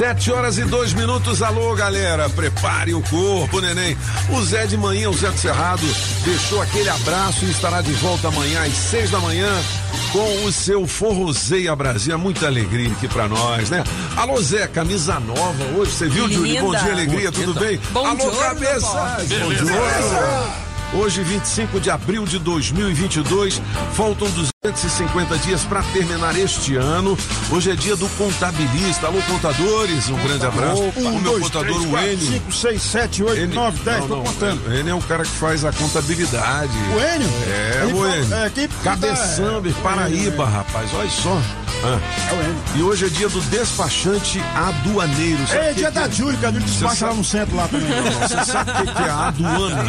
Sete horas e dois minutos. Alô, galera. Prepare o corpo, neném. O Zé de manhã, o Zé do Cerrado, deixou aquele abraço e estará de volta amanhã às seis da manhã com o seu Forrozeia Brasil. Muita alegria aqui pra nós, né? Alô, Zé, camisa nova hoje. Você viu, Júlio? Bom dia, alegria, tudo bem? Bom Alô, cabeça. Bom dia. Hoje, 25 de abril de 2022, faltam 250 dias para terminar este ano. Hoje é dia do contabilista. Alô, contadores, um grande abraço. Um, o meu dois, contador, três, o quatro, Enio. cinco, seis, sete, oito, Enio- nove, dez, não, tô não, contando. Ele é o cara que faz a contabilidade. O Enio? É, Ele o Enio. é, quem- Cabeçamba, Paraíba, rapaz, olha só. Ah. É o Enio. E hoje é dia do despachante aduaneiro. Sabe É o que dia que da Júlia, que a gente despacha sabe- lá no centro lá também. Você sabe o que, que é a aduana?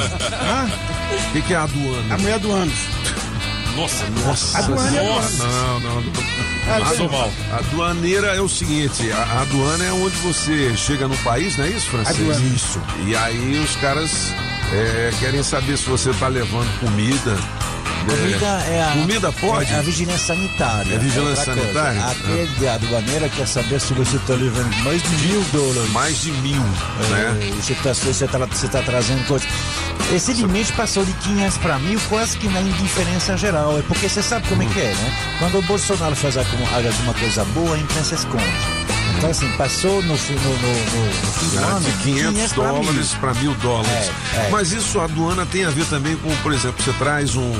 O que, que é a aduana? A mulher do ano. Nossa, nossa. É nossa. Não, não. É, Passou mal. A aduaneira é o seguinte, a a aduana é onde você chega no país, não é isso, Francisco? Aduana. Isso. E aí os caras é, querem saber se você tá levando comida. Comida é a. Comida pode? É a vigilância sanitária. É vigilância outra coisa. sanitária? Aquele de aduaneira quer saber se você está levando mais de mil dólares. Mais de mil, né? É, você está você tá, você tá trazendo coisa. Esse limite passou de 500 para mil, quase que na indiferença geral. É porque você sabe como é que é, né? Quando o Bolsonaro faz alguma, alguma coisa boa, a imprensa esconde. Então, assim, passou no, no, no, no, fim do Ah, ano de 500 pra mil. dólares para mil dólares. É, é. Mas isso a aduana tem a ver também com, por exemplo, você traz um,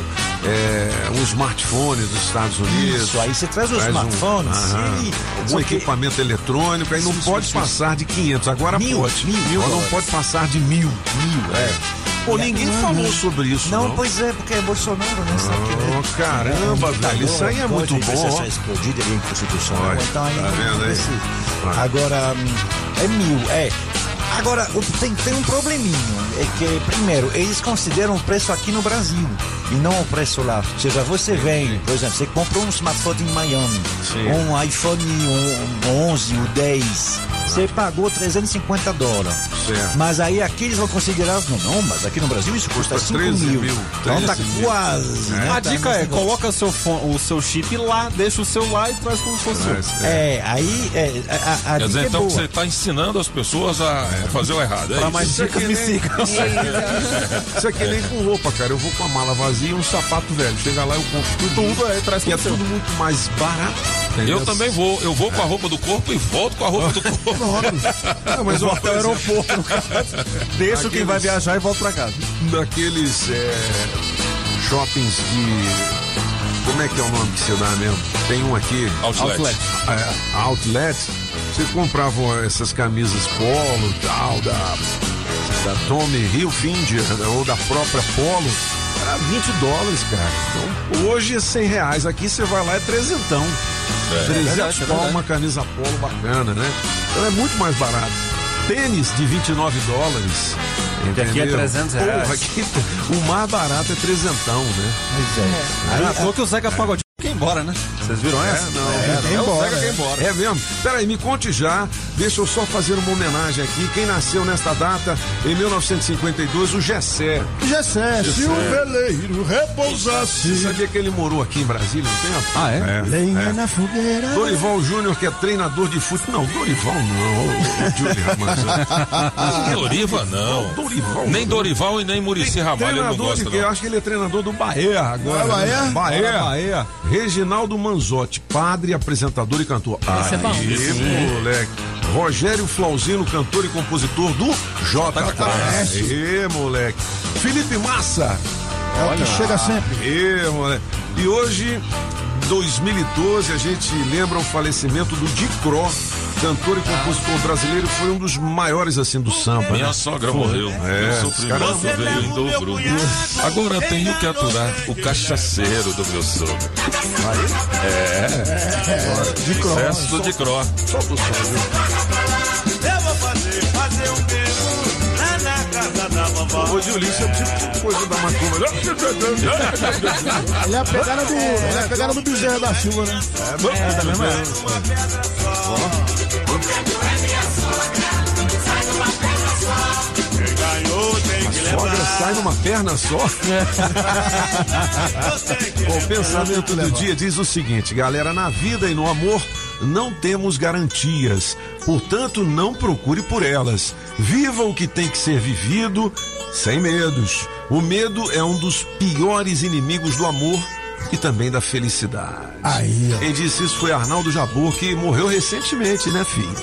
é, um smartphone dos Estados Unidos. Isso, aí você traz o um- smartphone, aham, sim. algum Só que- equipamento eletrônico, aí não Isso, pode isso, passar de 500. Agora Mil, pode. mil, mil Agora não pode passar de mil. Mil, é. Pô, ninguém falou sobre isso, Não, não. pois é, porque é Bolsonaro, né? Sabe que é- Oh, caramba, é um velho, isso aí é muito bom, ó. deixar explodir ele é inconstitucional. Olha, então aí tá não vendo aí? Agora, hum, é mil, é. Agora, o- tem, tem um probleminho. É que, primeiro, eles consideram o preço aqui no Brasil e não o preço lá. Ou seja, você vem, por exemplo, você comprou um smartphone em Miami, Sim. um iPhone um, 11, o 10, você pagou 350 dólares. Certo. Mas aí aqui eles vão considerar, não, não, mas aqui no Brasil isso custa Custa 5 13 mil. mil, Então tá 13 mil. quase. né? A Tá dica é, coloca seu fone- o seu chip lá, deixa o celular e traz como se fosse seu. é. É, aí é, a, a Quer dica dizer, é então, boa. que você está ensinando as pessoas a fazer o errado. É Pra isso? mais Isso é dicas, que me sigam. Isso aqui nem com roupa, cara. Eu vou com a mala vazia e um sapato velho. Chega lá, eu compro tudo. Tudo aí, traz E é tudo seu. tudo muito mais barato. entendeu? Eu também vou. Eu vou com a roupa do corpo e volto com a roupa do corpo. Ah, mas Volta ao coisa, aeroporto. Deixa quem vai viajar e volta pra casa. daqueles é, shoppings de. Como é que é o nome que você dá mesmo? Tem um aqui. Outlet. Outlet. é, outlet. Você comprava essas camisas polo tal, da, da Tommy Hilfiger ou da própria Polo. Era 20 dólares, cara. Então, hoje é 100 reais. Aqui você vai lá é trezentão. 300 verdade, é pau, verdade. uma camisa polo bacana, né? Então é muito mais barato. Tênis de 29 dólares. Que aqui é entendeu? 300 reais. Porra, aqui, o mais barato é trezentão, né? Pois é. Aí, à toa que o Zeca Pagodinho quer ir embora, né? Vocês viram essa? não. É, Quer o embora, é. embora. É mesmo? Peraí, me conte já. Deixa eu só fazer uma homenagem aqui. Quem nasceu nesta data, em 1952, o Gessé. Gessé, se o veleiro Você repousasse. sabia que ele morou aqui em Brasília um tempo? Ah, é? Lenha na fogueira. Dorival Júnior, que é treinador de futebol. Não, Dorival não. Ô, Júlio Ramazão. Doriva não. Dorival. Nem Dorival e nem Murici Ramalho eu não Treinador de gosto, quê? Eu acho que ele é treinador do Bahia agora. Ah, Bahia? né? Bahia. Bahia. Reginaldo Manzotti, padre, apresentador e cantor. é bom. Aí, moleque. Rogério Flauzino, cantor e compositor do JK. Aê, moleque. Felipe Massa. É o que chega sempre. Aê, moleque. E hoje, 2012 a gente lembra o falecimento do Dicró, cantor e compositor brasileiro, foi um dos maiores assim do samba. Minha né? sogra morreu. É, meu sofrimento veio em dobro. Agora tenho que aturar o cachaceiro do meu sogro. É. Sucesso de Cro. Solta o som, viu? Eu vou fazer, fazer o na da. Ô, Julinho, isso é o tipo de coisa da macumba. Ele é a pegada do, ele é a pegada do Bezerra da Silva, né? É, tá? Uma pedra só. Quem ganhou tem que Sogra sai numa perna só. Bom, o pensamento do dia diz o seguinte, galera, na vida e no amor não temos garantias, portanto não procure por elas. Viva o que tem que ser vivido sem medos. O medo é um dos piores inimigos do amor e também da felicidade. Aí, ó. Quem disse isso foi Arnaldo Jabor, que morreu recentemente, né, filho?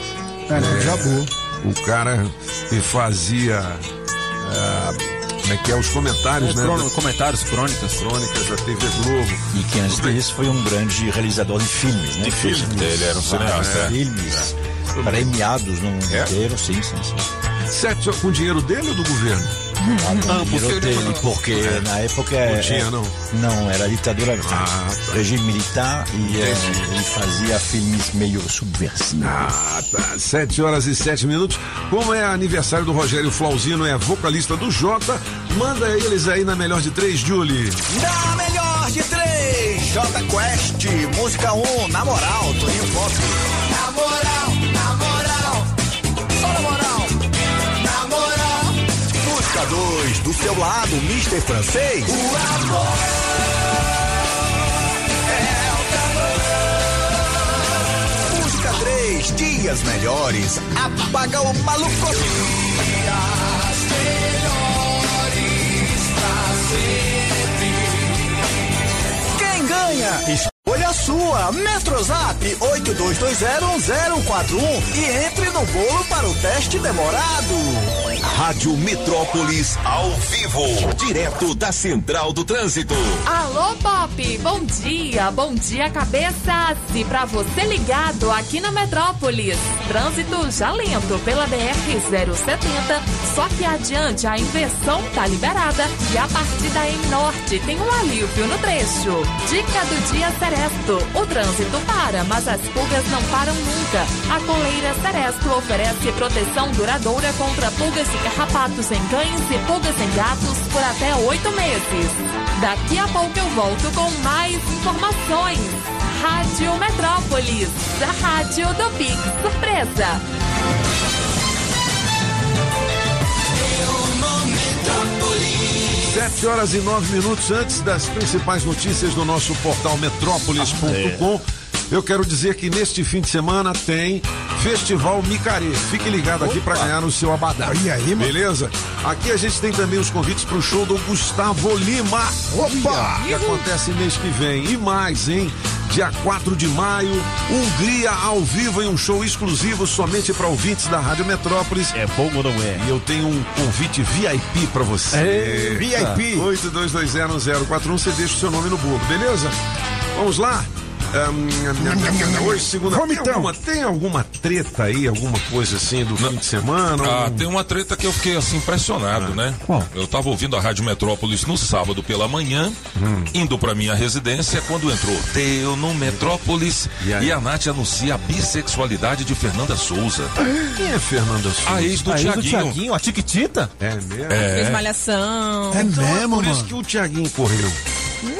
É, não, já boa. O cara que fazia. ah, como é que é? Os comentários, né? Crono- comentários, crônicas. crônicas da TV Globo. E que antes disso foi um grande realizador de filmes, né? De filme. Ele era um cineasta. é. Filmes premiados no mundo É? inteiro, sim, sim, sim. Sete com dinheiro dele ou do governo? Porque dele, ele- porque na época Não tinha, não? não era ditadura, Ah, tá. regime militar e eh, ele fazia filmes meio subversivos. Ah, tá. Sete horas e sete minutos. Como é aniversário do Rogério Flauzino, é vocalista do Jota. Manda eles aí na melhor de três, Julie. Na melhor de três, J Quest, música 1, um, na moral, Toninho Pop. Na moral, na moral, Música 2, do seu lado, Mr. Francês. O amor é o calor. Música 3, dias melhores, apaga o maluco. Dias melhores pra sempre. Quem ganha? Escolha a sua. Metrozap 82201041 e entre no bolo para o teste demorado. Rádio Metrópolis ao vivo, direto da Central do Trânsito. Alô, Pop! Bom dia, bom dia, cabeças! E pra você ligado aqui na Metrópolis, trânsito já lento pela BR-070, só que adiante a inversão tá liberada e a partir da M Norte tem um alívio no trecho. Dica do dia Seresto: o trânsito para, mas as pulgas não param nunca. A coleira Seresto oferece proteção duradoura contra pulgas e carrapatos em cães e pulgas em gatos por até oito meses. Daqui a pouco eu volto com mais informações. Rádio Metrópolis, a rádio do Big Surpresa. Sete horas e nove minutos antes das principais notícias do nosso portal metrópolis.com. Eu quero dizer que neste fim de semana tem Festival Micarê. Fique ligado aqui para ganhar o seu abadá. E aí, mano? Beleza? Aqui a gente tem também os convites para o show do Gustavo Lima. Opa! Que acontece mês que vem. E mais, hein? Dia 4 de maio, Hungria ao vivo em um show exclusivo somente para ouvintes da Rádio Metrópolis. É bom ou não é? E eu tenho um convite VIP pra você. VIP. 82201041, você deixa o seu nome no bolo, beleza? Vamos lá? Hoje, segunda Vamos tem então. alguma, tem alguma treta aí, alguma coisa assim do fim de semana? Ah, Algum- tem uma treta que eu fiquei assim impressionado, né? Eu tava ouvindo a Rádio Metrópolis no sábado pela manhã, Hum. indo pra minha residência, quando entrou Teu no Metrópolis E aí? e a Nath anuncia a bissexualidade de Fernanda Souza, Quem é Fernanda Souza? a ex do Tiaguinho. Tiaguinho, a Tiquitita? É mesmo? Fez malhação. É Então é mesmo, por isso mano. que o Tiaguinho correu.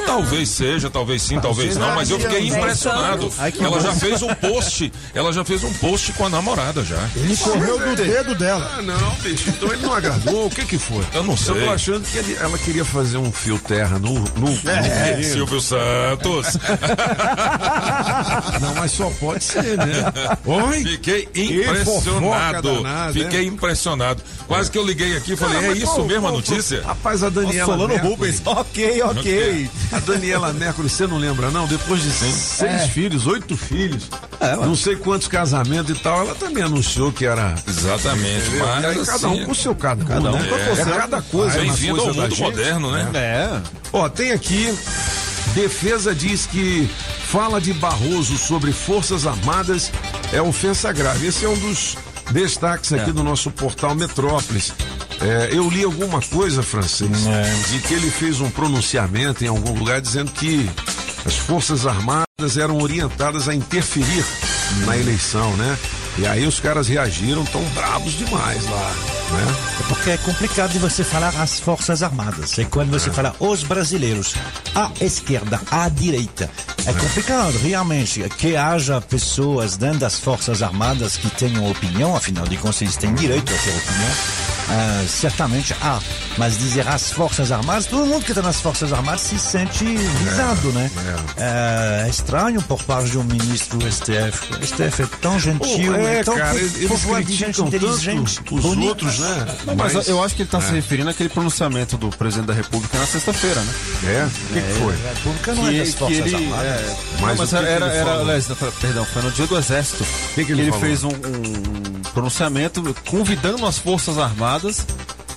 Talvez seja, talvez sim, talvez não, mas eu fiquei impressionado. Ela bom. já fez um post, ela já fez um post com a namorada já. Ele correu do dedo dela. Ah, não, bicho. Então ele não agradou. O que que foi? Eu não sei. Eu tô achando que ele- ela queria fazer um fio terra no. no É, no- Silvio Santos. Não, mas só pode ser, né? Oi? Fiquei impressionado. danada, Fiquei é? impressionado. Quase que eu liguei aqui e falei, Ah, é isso pô, mesmo a pô, notícia? pô, Rapaz, a Daniela Solano Mercury, Rubens. Ok, ok. A Daniela Mercury, você não lembra, não? Depois de seis filhos, oito filhos, não sei quantos casamentos e tal, ela também anunciou que era. Exatamente. Entendeu? Mas, e aí cada assim, um com o seu cada, Cada um né? é, cada coisa. na Bem-vindo ao mundo gente. moderno, né? É. Ó, tem aqui. Defesa diz que Fala de Barroso sobre Forças Armadas é ofensa grave. Esse é um dos destaques aqui do nosso portal Metrópolis. É, eu li alguma coisa, francês, de que ele fez um pronunciamento em algum lugar dizendo que as Forças Armadas eram orientadas a interferir na eleição, né? E aí os caras reagiram tão bravos demais lá, né? É porque é complicado de você falar as Forças Armadas. É quando você fala os brasileiros, à esquerda, à direita. É complicado, realmente, que haja pessoas dentro das Forças Armadas que tenham opinião, afinal de contas, eles têm direito a ter opinião. Ah, certamente há, mas dizer as Forças Armadas, todo mundo que está nas Forças Armadas se sente visado, né? É, é estranho por parte de um ministro do STF. O STF é tão gentil, Pô, é, é tão cara, eles de gente criticam inteligente, tanto os outros, né? Não, mas, Mas- eu acho que ele está se É. referindo àquele pronunciamento do presidente da República na sexta-feira, né? É? O que, que foi? A República não é das que, que Forças ele. Armadas. É, Mas não, mas que era, que era, era perdão, foi no dia do Exército que que ele ele fez um, um pronunciamento convidando as Forças Armadas,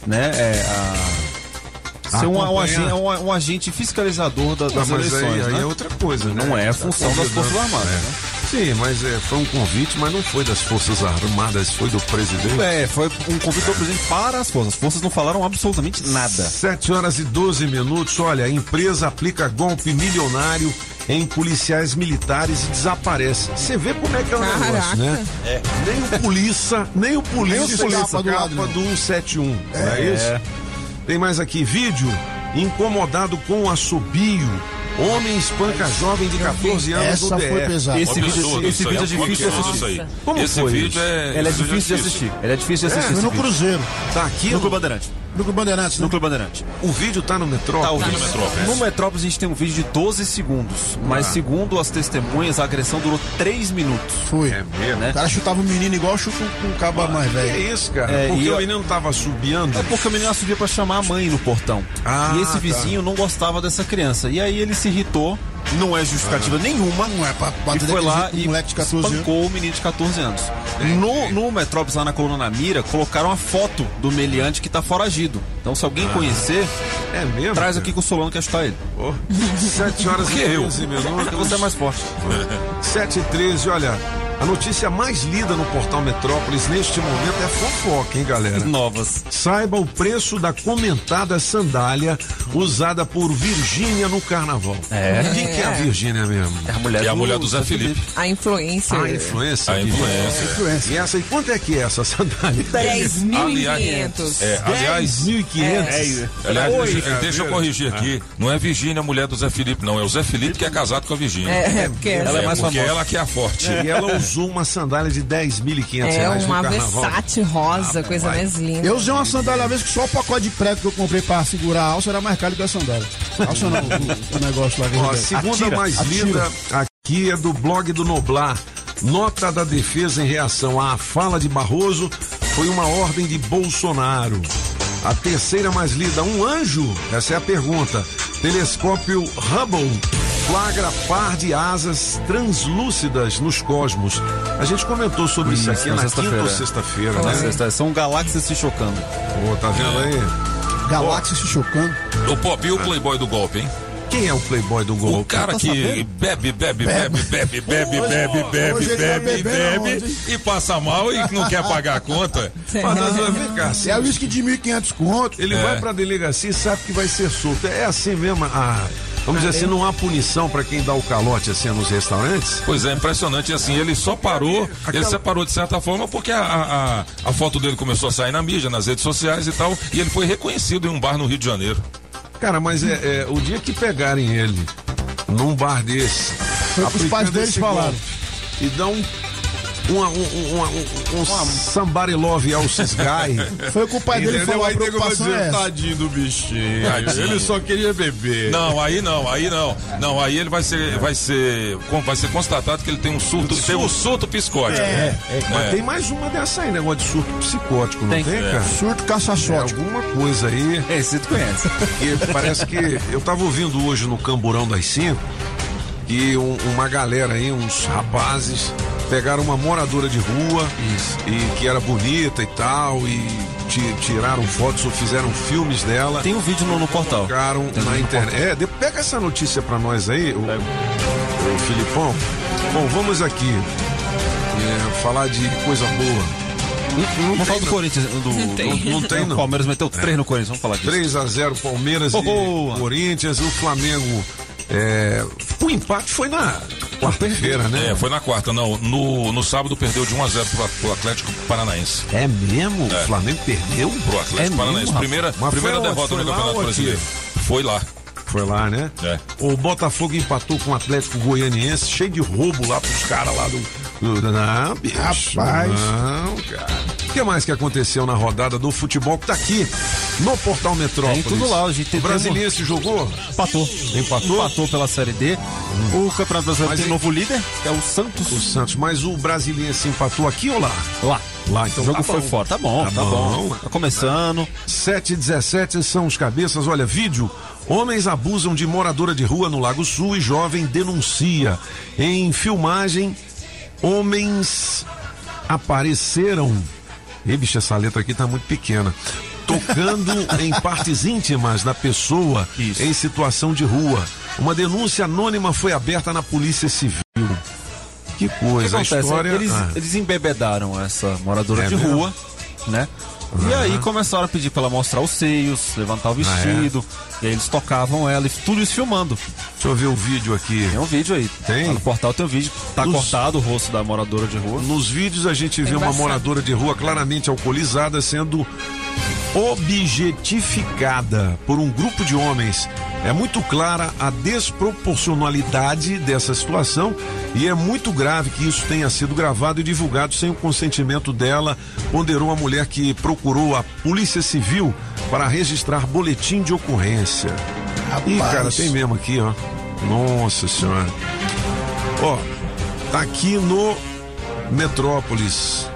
né, é, a ser um, um, agente, um, um agente fiscalizador da- Ah, das mas eleições, aí, aí né? é outra coisa, né? Não é a função das. Forças Armadas, É. né? Sim, mas é, foi um convite, mas não foi das Forças Armadas, foi do presidente. É, foi um convite do presidente para as forças. As forças não falaram absolutamente nada. 7 horas e 12 minutos. Olha, a empresa aplica golpe milionário em policiais militares e desaparece. Você vê como é que é o Caraca. negócio, né? Nem o polícia, nem o polícia Nem o polícia escapa do lado, do, né? 171, não é isso? Tem mais aqui, vídeo incomodado com assobio. Homem espanca jovem de 14 anos Essa no foi pesada. Esse vídeo, Absurdo esse isso aí, vídeo é difícil de assistir. Como Esse foi vídeo é. Ele é esse vídeo difícil de assistir. Ele é difícil de assistir. Foi esse no vídeo. Cruzeiro. Tá aqui, Núcleo no, Bandeirante. Núcleo Bandeirantes, né? Núcleo Bandeirante. o vídeo tá no metrô. Tá, o Tá no vídeo- Metrópolis. No Metrópolis a gente tem um vídeo de 12 segundos, mas segundo as testemunhas, a agressão durou 3 minutos. Foi. É mesmo? Né? O cara chutava o menino igual chuta um, um caba mais Que velho. é isso, cara? É, Porque e o menino tava subiando. É porque o menino subia pra chamar a mãe no portão. Ah, e esse tá. vizinho não gostava dessa criança. E aí ele se irritou, não é justificativa nenhuma. Não é pra E bater foi daquele lá e moleque de 14 anos. espancou o menino de 14 anos. No, no Metrópolis, lá na coluna na mira, colocaram a foto do meliante que tá foragido. Então, se alguém conhecer, É mesmo? traz aqui que o Solano quer chutar ele. Pô, 7 horas e que eu? 13 Porque minutos. você é mais forte. 7 e 13, olha. A notícia mais lida no portal Metrópolis neste momento é fofoca, hein, galera? Novas. Saiba o preço da comentada sandália usada por Virgínia no carnaval. É. Quem que é a Virgínia mesmo? É a mulher, É a mulher do Zé Felipe. A influencer. A influência. A influência. E essa aí, quanto é que é essa sandália? 10.500. É, aliás, 10.500. aliás Oi, deixa, deixa eu corrigir aqui. Não é Virgínia, a mulher do Zé Felipe, não. É o Zé Felipe que é casado com a Virgínia. É, porque Ela é mais porque famosa. ela que é a forte. E ela usou uma sandália de 10.500 é reais no uma. Versace rosa, coisa vai. mais linda. Eu usei uma sandália uma vez que só o pacote de prego que eu comprei pra segurar a alça era mais caro que a sandália. A alça não, o, o negócio lá. Ó, a segunda Atira, mais atira. lida aqui é do blog do Noblar. Nota da defesa em reação à fala de Barroso foi uma ordem de Bolsonaro. A terceira mais lida, um anjo? Essa é a pergunta. Telescópio Hubble flagra par de asas translúcidas nos cosmos. A gente comentou sobre isso aqui na na quinta sexta-feira. ou sexta-feira, né? sexta- São galáxias se chocando. Pô, tá vendo aí? Galáxia se chocando. O Pop e o playboy do golpe, hein? Quem é o playboy do O gol? cara que bebe, bebe, bebe, bebe, bebe, bebe, bebe, tá bebe, bebendo bebe onde? e passa mal e não quer pagar a conta. Vem cá, É o uísque de 1.500 conto. Ele É. vai pra delegacia e sabe que vai ser solto. É assim mesmo. Ah, vamos dizer assim, não há punição pra quem dá o calote assim nos restaurantes? Pois é, impressionante assim, ele só parou, Aquela- ele separou de certa forma porque a, a, a- foto dele começou a sair na mídia, nas redes sociais e tal, e ele foi reconhecido em um bar no Rio de Janeiro. Cara, mas é, é, o dia que pegarem ele num bar desse, Foi o que os pais deles falaram. E dão um uma, uma, um, um somebody love else's guy. Foi o culpa dele que falou, aí a preocupação dizer, é essa. Tadinho do bichinho. Tadinho. Ele só queria beber. Não, aí não, aí não. Não, aí ele vai ser, vai ser, vai ser constatado que ele tem um surto, surto. tem um surto psicótico. É, é, é. tem mais uma dessa aí, negócio de surto psicótico, não tem, tem é. cara? Surto caçaçótico. É alguma coisa aí. É, você conhece. E parece que eu tava ouvindo hoje no Camburão das cinco e um, uma galera aí, uns rapazes, pegaram uma moradora de rua Isso. e que era bonita e tal, e tiraram fotos ou fizeram filmes dela. Tem um vídeo no, no portal. Colocaram Tem na internet. É, pega essa notícia pra nós aí, o, o Filipão. Bom, vamos aqui é, falar de coisa boa. Não, não, não fala do Corinthians. Do, não, tem. Do, não, tem, não. O Palmeiras meteu 3 é. no Corinthians, vamos falar disso. 3 a 0 Palmeiras oh, e. Corinthians. O Flamengo é, o empate foi na quarta-feira, né? É, foi na quarta, não. No, no sábado perdeu de 1 a 0 pro, pro Atlético Paranaense. É mesmo? É. O Flamengo perdeu? Pro Atlético É mesmo, Paranaense. rapaz? Primeira, Mas primeira derrota no Campeonato? Brasileiro. Foi lá. Foi lá, né? É. O Botafogo empatou com o Atlético Goianiense, cheio de roubo lá pros caras lá do- Não, bicho. Rapaz. Não, cara. O que mais que aconteceu na rodada do futebol que tá aqui no Portal Metrópolis? Tem tudo lá, a gente O tem- Brasiliense jogou? Empatou. Empatou? Empatou pela Série D. O Campeonato Brasileiro Mas tem novo líder, que é o Santos. O Santos. Mas o Brasiliense empatou aqui ou lá? Lá. Lá, então o jogo tá foi bom. forte. Tá bom, Tá tá, bom. bom. Tá começando. 7 e 17 são os cabeças. Olha, vídeo. Homens abusam de moradora de rua no Lago Sul e jovem denuncia. Em filmagem, homens apareceram. Ih, bicho, essa letra aqui tá muito pequena. Tocando em partes íntimas da pessoa Isso. em situação de rua. Uma denúncia anônima foi aberta na Polícia Civil. Que O que coisa, a acontece? história. Eles, Ah. eles embebedaram essa moradora É de mesmo? rua, né? E aí começaram a pedir pra ela mostrar os seios, levantar o Ah, vestido. E aí eles tocavam ela e tudo isso filmando. Deixa eu ver o vídeo aqui. Tem um vídeo aí. Tem? Lá no portal tem um vídeo. Tá Os- cortado o rosto da moradora de rua. Nos vídeos a gente vê uma embaçado. moradora de rua claramente alcoolizada sendo objetificada por um grupo de homens. É muito clara a desproporcionalidade dessa situação e é muito grave que isso tenha sido gravado e divulgado sem o consentimento dela, ponderou a mulher que procurou a Polícia Civil para registrar boletim de ocorrência. Ih, Rapaz. cara, tem mesmo aqui, ó. Nossa senhora. Ó, tá aqui no Metrópolis.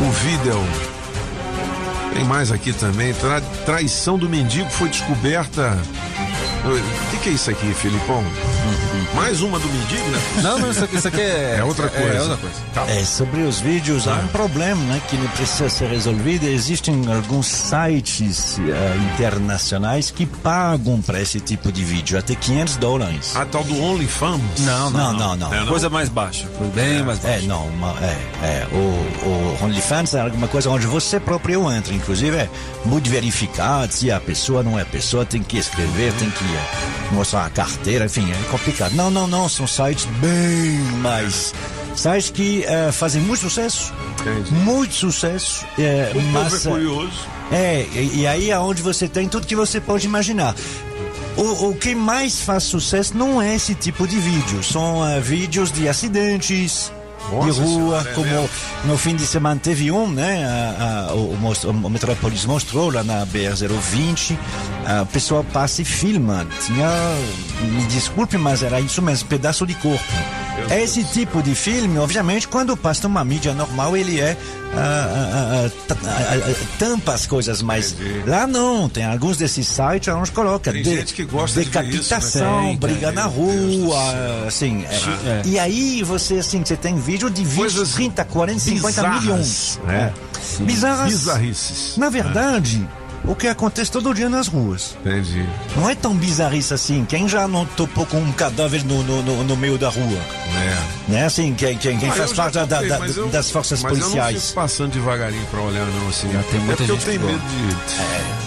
O vídeo. Tem mais aqui também. Tra- traição do mendigo foi descoberta. O que, que é isso aqui, Filipão? Mais uma do mendigo, né? Não, não, isso aqui, isso aqui é, É outra coisa. É outra coisa. É, sobre os vídeos, há um problema né, que não precisa ser resolvido. Existem alguns sites eh, internacionais que pagam para esse tipo de vídeo, até 500 dólares. A tal do OnlyFans. Não, não, não. não. É, não? Coisa mais baixa. Bem mais É, baixa. não, uma- é, é, o, o OnlyFans é alguma coisa onde você próprio entra, inclusive é muito verificado, se a pessoa não é pessoa, tem que escrever, tem que mostrar a carteira, enfim, é complicado. Não, não, não, são sites bem mais... Sites que eh, fazem muito sucesso, Entendi. muito sucesso, eh, O povo mas... é curioso. é, e, e aí é onde você tem tudo que você pode imaginar. O, o que mais faz sucesso não é esse tipo de vídeo, são ah, vídeos de acidentes. Nossa de rua, senhora, é como mesmo? no fim de semana teve um, né? a- a- o, o Metrópolis mostrou lá na BR-020, a pessoa passa e filma. Tinha, me desculpe, mas era isso mesmo, pedaço de corpo. Esse tipo de filme, obviamente, quando passa numa mídia normal, ele é ah, ah, ah, ta- tampa as coisas, mas lá não, tem alguns desses sites onde coloca Tem de- gente que gosta de ver isso, decapitação, né? Briga na meu Deus rua, assim. é. É. E aí você assim, você tem vídeo de 20, Coisas 30, 40, 50 bizarras, milhões. né? Bizarras. Bizarrices. Na verdade, o que acontece todo dia nas ruas. Entendi. Não é tão bizarrice assim. Quem já não topou com um cadáver no, no, no, no meio da rua? É. Né? Assim, quem, quem, quem faz parte da- da- mas eu- das forças mas eu não policiais. fico passando devagarinho pra olhar, não, assim. Já tem muita é porque eu gente tenho medo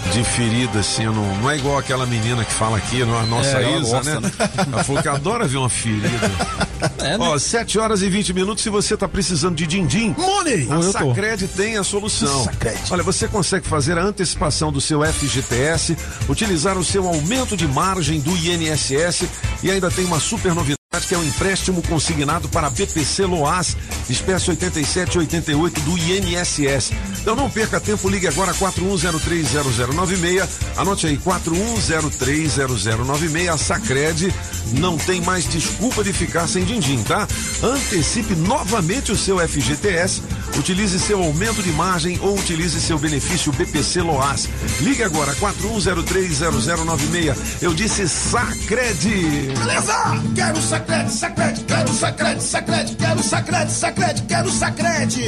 de, de ferida, assim. não, não é igual aquela menina que fala aqui, na nossa É, Isa, gosta, né? Ela falou que adora ver uma ferida. É, né? Ó, 7 horas e 20 minutos. Se você tá precisando de din-din, Money! a. Sacred tem a solução. Sacred. Olha, você consegue fazer a antecipação do seu FGTS, utilizar o seu aumento de margem do INSS e ainda tem uma super novidade que é o empréstimo consignado para BPC Loas, espécie 8788 do INSS. Então não perca tempo, ligue agora 41030096. Anote aí 41030096. A Sacred não tem mais desculpa de ficar sem din-din, tá? Antecipe novamente o seu FGTS, utilize seu aumento de margem ou utilize seu benefício BPC Loas. Ligue agora 41030096. Eu disse Sacred. Beleza? Quero Sacredi, Sacredi, quero Sacredi, Sacredi, quero Sacredi, Sacredi, quero Sacredi.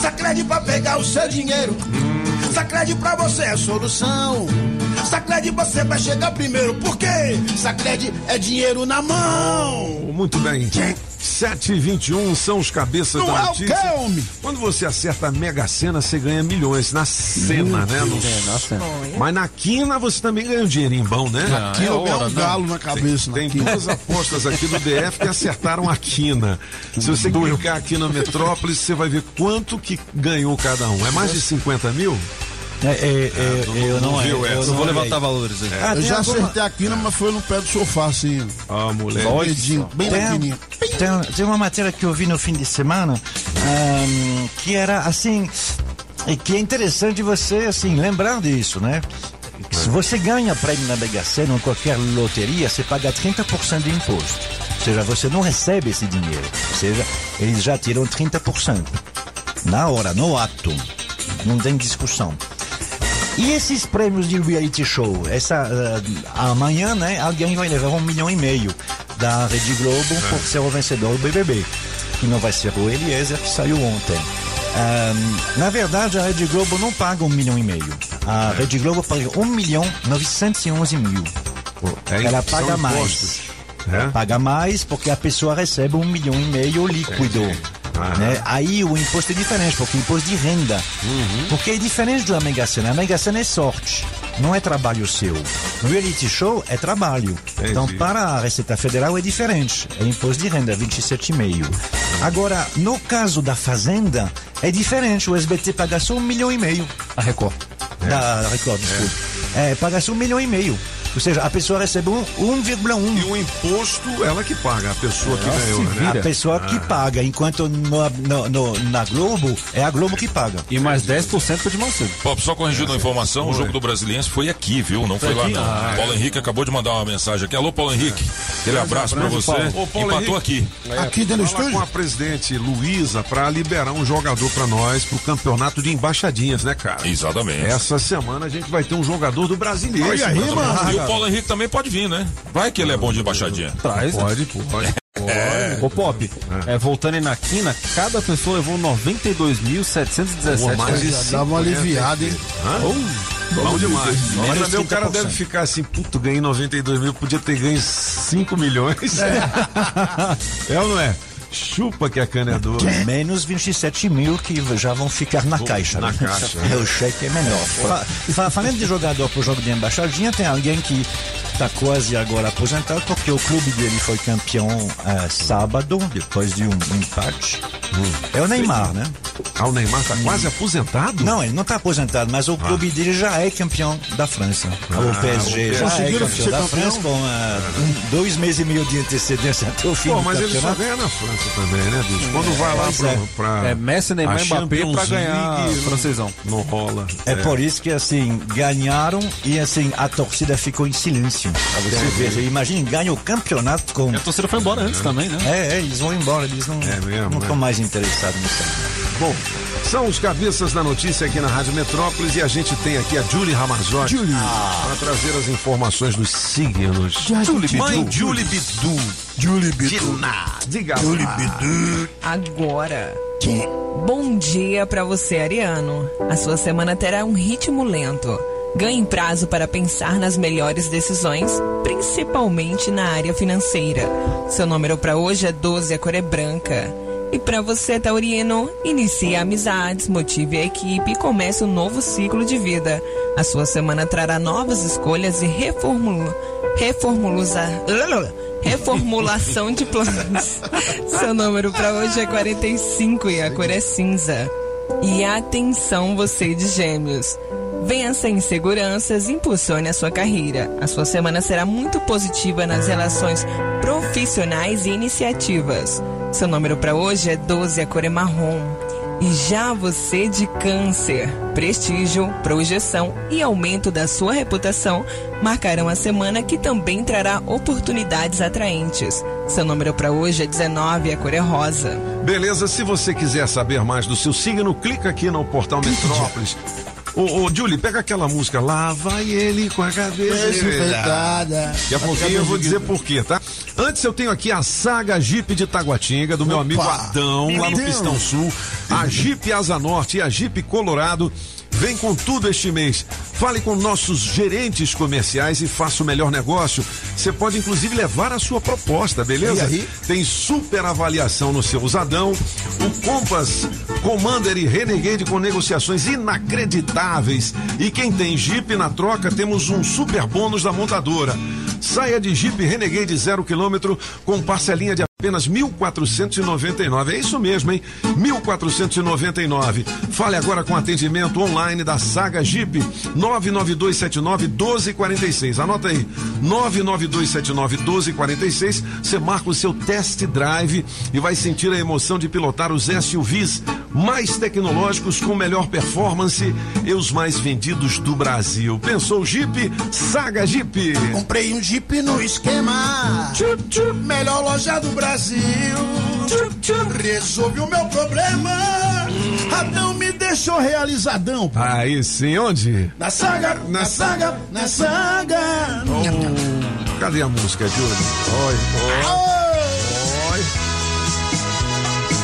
Sacredi pra pegar o seu dinheiro. Sacred pra você é solução. Sacred você vai chegar primeiro, porque Sacred é dinheiro na mão. Muito bem. 7 e 21 são os cabeças Não da é notícia. homem? Quando você acerta a Mega Sena, você ganha milhões na cena, né? No- É, na cena. Mas na quina você também ganha um dinheirinho bom, né? Ah, Aqui é eu ganho hora, um galo na cabeça. Tem aqui. duas apostas aqui do DF que acertaram a quina. Se você clicar aqui na Metrópolis, você vai ver quanto que ganhou cada um. É mais de 50 mil? É, é, é, não- eu não não, viu eu essa. Eu não vou levantar valores aí. Ah, Eu já alguma- acertei a quina, mas foi no pé do sofá, assim. Ah, moleque. Medinho, bem na quininha. Tem, tem, tem uma matéria que eu vi no fim de semana ahn, que era assim e que é interessante você assim lembrar disso, né? Se você ganha prêmio na Mega Sena ou qualquer loteria, você paga 30% de imposto. Ou seja, você não recebe esse dinheiro. Ou seja, eles já tiram 30%. Na hora, no ato. Não tem discussão. E esses prêmios de reality show? Essa, ah, amanhã, né, alguém vai levar um milhão e meio da Rede Globo por ser o vencedor do BBB. Que não vai ser o Eliezer, que saiu ontem. Ahn, na verdade, a Rede Globo não paga um milhão e meio. A Rede Globo paga um milhão 911 mil. É, Ela paga mais. impostos, né? Paga mais porque a pessoa recebe um milhão e meio líquido. Aham. Né? Aí o imposto é diferente, porque o imposto de renda. Uhum. Porque é diferente da Mega Sena. A Mega Sena é sorte, não é trabalho seu. Reality show é trabalho. Então, para a Receita Federal é diferente. É imposto de renda, 27,5. Agora, no caso da Fazenda, é diferente. O SBT paga só um milhão e meio. A Record. Da Record, desculpe. É, paga só um milhão e meio. Ou seja, a pessoa recebe um 1,1. E o imposto, ela que paga, a pessoa que ganhou, né? A pessoa que paga, enquanto no, no- no- na Globo, é a Globo que paga. E mais 10% pro de Macedo. Pop, só corrigindo a informação, o jogo do Brasiliense foi aqui, viu? Não foi, Foi lá aqui? não. Ah, é. Paulo Henrique acabou de mandar uma mensagem aqui. Alô, Paulo Henrique. Aquele abraço pra abraço, você. Paulo. Ô, Paulo Empatou aqui. É, Aqui dentro do estúdio? com a presidente Luísa pra liberar um jogador pra nós pro campeonato de embaixadinhas, né, cara? Exatamente. Essa semana a gente vai ter um jogador do brasileiro. Olha aí, mano. O Paulo Henrique também pode vir, né? Vai que ele é bom de embaixadinha. Traz. Pode, pode. Ô, Pop, é, voltando aí na quina, cada pessoa levou 92.717 Pô, mais de Já cinco, dava uma aliviada, hein? Hã? Bom demais. Mas também o cara 30%. deve ficar assim, puto, ganhei 92 mil, podia ter ganho 5 milhões. É, ou não é? Chupa que a cana é dura. Menos 27 mil que já vão ficar na caixa. na né? caixa, É, o cheque é menor. Fa- fa- falando de jogador pro jogo de embaixadinha, tem alguém que está quase agora aposentado porque o clube dele foi campeão eh, sábado, depois de um empate. É o Neymar, né? Ah, o Neymar tá quase aposentado? Não, ele não está aposentado, mas o clube dele já é campeão da França. o PSG já é campeão ser da campeão? França com ah, um- dois meses e meio de antecedência até o fim Pô, do mas ele só ganha na França também, né, bicho? Quando vai lá pro, é. pra. É Messi, Neymar e Mbappé pra ganhar League, francesão. Não rola. É por isso que assim, ganharam e assim, a torcida ficou em silêncio. Pra você ver. Imagina, ganha o campeonato com. E a torcida foi embora antes também, né? É, é, eles vão embora, eles não É mesmo, não né? estão mais interessados nisso. Bom, são os cabeças da notícia aqui na Rádio Metrópolis e a gente tem aqui a Julie Ramazotti Julie. para trazer as informações dos signos. Julie Mãe Bidu. Julie Bidu. Julie Diná, diga lá. Agora. Bom dia pra você, Ariano. A sua semana terá um ritmo lento. Ganhe prazo para pensar nas melhores decisões, principalmente na área financeira. Seu número para hoje é 12, a cor é branca. E para você, Taurino, inicie amizades, motive a equipe e comece um novo ciclo de vida. A sua semana trará novas escolhas e reformula, reformuluzar, reformulação de planos. Seu número para hoje é 45 e a cor é cinza. E atenção você de gêmeos. Vença inseguranças e impulsione a sua carreira. A sua semana será muito positiva nas relações profissionais e iniciativas. Seu número para hoje é 12, a cor é marrom. E já você de câncer, prestígio, projeção e aumento da sua reputação marcarão a semana que também trará oportunidades atraentes. Seu número para hoje é 19, a cor é rosa. Beleza, se você quiser saber mais do seu signo, clica aqui no portal Metrópolis. Ô, ô, Julie, pega aquela música Lá vai ele com a cabeça Perfeitada. Daqui a pouquinho eu vou dizer por quê, tá? Antes eu tenho aqui a saga Jeep de Taguatinga, do meu amigo Adão, lá no. Pistão Sul, a Jeep Asa Norte e a Jeep Colorado. Vem com tudo este mês. Fale com nossos gerentes comerciais e faça o melhor negócio. Você pode inclusive levar a sua proposta, beleza? E? Tem super avaliação no seu usadão. O Compass Commander e Renegade com negociações inacreditáveis. E quem tem Jeep na troca, temos um super bônus da montadora. Saia de Jeep Renegade zero quilômetro com parcelinha de apenas 1.499. É isso mesmo, hein? 1.499. Fale agora com atendimento online da Saga Jeep 99279 1246. Anota aí. 99279 1246. Você marca o seu test drive e vai sentir a emoção de pilotar os SUVs mais tecnológicos com melhor performance e os mais vendidos do Brasil. Pensou Jeep? Saga Jeep. Comprei um Jeep no esquema. Melhor loja do Brasil. Resolve o meu problema. Adão me deixou realizadão. Aí sim, onde? Na saga, na saga, na saga. Oh, cadê a música, Júlio? Oi, oi, oi.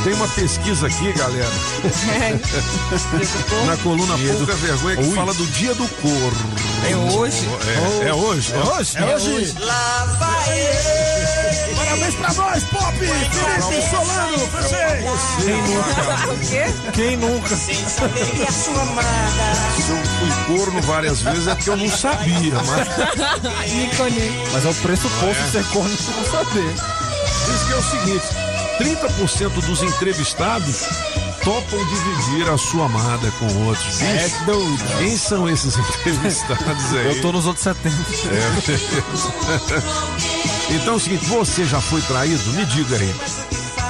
Tem uma pesquisa aqui, galera. Na coluna Pouca Vergonha que fala do dia do corno. É hoje? É, é hoje? É hoje? É hoje. Lá vai ele. Parabéns pra nós, Pop, Felipe, Solano, você. Quem nunca? Quem nunca? E a sua amada. Se eu fui corno várias vezes é porque eu não sabia, mas Ícone. Mas é o pressuposto de ser corno se não saber. diz que é o seguinte: 30% dos entrevistados topam dividir a sua amada com outros. É doido. Quem são esses entrevistados aí? Eu tô nos outros 70. Então é o seguinte, você já foi traído? Me diga aí.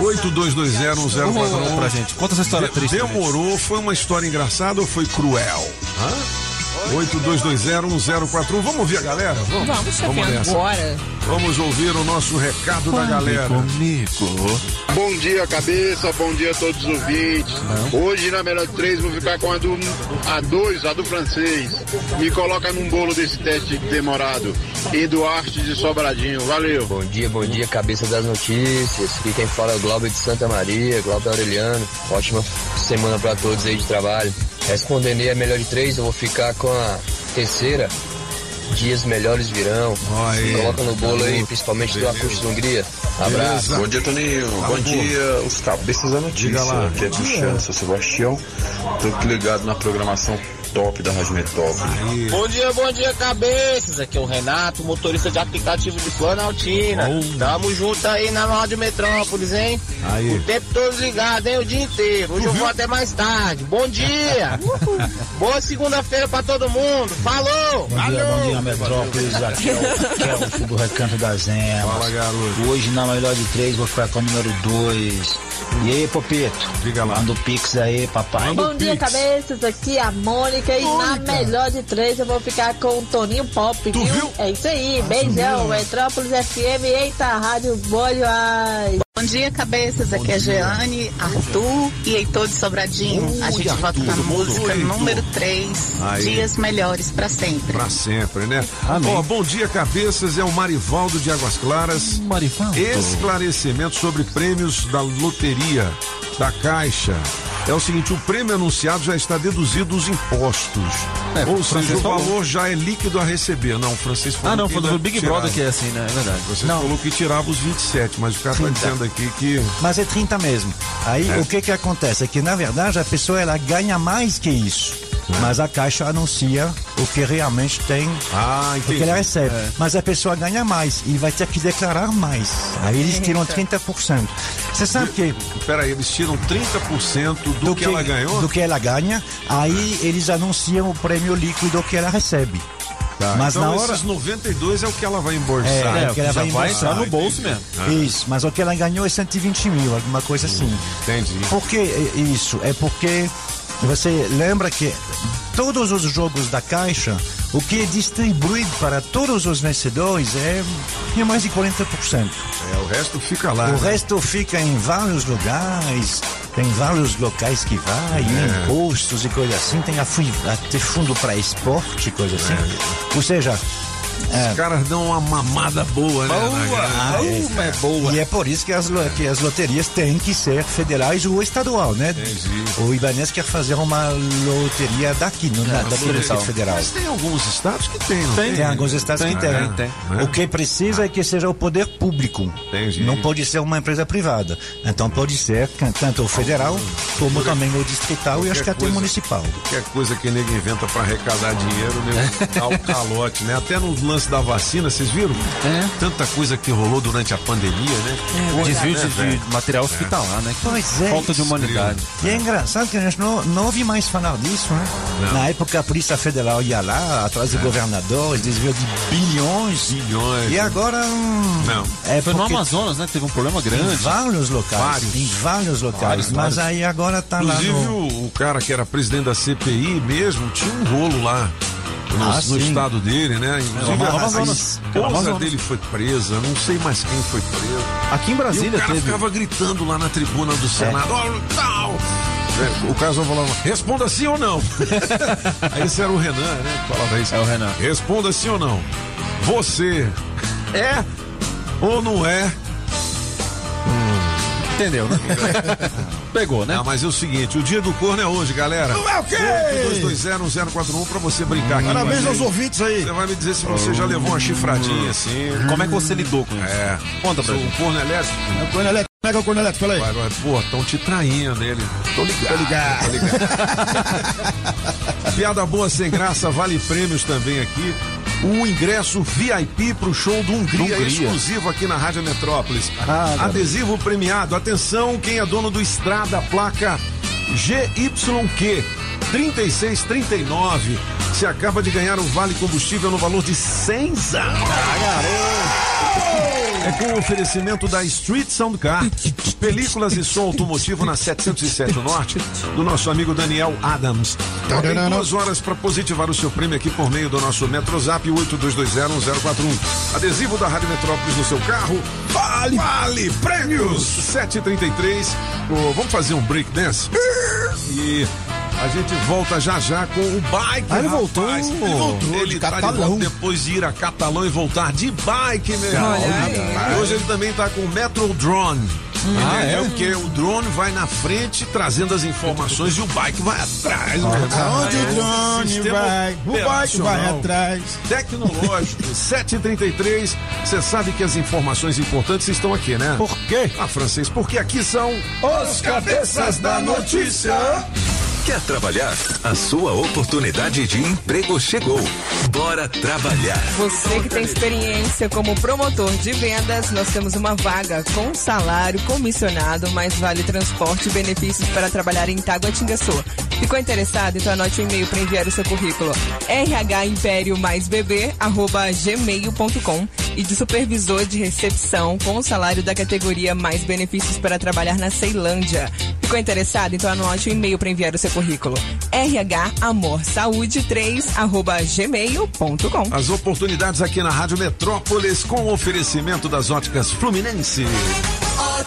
82201041 pra gente. Conta essa história De- triste. pra gente. Demorou? Foi uma história engraçada ou foi cruel? Hã? 82201041. Vamos ouvir a galera? Vamos, Vamos, chefe, nessa. agora. Vamos ouvir o nosso recado da galera. Bom dia, cabeça. Bom dia a todos os ouvintes. Hoje, na melhor de três, vou ficar com a do a dois, a do francês. Me coloca num bolo desse teste demorado. Eduardo de Sobradinho. Valeu. Bom dia, bom dia, cabeça das notícias. Aqui quem fala é o Glauber de Santa Maria, Glauber Aureliano. Ótima semana pra todos aí de trabalho. Respondendo aí a melhor de três, eu vou ficar com a terceira. Dias melhores virão. Aí, Coloca no bolo aí, principalmente do Beleza. Acústico da Hungria. Abraço. Beleza. Bom dia, Toninho. Fala, Bom dia, os cabeças da notícia. Diga lá. Aqui é Cristiano, sou Sebastião. Tô aqui ligado na programação top da Rádio Metrópole. Bom dia, bom dia, cabeças. Aqui é o Renato, motorista de aplicativo de Planaltina. Tamo junto aí na Rádio Metrópolis, hein? Aí. O tempo todo ligado, hein? O dia inteiro. Hoje eu vou até mais tarde. Bom dia! Boa segunda-feira pra todo mundo. Falou! Bom dia, bom dia, Metrópolis. Aqui é o Kelso do Recanto das Emas. Fala, garoto. Hoje, na melhor de três, vou ficar com o número dois. E aí, Popito? Diga lá. Manda o Pix aí, papai. Manda Bom dia, Pix. cabeças. Aqui é a Mônica. E na melhor de três eu vou ficar com o Toninho Pop, viu? viu? É isso aí. Beijão. Metrópolis FM. Eita, Rádio Bolho. Ai. Bom dia, cabeças. Aqui é Jeane, Arthur e Heitor de Sobradinho. Oi, a gente Arthur, volta com a tudo bom? música Heitor. número 3, Aí. Dias Melhores pra Sempre. Pra sempre, né? Amém. Ó, bom dia, cabeças. É o Marivaldo de Águas Claras. Marivaldo. Esclarecimento sobre prêmios da loteria da Caixa. É o seguinte, o prêmio anunciado já está deduzido dos impostos. É, Ou o seja, o falou. valor já é líquido a receber. Não, o francês falou Ah, não, foi do Big tirava. Brother que é assim, né? É verdade. Você falou que tirava os 27, mas o cara está dizendo aqui que. Mas é 30 mesmo. Aí o que que acontece? É que na verdade a pessoa ela ganha mais que isso. Mas a Caixa anuncia o que realmente tem, Ah, o que ela recebe. Mas a pessoa ganha mais e vai ter que declarar mais. Aí eles tiram 30%. Você sabe que Peraí, eles tiram 30% do, que, ela ganhou? do que ela ganha, aí eles anunciam o prêmio líquido que ela recebe. Tá, Mas então na hora esses 92 é o que ela vai embolsar. É, É, o que ela já vai vai embolsar. entrar no bolso mesmo. Isso, mas o que ela ganhou é 120 mil, alguma coisa assim. Entendi. Por que é isso? É porque você lembra que todos os jogos da Caixa, o que é distribuído para todos os vencedores é, é mais de 40%. É, o resto fica lá. O né? resto fica em vários lugares, tem vários locais que vai, É. impostos e coisa assim, tem a, até fundo para esporte, coisa assim. É. Ou seja, Os caras dão uma mamada boa, né? na grana. é boa. E é por isso que as, que as loterias têm que ser federais ou estadual, né? O Ibanez quer fazer uma loteria daqui, no, na, da Receita Federal. Mas tem alguns estados que tem, não Tem, tem? alguns estados Tem, que tem. tem, tem. O que precisa é que seja o poder público. Entendi. Não pode ser uma empresa privada. Então pode ser tanto o federal como também o distrital e acho que até o coisa- municipal. Qualquer coisa que nego inventa pra arrecadar dinheiro, né? Dá o calote, né? Até no lance da vacina, vocês viram? É. Tanta coisa que rolou durante a pandemia, né? É, desvio de- Né, de velho? material hospitalar, né? Pois é. Falta de humanidade. E é engraçado que a gente não, não ouve mais falar disso, né? Não. Na época a Polícia Federal ia lá, atrás do governador, eles desviou de bilhões. Bilhões. E agora. hum, Não. É Foi no Amazonas, né? Teve um problema Em grande. vários locais. Vários. Em vários locais. Vários, mas vários. aí agora tá lá Inclusive, no. o cara que era presidente da CPI mesmo tinha um rolo lá. No, Ah, no estado dele, né? Inclusive, É, a, Amazonas. a É, esposa Amazonas. dele foi presa, não sei mais quem foi preso. Aqui em Brasília e o cara teve. ficava gritando lá na tribuna do Senado, ó, tal. É, O caso falava, responda sim ou não. Aí esse era o Renan, né? Falava isso. É o Renan. Responda sim ou não. Você é ou não é? Entendeu, né? Pegou, né? Não, mas é o seguinte, o dia do corno é hoje, galera. Não é o quê? 2201041 pra você brincar aqui. Parabéns aos ouvintes aí. Você vai me dizer se você já levou uma chifradinha assim. Como é que você lidou com isso? É. Conta pra O gente. corno elétrico. É o corno elétrico. Como é é o corno elétrico? Fala aí. Vai, vai, pô, estão te traindo ele. Tô ligado. Tô ligado. Tô ligado. Piada boa sem graça, vale prêmios também aqui. O ingresso VIP pro show do Hungria, Hungria. exclusivo aqui na Rádio Metrópolis. Ah, garoto. Adesivo premiado. Atenção, quem é dono do Estrada, placa GYQ 3639. Você acaba de ganhar o Vale Combustível no valor de 100 é com o oferecimento da Street Sound Car, películas e som automotivo na 707 Norte, do nosso amigo Daniel Adams. Tem duas horas para positivar o seu prêmio aqui por meio do nosso Metrozap 82201041. Adesivo da Rádio Metrópolis no seu carro. Vale! Vale! Prêmios! 733. Ô, vamos fazer um break dance? E a gente volta já já com o bike. Ah, ele voltou. Ele voltou, Ele de tá de Catalão. depois de ir a Catalão e voltar de bike, meu irmão. Hoje ele também tá com o Metro Drone. Ah, é? é? o que? O drone vai na frente trazendo as informações e o bike vai atrás. irmão. Onde o drone sistema vai, o bike vai atrás. Tecnológico, 733. Você sabe que as informações importantes estão aqui, né? Por quê? Ah, francês, porque aqui são Os cabeças da notícia. Quer trabalhar? A sua oportunidade de emprego chegou. Bora trabalhar. Você que tem experiência como promotor de vendas, nós temos uma vaga com salário comissionado, mais vale transporte e benefícios para trabalhar em Taguatingaçu. Ficou interessado? Então anote o e-mail para enviar o seu currículo. rhimpério mais bebê, arroba gmail.com e de supervisor de recepção com o salário da categoria mais benefícios para trabalhar na Ceilândia. Ficou interessado? Então anote o e-mail para enviar o seu currículo. rhamorsaúde3 arroba gmail.com as oportunidades aqui na Rádio Metrópolis com oferecimento das óticas Fluminense.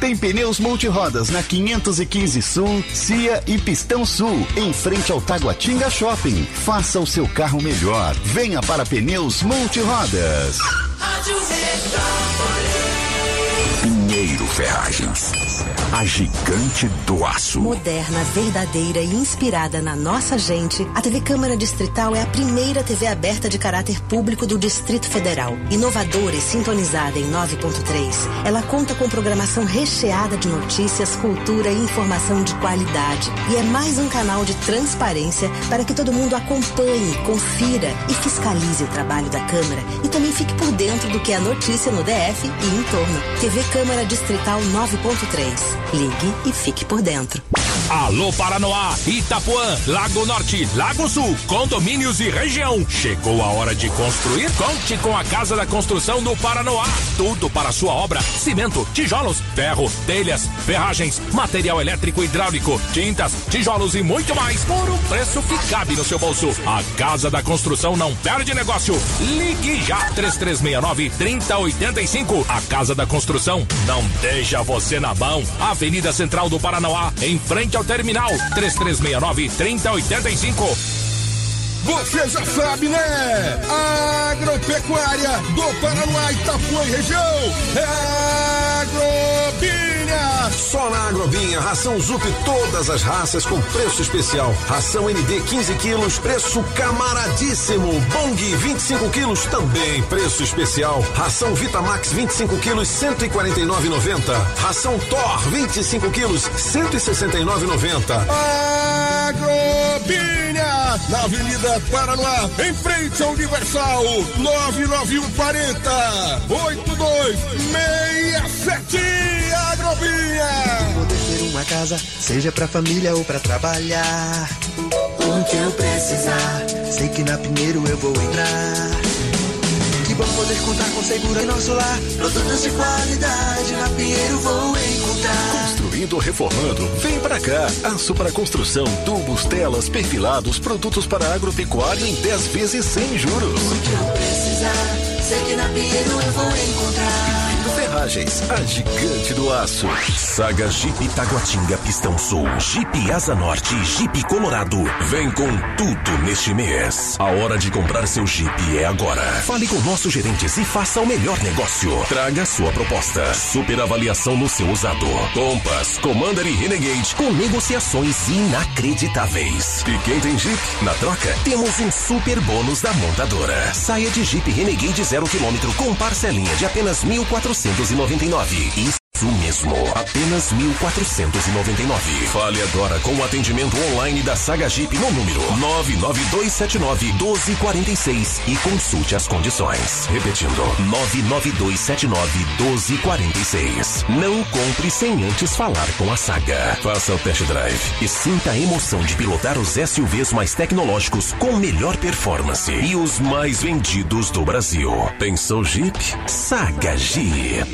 Tem pneus multirodas na 515 Sul, Cia e Pistão Sul, em frente ao Taguatinga Shopping. Faça o seu carro melhor. Venha para Pneus Multirodas. Rádio Metrópolis. Pinheiro Ferragens. A gigante do aço. Moderna, verdadeira e inspirada na nossa gente, a TV Câmara Distrital é a primeira TV aberta de caráter público do Distrito Federal. Inovadora e sintonizada em 9.3, ela conta com programação recheada de notícias, cultura e informação de qualidade. E é mais um canal de transparência para que todo mundo acompanhe, confira e fiscalize o trabalho da Câmara e também fique por dentro do que é notícia no DF e em torno. TV Câmara Distrital 9.3. Ligue e fique por dentro. Alô Paranoá, Itapuã, Lago Norte, Lago Sul, condomínios e região. Chegou a hora de construir? Conte com a Casa da Construção do Paranoá. Tudo para sua obra: cimento, tijolos, ferro, telhas, ferragens, material elétrico e hidráulico, tintas, tijolos e muito mais por um preço que cabe no seu bolso. A Casa da Construção não perde negócio. Ligue já 3369 3085. A Casa da Construção não deixa você na mão. Avenida Central do Paranoá, em frente ao terminal 3369 3085. Você já sabe, né? Agropecuária do Paraná, Itapuã e região. É Só na Agrobinha, ração Zup todas as raças com preço especial. Ração ND 15 quilos, preço camaradíssimo. Bong 25 quilos, também preço especial. Ração Vitamax 25 quilos, 149,90. Ração Thor 25 quilos, 169,90. Agrobinha, na Avenida Paraná, em frente ao Universal, 99140 8267 Agrobinha. Poder ter uma casa, seja pra família ou pra trabalhar. O que eu precisar, sei que na Pinheiro eu vou entrar. Que bom poder contar com segurança em nosso lar. Produtos de qualidade na Pinheiro vou encontrar. Construindo ou reformando, vem pra cá. Aço para construção, tubos, telas, perfilados, produtos para agropecuária em 10 vezes sem juros. O que eu precisar, sei que na Pinheiro eu vou encontrar. Ferragens, a gigante do aço. Saga Jeep Taguatinga Pistão Sul, Jeep Asa Norte Jeep Colorado. Vem com tudo neste mês. A hora de comprar seu Jeep é agora. Fale com nossos gerentes e faça o melhor negócio. Traga sua proposta. Super avaliação no seu usado. Compass, Commander e Renegade com negociações inacreditáveis. E quem tem Jeep? Na troca, temos um super bônus da montadora. Saia de Jeep Renegade 0 km com parcelinha de apenas 1.499. Isso mesmo, apenas 1.499. Fale agora com o atendimento online da Saga Jeep no número 99279-1246 e consulte as condições. Repetindo, 99279-1246. Não compre sem antes falar com a Saga. Faça o test drive e sinta a emoção de pilotar os SUVs mais tecnológicos com melhor performance e os mais vendidos do Brasil. Pensou Jeep? Saga Jeep.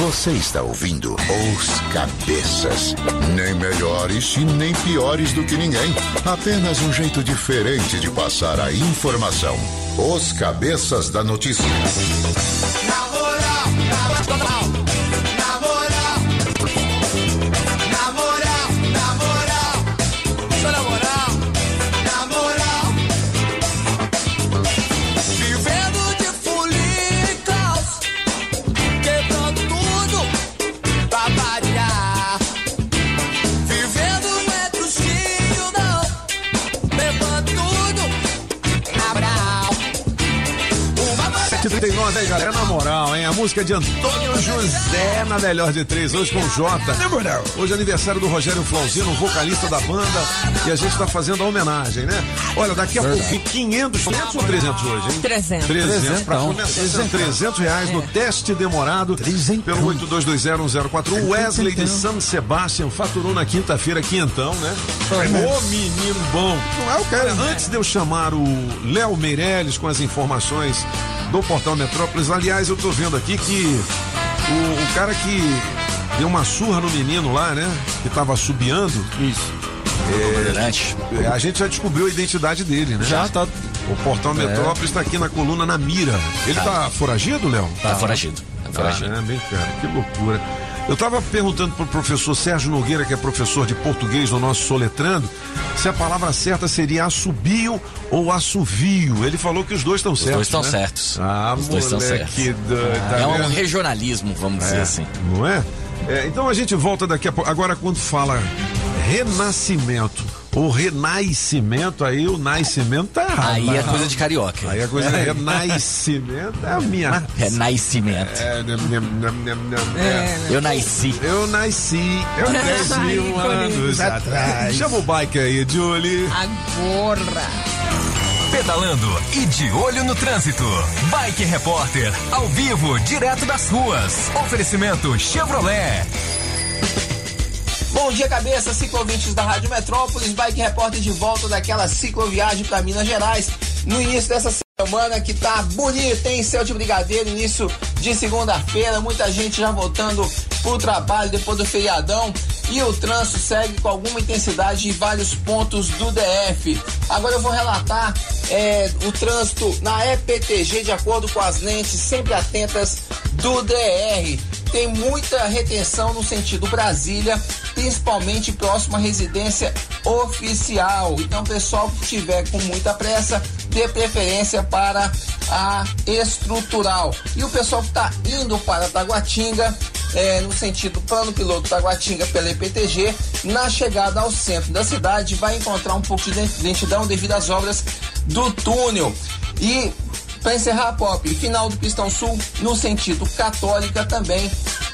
Você está ouvindo Os Cabeças. Nem melhores e nem piores do que ninguém. Apenas um jeito diferente de passar a informação. Os Cabeças da Notícia. Na moral, na A música de Antônio José na melhor de três, hoje com o Jota. Moral. Hoje é aniversário do Rogério Flauzino, vocalista da banda, e a gente tá fazendo a homenagem, né? Olha, daqui a pouco, 500, 500 ou 300 hoje, hein? 300. 300, pra Então, começar, são 300 reais no teste demorado pelo 82201041. O Wesley de São Sebastião faturou na quinta-feira quinhentão, né? Ô menino bom. Não é o cara. Antes de eu chamar o Léo Meirelles com as informações do Portal Metrópolis, aliás, eu tô vendo aqui que o, o cara que deu uma surra no menino lá, né? Que tava subiando. Isso. É, a gente já descobriu a identidade dele, né? Já tá. O Portal É. Metrópolis tá aqui na coluna na mira. Ele tá, Tá. foragido, Léo? Tá foragido. Tá foragido. Ah, né? Bem, cara, que loucura. Eu estava perguntando pro professor Sérgio Nogueira, que é professor de português no nosso soletrando, se a palavra certa seria assobio ou assovio. Ele falou que os dois estão Os certos. dois estão né? certos. Ah, Os dois estão certos. doido, tá é um vendo? regionalismo, vamos dizer É, assim. Não é? É, Então a gente volta daqui a pouco. Agora, quando fala renascimento ou renascimento, aí o nascimento tá errado. Aí é Mas- coisa de carioca. Aí a coisa é renascimento é a minha. Renascimento. É, É, Eu nasci. Eu nasci. Eu 10 mil anos atrás. Chama o bike aí, Julie. Agora. Pedalando e de olho no trânsito. Bike Repórter, ao vivo, direto das ruas. Oferecimento Chevrolet. Bom dia, cabeça, ciclovintes da Rádio Metrópolis, Bike Repórter de volta daquela cicloviagem para Minas Gerais. No início dessa semana que tá bonito, hein? Céu de brigadeiro, início de segunda-feira, muita gente já voltando pro trabalho depois do feriadão. E o trânsito segue com alguma intensidade em vários pontos do DF. Agora eu vou relatar é, o trânsito na EPTG de acordo com as lentes sempre atentas do DR. Tem muita retenção no sentido Brasília, principalmente próximo à residência oficial. Então, pessoal que tiver com muita pressa, dê preferência para a estrutural. E o pessoal que está indo para Taguatinga, é, no sentido plano piloto Taguatinga pela EPTG, na chegada ao centro da cidade, vai encontrar um pouco de lentidão devido às obras do túnel. E para encerrar, Pop, final do Pistão Sul, no sentido católica também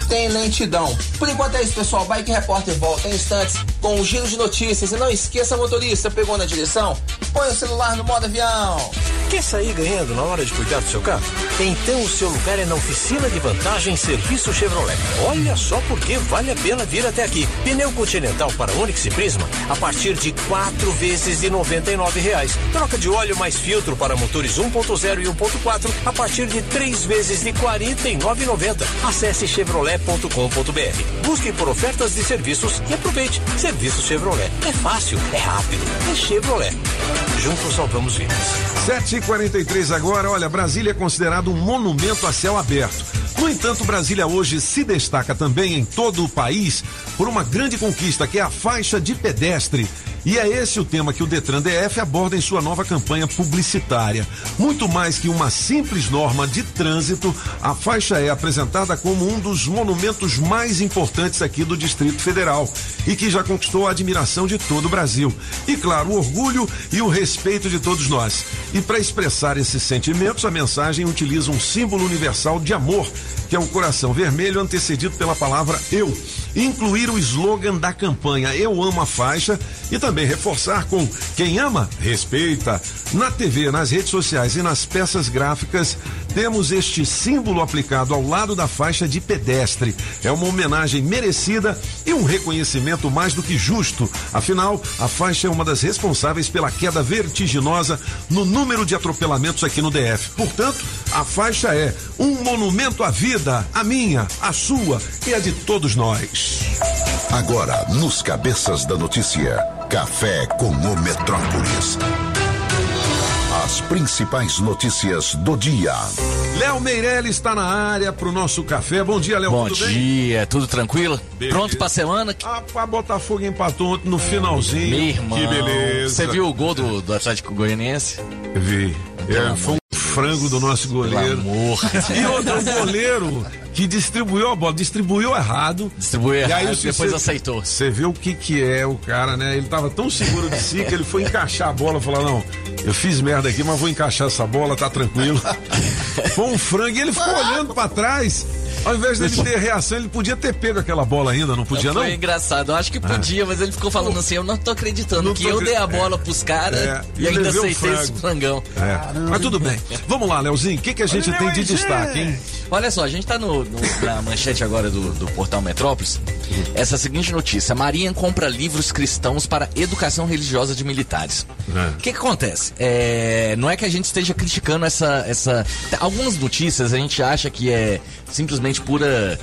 tem lentidão. Por enquanto é isso, pessoal. Bike Repórter volta em instantes com o giro de notícias. E não esqueça, motorista, pegou na direção? Põe o celular no modo avião. Quer sair ganhando na hora de cuidar do seu carro? Então o seu lugar é na oficina de vantagem Serviço Chevrolet. Olha só porque vale a pena vir até aqui. Pneu Continental para Onix e Prisma a partir de quatro vezes de 99 reais. Troca de óleo mais filtro para motores 1.0 e 1.4 a partir de três vezes de R$ 49,90. Acesse chevrolet.com.br. Busque por ofertas de serviços e aproveite. Serviço Chevrolet. É fácil, é rápido, é Chevrolet. Juntos salvamos vidas. 7h43 agora, olha, Brasília é considerado um monumento a céu aberto. No entanto, Brasília hoje se destaca também em todo o país por uma grande conquista que é a faixa de pedestre. E é esse o tema que o Detran DF aborda em sua nova campanha publicitária. Muito mais que uma simples norma de trânsito, a faixa é apresentada como um dos monumentos mais importantes aqui do Distrito Federal e que já conquistou a admiração de todo o Brasil. E, claro, o orgulho e o respeito de todos nós. E para expressar esses sentimentos, a mensagem utiliza um símbolo universal de amor, que é o coração vermelho antecedido pela palavra eu. Incluir o slogan da campanha Eu Amo a Faixa e também reforçar com quem ama, respeita. Na TV, nas redes sociais e nas peças gráficas, temos este símbolo aplicado ao lado da faixa de pedestre. É uma homenagem merecida e um reconhecimento mais do que justo. Afinal, a faixa é uma das responsáveis pela queda vertiginosa no número de atropelamentos aqui no DF. Portanto, a faixa é um monumento à vida, a minha, a sua e a de todos nós. Agora, nos cabeças da notícia, café com o Metrópolis. As principais notícias do dia. Léo Meirelles está na área pro nosso café. Bom dia, Léo. Bom tudo bem? dia, tudo tranquilo? Beleza. Pronto pra semana? Ah, pra Botafogo empatou ontem no finalzinho. Meu irmão. Que beleza. Você viu o gol do, do Atlético Goianiense? Vi. É, amor foi um frango do nosso goleiro. amor. E outro goleiro que distribuiu a bola, distribuiu errado. Distribuiu E aí, errado, depois aceitou. Você vê o que que é o cara, né? Ele tava tão seguro de si que ele foi encaixar a bola, falou: "Não, eu fiz merda aqui, mas vou encaixar essa bola, tá tranquilo". Foi um frango e ele ficou olhando pra trás. Ao invés dele ter reação, ele podia ter pego aquela bola ainda, não podia não? Foi engraçado, eu acho que podia, mas ele ficou falando assim: eu não tô acreditando Não que tô eu acre- dei a bola pros caras É, e e ainda aceitei frango. esse frangão. É. Mas tudo bem. Vamos lá, Leozinho, o que, que a gente tem de destaque, hein? Olha só, a gente tá no, no- na manchete agora do, do portal Metrópolis. Essa seguinte notícia: Marinha compra livros cristãos para educação religiosa de militares. O que, que acontece? É, não é que a gente esteja criticando essa, essa. Algumas notícias a gente acha que é simplesmente pura.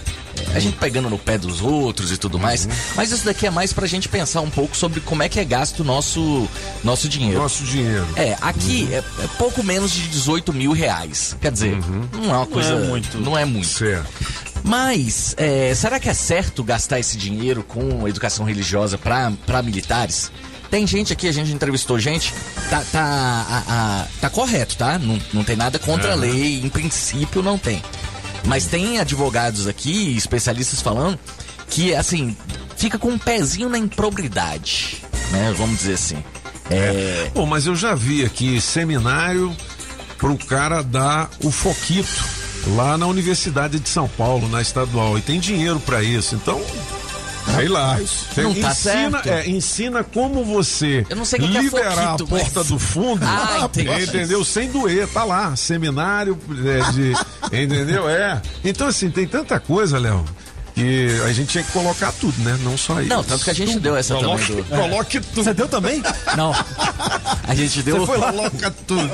A gente pegando no pé dos outros e tudo mais. Mas isso daqui é mais pra gente pensar um pouco sobre como é que é gasto o nosso, nosso dinheiro. Nosso dinheiro. É, aqui é, é pouco menos de 18 mil reais. Quer dizer, não é uma coisa. é muito. Não é muito. Certo. Mas, é, será que é certo gastar esse dinheiro com educação religiosa para militares? Tem gente aqui, a gente entrevistou gente, tá, tá, a- a- tá correto, tá? Não, não tem nada contra a lei, em princípio não tem. Mas tem advogados aqui, especialistas falando, que, assim, fica com um pezinho na improbidade, né? Vamos dizer assim. É, Bom, mas eu já vi aqui seminário pro cara dar o foquito lá na Universidade de São Paulo, na estadual, e tem dinheiro pra isso. Então, sei lá. Não tá ensina, certo. é, ensina como você Eu não sei o que que é liberar foquito, a porta mas- do fundo, Ah, entendi. entendeu? Sem doer, tá lá, seminário é, de, entendeu? É. Então assim, tem tanta coisa, Léo, que a gente tinha que colocar tudo, né? Não só isso. Não, tanto que a gente deu essa coloque, também do- Coloque tudo. Você deu também? Não. A gente deu. Você foi lá, coloca tudo.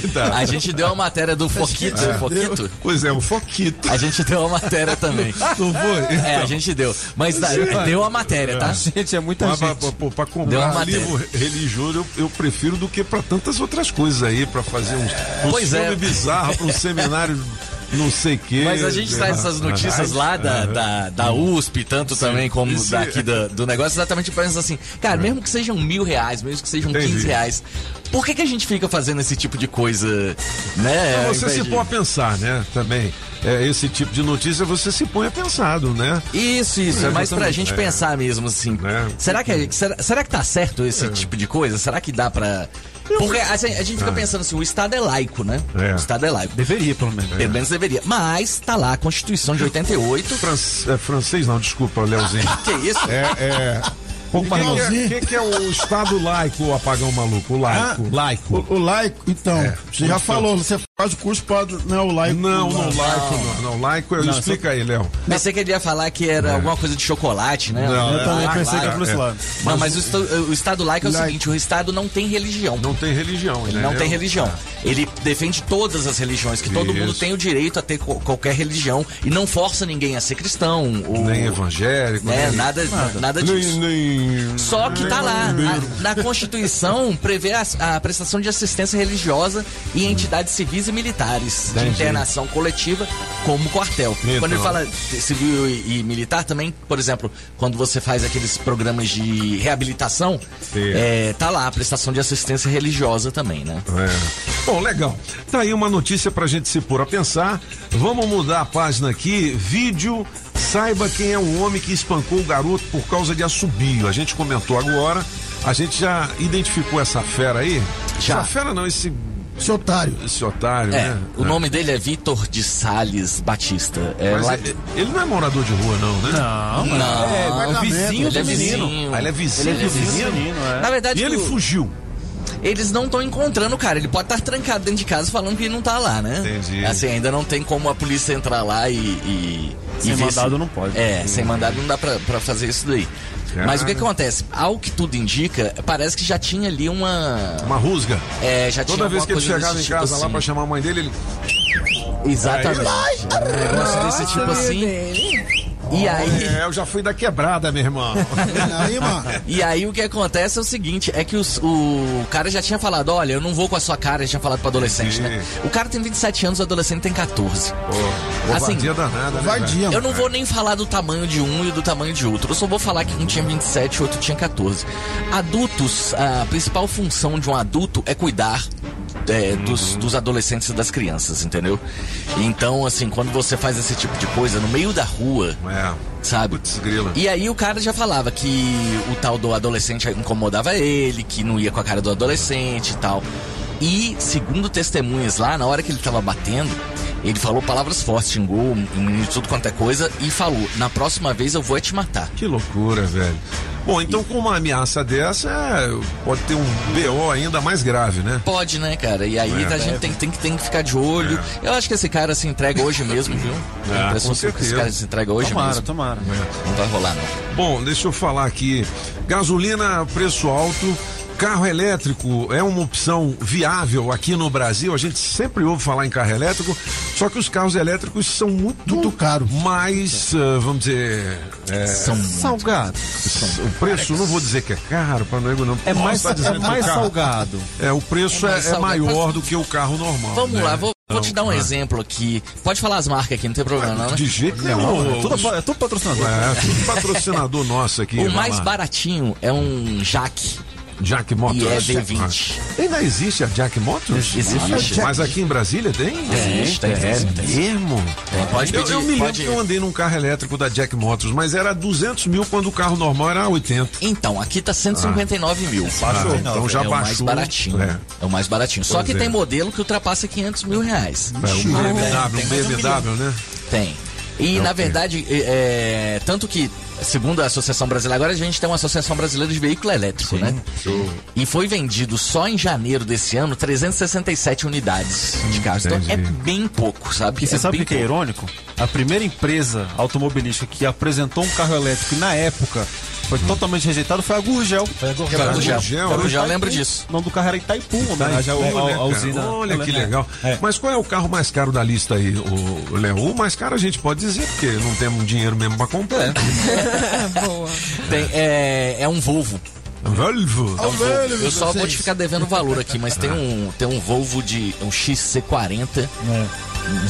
Cuidado. A gente deu a matéria do Foquito. É. Foquito? Pois é, o Foquito. A gente deu a matéria também. Não foi? É, a gente deu. Mas tá, deu a matéria, tá? Gente, é muita pra, gente. pra- pra uma comprar livro religioso, eu, eu prefiro do que pra tantas outras coisas aí, pra fazer uns, uns Pois é. filmes bizarros pra um seminário não sei o quê. Mas a gente traz essas notícias lá da, da, da USP, tanto também como Isso daqui é. do, do negócio, exatamente pensando assim, cara, mesmo que sejam mil reais, mesmo que sejam Entendi. 15 reais, por que, que a gente fica fazendo esse tipo de coisa, né? Então você se põe a pensar, né? Também. É, esse tipo de notícia você se põe a pensado, né? Isso, isso. É, mais pra gente É. pensar mesmo, assim. Será, que, será, será que tá certo esse tipo de coisa? Será que dá pra. Porque assim, a gente fica Ah. pensando assim, o Estado é laico, né? É. O Estado é laico. Deveria, pelo menos. Pelo menos deveria. Mas tá lá a Constituição de 88. é francês não, desculpa, Leozinho. Que isso? É, é. Pouco O que, é, novinho. que é o Estado laico, o apagão maluco? O laico. laico. O, o laico, então, É, você já falou, você faz o curso para. Não, o laico. Não, não, não. laico não. Não, laico, Não, explica aí, Léo. Pensei que ele ia falar que era alguma coisa de chocolate, né? Não, Eu também Ah, pensei que era por esse lado. Não, mas o, o Estado laico é o Laico. seguinte: o Estado não tem religião. Não tem religião, Ele né? não tem religião. Ele defende todas as religiões, que todo Isso. mundo tem o direito a ter qualquer religião e não força ninguém a ser cristão. Ou, Nem evangélico. né, nem- nada, nada disso. Nem, nem- Só que tá lá, na, na Constituição prevê a, a prestação de assistência religiosa em entidades civis e militares de Entendi. internação coletiva como quartel. Quando ele fala civil e, e militar também, por exemplo, quando você faz aqueles programas de reabilitação, é, tá lá a prestação de assistência religiosa também, né? É. Bom, legal. Tá aí uma notícia pra gente se pôr a pensar. Vamos mudar a página aqui. Vídeo. Saiba quem é o homem que espancou o garoto por causa de assobio. A gente comentou agora. A gente já identificou essa fera aí? Já. Essa fera não, esse. Esse otário. Esse otário, É, né? o nome dele é Vitor de Salles Batista. É Mas lá- ele, ele não é morador de rua, não, né? Não, Não, é, é vizinho ele é vizinho. Ah, ele é vizinho. Ele é vizinho do menino, é. Na verdade, E ele o- fugiu. Eles não estão encontrando o cara. Ele pode estar trancado dentro de casa falando que ele não tá lá, né? Entendi. Assim, ainda não tem como a polícia entrar lá e. e e Sem ver mandado se- não pode. É, sem mandado não dá pra, pra fazer isso daí. Cara. Mas o que, que acontece? Ao que tudo indica, parece que já tinha ali uma. Uma rusga. É, já tinha Toda vez que ele chegava em tipo casa lá assim. pra chamar a mãe dele, ele. Exatamente. Um negócio desse tipo assim. E aí. É, eu já fui da quebrada, meu irmão. Aí, mano. E aí o que acontece é o seguinte, é que os- o cara já tinha falado, olha, eu não vou com a sua cara, já tinha falado pro adolescente, Sim. né? O cara tem 27 anos, o adolescente tem 14. Pô, Assim, covardia danada, né, Covardia, Eu não vou nem falar do tamanho de um e do tamanho de outro. Eu só vou falar que um tinha 27 e o outro tinha 14. Adultos, a principal função de um adulto é cuidar é, dos, dos adolescentes e das crianças, entendeu? Então, assim, quando você faz esse tipo de coisa no meio da rua, velho? É. sabe? Putz, grila. E aí o cara já falava que o tal do adolescente incomodava ele, que não ia com a cara do adolescente e tal. E, segundo testemunhas lá, na hora que ele tava batendo, ele falou palavras fortes, xingou o menino de tudo quanto é coisa e falou: na próxima vez eu vou é te matar. Que loucura, velho. Bom, então com uma ameaça dessa, é, pode ter um BO ainda mais grave, né? Pode, né, cara? E aí É. a gente tem, tem, que- tem que ficar de olho. Eu acho que esse cara se entrega hoje mesmo, viu? Tem a com que esse certeza. cara se entrega hoje Tomara, mesmo. tomara. Não vai rolar, não. Bom, deixa eu falar aqui. Gasolina, preço alto. Carro elétrico é uma opção viável aqui no Brasil. A gente sempre ouve falar em carro elétrico, só que os carros elétricos são muito, Muito caro. mais, ah, vamos dizer, é, São Salgado. o preço, não vou dizer que é caro, para não não É mais, tá é o mais salgado. É, o preço É é, é maior do que o carro normal. Vamos né? lá, vou, vou te dar um Ah. exemplo aqui. Pode falar as marcas aqui, não tem problema, não, né? De jeito nenhum. é tudo, é tudo patrocinador. É, tudo patrocinador nosso aqui. O mais lá. baratinho é um Jack. Jack Motors. E é V20. Ah. Ainda existe a Jack Motors? Existe. Mas aqui em Brasília tem? Existe, tem, É tem, tem. mesmo? Tem, pode eu, pedir, eu me lembro que eu andei num carro elétrico da Jack Motors, mas era 200 mil quando o carro normal era 80. Então, aqui tá 159 mil. Baixou. então já é o mais baixou. baratinho. É. É. o mais baratinho. Só Pois que é. tem modelo que ultrapassa 500 mil reais. É, um BMW, um um BMW, né? Tem. E É, na verdade, é, é, tanto que, segundo a Associação Brasileira, agora a gente tem uma Associação Brasileira de Veículo Elétrico, né? E foi vendido só em janeiro desse ano 367 unidades de carros. Então é bem pouco, sabe? E você é sabe o que é irônico? A primeira empresa automobilística que apresentou um carro elétrico na época foi totalmente rejeitado foi a Gurgel. Foi a a Gurgel. Foi a Gurgel, lembro disso. O nome do carro era Itaipu, homenagem Itaipu, ao- né, cara? usina. Olha que É. legal. Mas qual é o carro mais caro da lista aí, o Léo? O mais caro a gente pode dizer, porque não temos dinheiro mesmo pra comprar. Boa. Tem, é, é um Volvo. Volvo. É um Volvo. Eu só vou te ficar devendo o valor aqui, mas tem um, tem um Volvo de um XC40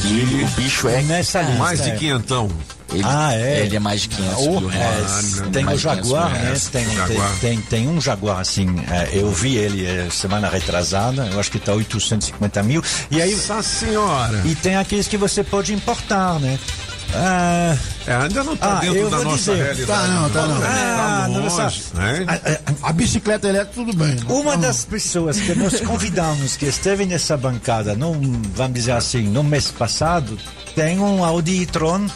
que o bicho é Nessa lista, Mais de é. quinhentão. Ele, Ah, é? Ele é mais de 500 Oh, mil reais. é, tem o Mais de 500 Jaguar, mil né? Tem, tem, Jaguar. tem, tem um Jaguar assim, é, eu vi ele é, semana retrasada, eu acho que tá 850 mil. E aí, Nossa senhora! e tem aqueles que você pode importar, né? Ah, É, ainda não tá Ah, dentro da nossa dizer. realidade. Tá não, tá não. Ah, não, longe, né? A, a- a bicicleta elétrica, tudo bem. Uma das pessoas que nós convidamos que esteve nessa bancada, no, vamos dizer assim, no mês passado, tem um Audi e-tron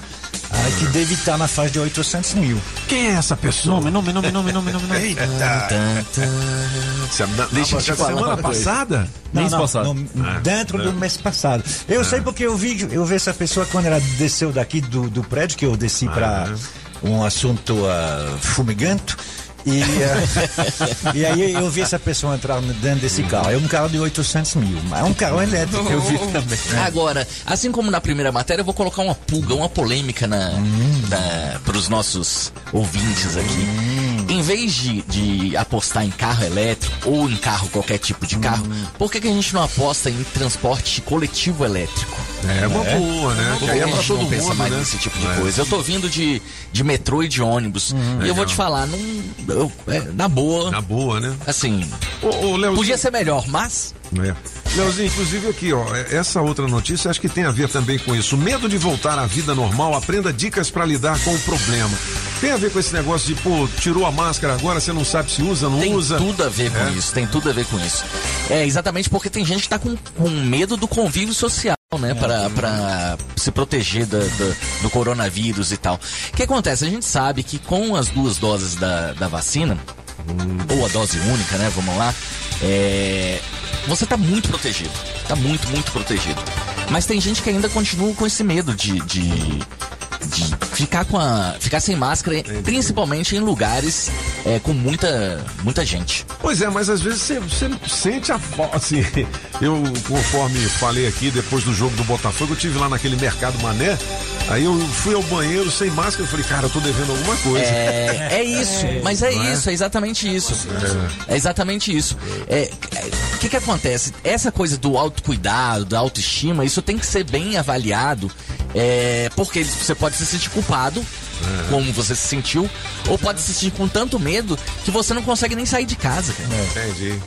ah, que deve estar na faixa de 800 mil. Quem é essa pessoa? Nome, nome, nome, nome, nome, nome. nome. Eita! Deixa eu te falar semana passada? Mês passado. no- Ah, dentro é. do mês passado. Eu sei porque eu vi, eu vi essa pessoa quando ela desceu daqui do, do prédio, que eu desci para um assunto ah, fumigento. E, ah, e aí eu vi essa pessoa entrar dentro desse carro. É um carro de 800 mil, mas é um carro elétrico. Eu vi também. Agora, assim como na primeira matéria, eu vou colocar uma pulga, uma polêmica na, para os nossos ouvintes aqui. Em vez de, de apostar em carro elétrico ou em carro, qualquer tipo de carro, por que, que a gente não aposta em transporte coletivo elétrico? É uma boa, né? Por Que que aí é a pra gente todo não pensa mundo, mais né? nesse tipo de É. coisa? Eu tô vindo de, de metrô e de ônibus. e eu vou te falar, não, eu- é, na boa, Na boa, né? assim, Ô, ô, podia ser melhor, mas É. Leozinho, inclusive aqui, ó, essa outra notícia acho que tem a ver também com isso. Medo de voltar à vida normal, aprenda dicas pra lidar com o problema. Tem a ver com esse negócio de, pô, tirou a máscara agora, você não sabe se usa, não Tem usa. tudo a ver com É. isso, tem tudo a ver com isso. É exatamente porque tem gente que tá com, com medo do convívio social, né? Pra, pra se proteger da- da- do coronavírus e tal. O que acontece? A gente sabe que com as duas doses da, da vacina, ou a dose única, né? Vamos lá. É, você tá muito protegido. Tá muito, muito protegido. Mas tem gente que ainda continua com esse medo de de ficar com a ficar sem máscara, principalmente em lugares é, com muita muita gente. Pois é, mas às vezes você, você sente a falta. Assim, eu, conforme falei aqui, depois do jogo do Botafogo, eu tive lá naquele mercado mané. Aí eu fui ao banheiro sem máscara. Eu falei, cara, eu tô devendo alguma coisa. É, é isso, mas é é? isso, é exatamente isso. É exatamente isso. É, O que que acontece? Essa coisa do autocuidado, da autoestima, isso tem que ser bem avaliado, é, porque você pode se sentir culpado, É. como você se sentiu, ou pode se sentir com tanto medo que você não consegue nem sair de casa, cara. Entendi.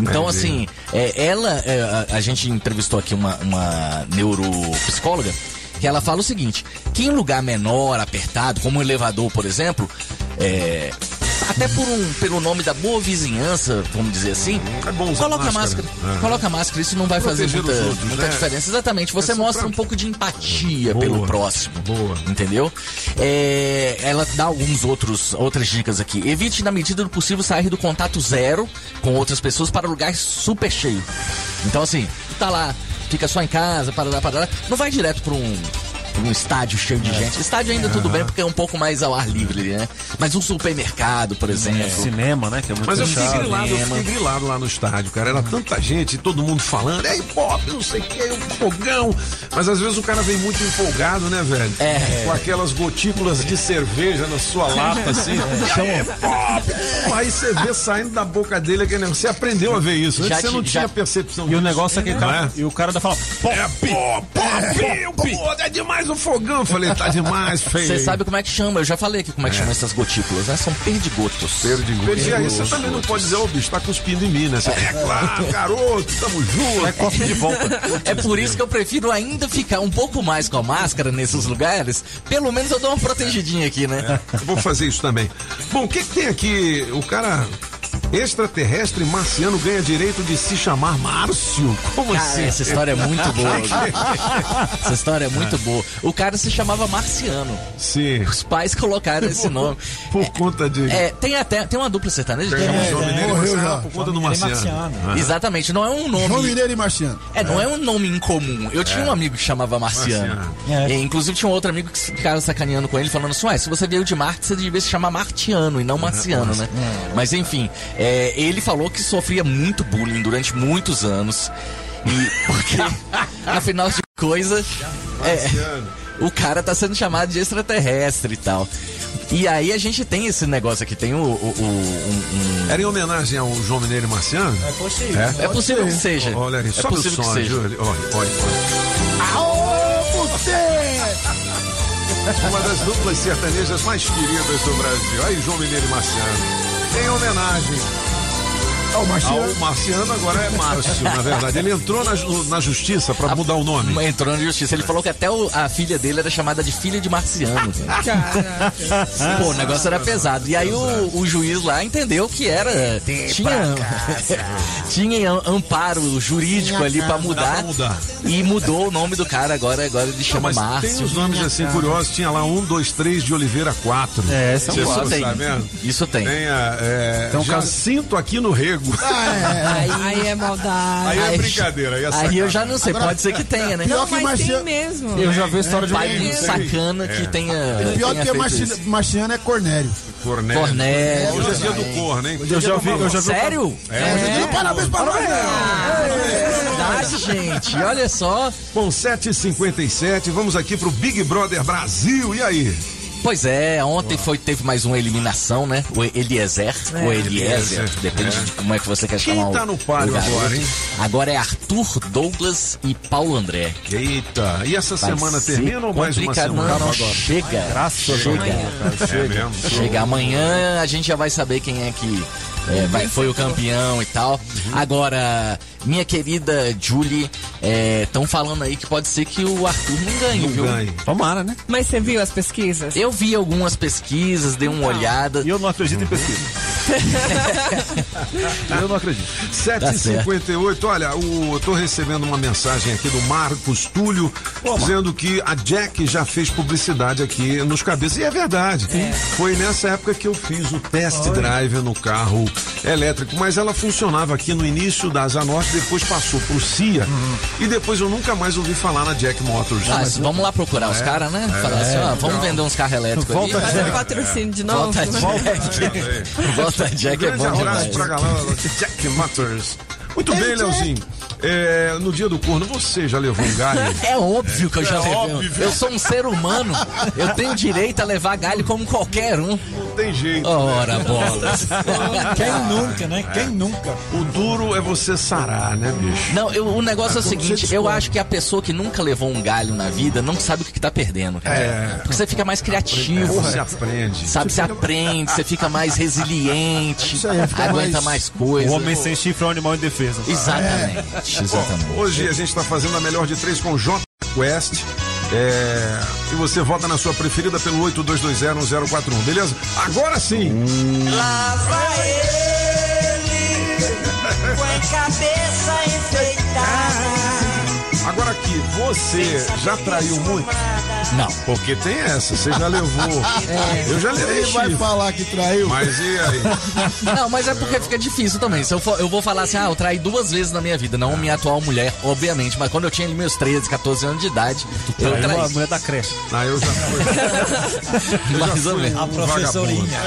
Então, Entendi. assim, é, ela, é, a, a gente entrevistou aqui uma, uma neuropsicóloga que ela fala o seguinte: que em lugar menor, apertado, como um elevador, por exemplo, é, até por um, pelo nome da boa vizinhança, vamos dizer assim, É bom usar coloca a máscara. máscara. É. Coloca a máscara, isso não vai fazer Proteger muita, os outros, muita né? diferença. Exatamente, você Essa mostra pra- um pouco de empatia Boa. pelo próximo. Boa. Entendeu? É, ela dá alguns outros outras dicas aqui. Evite, na medida do possível, sair do contato zero com outras pessoas para lugar super cheio. Então, assim, tá lá, fica só em casa, para lá, para lá. Não vai direto para um um estádio cheio de gente. Estádio ainda tudo bem, porque é um pouco mais ao ar livre, né? Mas um supermercado, por exemplo. Cinema, né? Que é muito Mas eu fiquei fechado. grilado, eu Cinema. fiquei grilado lá no estádio, cara. Era tanta gente, todo mundo falando, é hip hop, não sei o que, um fogão. Mas às vezes o cara vem muito empolgado, né, velho? É. Com aquelas gotículas de cerveja na sua lata, assim. Hip hop? Aí você vê saindo da boca dele aquele negócio. Você aprendeu a ver isso. Antes Já você não te- tinha já- percepção E o disso. negócio é que o cara, Não e o cara ainda fala, pop, É, pô, pop, pô, é demais o fogão. Eu falei, tá demais, feio. Você sabe como é que chama? Eu já falei aqui como é que chama essas gotículas, né? São perdigotos. Perdi aí, você também não pode dizer, ô bicho, tá cuspindo em mim, né? Você, é claro, garoto, tamo junto. é cospe de volta. É por isso que eu prefiro ainda ficar um pouco mais com a máscara nesses lugares. Pelo menos eu dou uma protegidinha aqui, né? Eu Vou fazer isso também. Bom, o que, que tem aqui? O cara extraterrestre marciano ganha direito de se chamar Márcio? Como Cara, assim? essa história é muito boa. essa história é muito boa. O cara se chamava Marciano. Sim. Os pais colocaram esse nome. Por conta de. É, tem até tem uma dupla sertaneja. O é- João Mineiro e morreu Marciano, já. por conta do João e Marciano. Marciano. Ah. Exatamente, não é um João nome. Mineiro e Marciano. É, não é um nome incomum. Eu tinha um amigo que chamava Marciano. Marciano. E, inclusive tinha um outro amigo que ficava sacaneando com ele, falando assim: Ué, se você veio de Marte, você devia se chamar Martiano e não Marciano, né? Mas enfim, é, ele falou que sofria muito bullying durante muitos anos. E porque, afinal de coisas, é, o cara tá sendo chamado de extraterrestre e tal. E aí a gente tem esse negócio aqui, tem o. o- o- um- um- Era em homenagem ao João Mineiro e Marciano? É possível. É possível que seja. Olha aí, é sobe o possível som, que seja. Júlio. Olha, olha, olha. Aô, você! Uma das duplas sertanejas mais queridas do Brasil. Aí, João Mineiro e Marciano. Em homenagem Ó, o Marciano. ao Marciano, agora é Márcio, na verdade. Ele entrou na, na justiça pra mudar o nome. Entrou na justiça. Ele falou que até o- a filha dele era chamada de filha de marciano. Pô, o negócio era pesado. E aí o, o juiz lá entendeu que era. Tinha, tinha am- amparo jurídico ali pra mudar. pra mudar. E mudou o nome do cara agora. Agora ele Não, chama mas Márcio. tem os nomes assim curiosos. Tinha lá um, dois, três de Oliveira, quatro. É, esse é Você Isso tem. né? Isso tem. Tem a. É, Então, Jacinto aqui no Rego. Aí é maldade. Aí é Aí- brincadeira. Aí, é Aí eu já não sei, pode ser que tenha, né? Pior Não, que mas Marciano. tem mesmo. Eu já vi a história de um Pai sacana que tenha. Pior tenha que feito Marci-. Marciano é Cornélio. Cornélio. Cornélio. Hoje é dia do corno, hein? Eu já vi, eu já vi. Sério? É. Parabéns pra nós. Verdade, gente. Olha só. Bom, 7h57, vamos aqui pro Big Brother Brasil. E aí? Pois é, ontem foi, teve mais uma eliminação, né? O Eliezer, o Eliezer, depende é. de como é que você quer Quem chamar o tá no páreo o garoto. agora, hein? Agora é Arthur, Douglas e Paulo André. Eita, e essa Vai semana termina ou mais uma semana? Não, não, chega. Graças chega. É mesmo. Chega amanhã, a gente já vai saber quem é que é, vai- foi o campeão e tal. Agora, minha querida Julie, estão falando aí que pode ser que o Arthur não ganhe, viu? ganhe. Tomara, né? Mas você viu as pesquisas? Eu vi algumas pesquisas, dei uma olhada. E eu não acredito em pesquisa. eu não acredito. 7h58, olha, o, eu tô recebendo uma mensagem aqui do Marcos Túlio dizendo que a Jack já fez publicidade aqui nos cabeças. E é verdade. Foi nessa época que eu fiz o test drive no carro elétrico, mas ela funcionava aqui no início da Asa Norte, depois passou pro CIA e depois eu nunca mais ouvi falar na Jack Motors. Ah, vamos lá procurar os caras, né? Falar assim, ó, vamos vender uns carros elétricos Volta ali. Fazer patrocínio de novo. Volta Jack. Volta Jack é Grande bom abraço demais. pra galera da Jack Motors. Muito bem, Leozinho. É, no dia do corno, você já levou um galho? É óbvio que eu já É levei. óbvio. Eu sou um ser humano. Eu tenho direito a levar galho como qualquer um. Não tem jeito. Ora, bolas. Quem nunca, né? Quem nunca? O duro é você sarar, né, bicho? Não, eu- o negócio é o você seguinte, eu acho que a pessoa que nunca levou um galho na vida não sabe o que, que tá perdendo, cara. É. Porque você fica mais criativo. Você aprende. Sabe, você aprende, você fica mais resiliente, Isso aí, fica aguenta mais- mais coisas. O homem sem chifre é um animal indefeso. Exatamente, exatamente. Hoje a gente está fazendo a melhor de três com J Quest. É, e você vota na sua preferida pelo 82201041, beleza? Agora sim! Lá vai ele, com a cabeça enfeitada. Aqui, você já traiu muito? Não. Porque tem essa, você já levou. É. Eu já levei Ele vai falar que traiu. Mas e aí? Não, mas é porque fica difícil também. Se eu, for- eu vou falar assim, ah, eu traí duas vezes na minha vida, não minha atual mulher, obviamente, mas quando eu tinha ali meus 13, 14 anos de idade, eu traiu traí. a mulher da creche. Ah, eu já fui. Mais ou fui menos. A professorinha.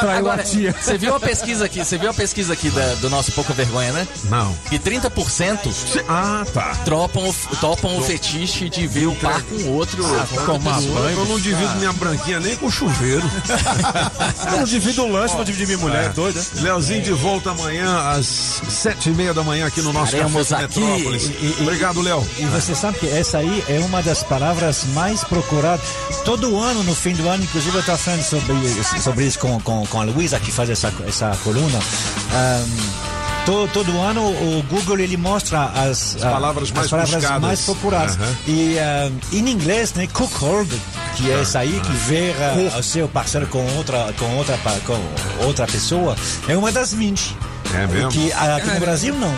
Traiu Agora, a tia. Você viu a pesquisa aqui? Você viu a pesquisa aqui da- do nosso Pouca Vergonha, né? Não. Que 30% Ah, tá. topam, o- topam o fetiche de ver o par com o outro. com outra pessoa. Eu não divido minha branquinha nem com chuveiro. Eu não divido o lanche pra dividir minha mulher, é doida. Leozinho de volta amanhã às sete e meia da manhã aqui no nosso Estaremos Café aqui Metrópolis. e- e- Obrigado, Léo. E você sabe que essa aí é uma das palavras mais procuradas. Todo ano, no fim do ano, inclusive eu estava falando sobre, isso- sobre isso com, com, com a Luísa, que faz essa, essa coluna. Ahm, to- todo ano o Google ele mostra as, As palavras as mais palavras buscadas. mais procuradas. Aham. E ahm, em inglês, né, cuckold, que é essa aí que ver ah, o seu parceiro com outra, com outra, com outra pessoa, é uma das 20. É mesmo? Que aqui no Brasil não.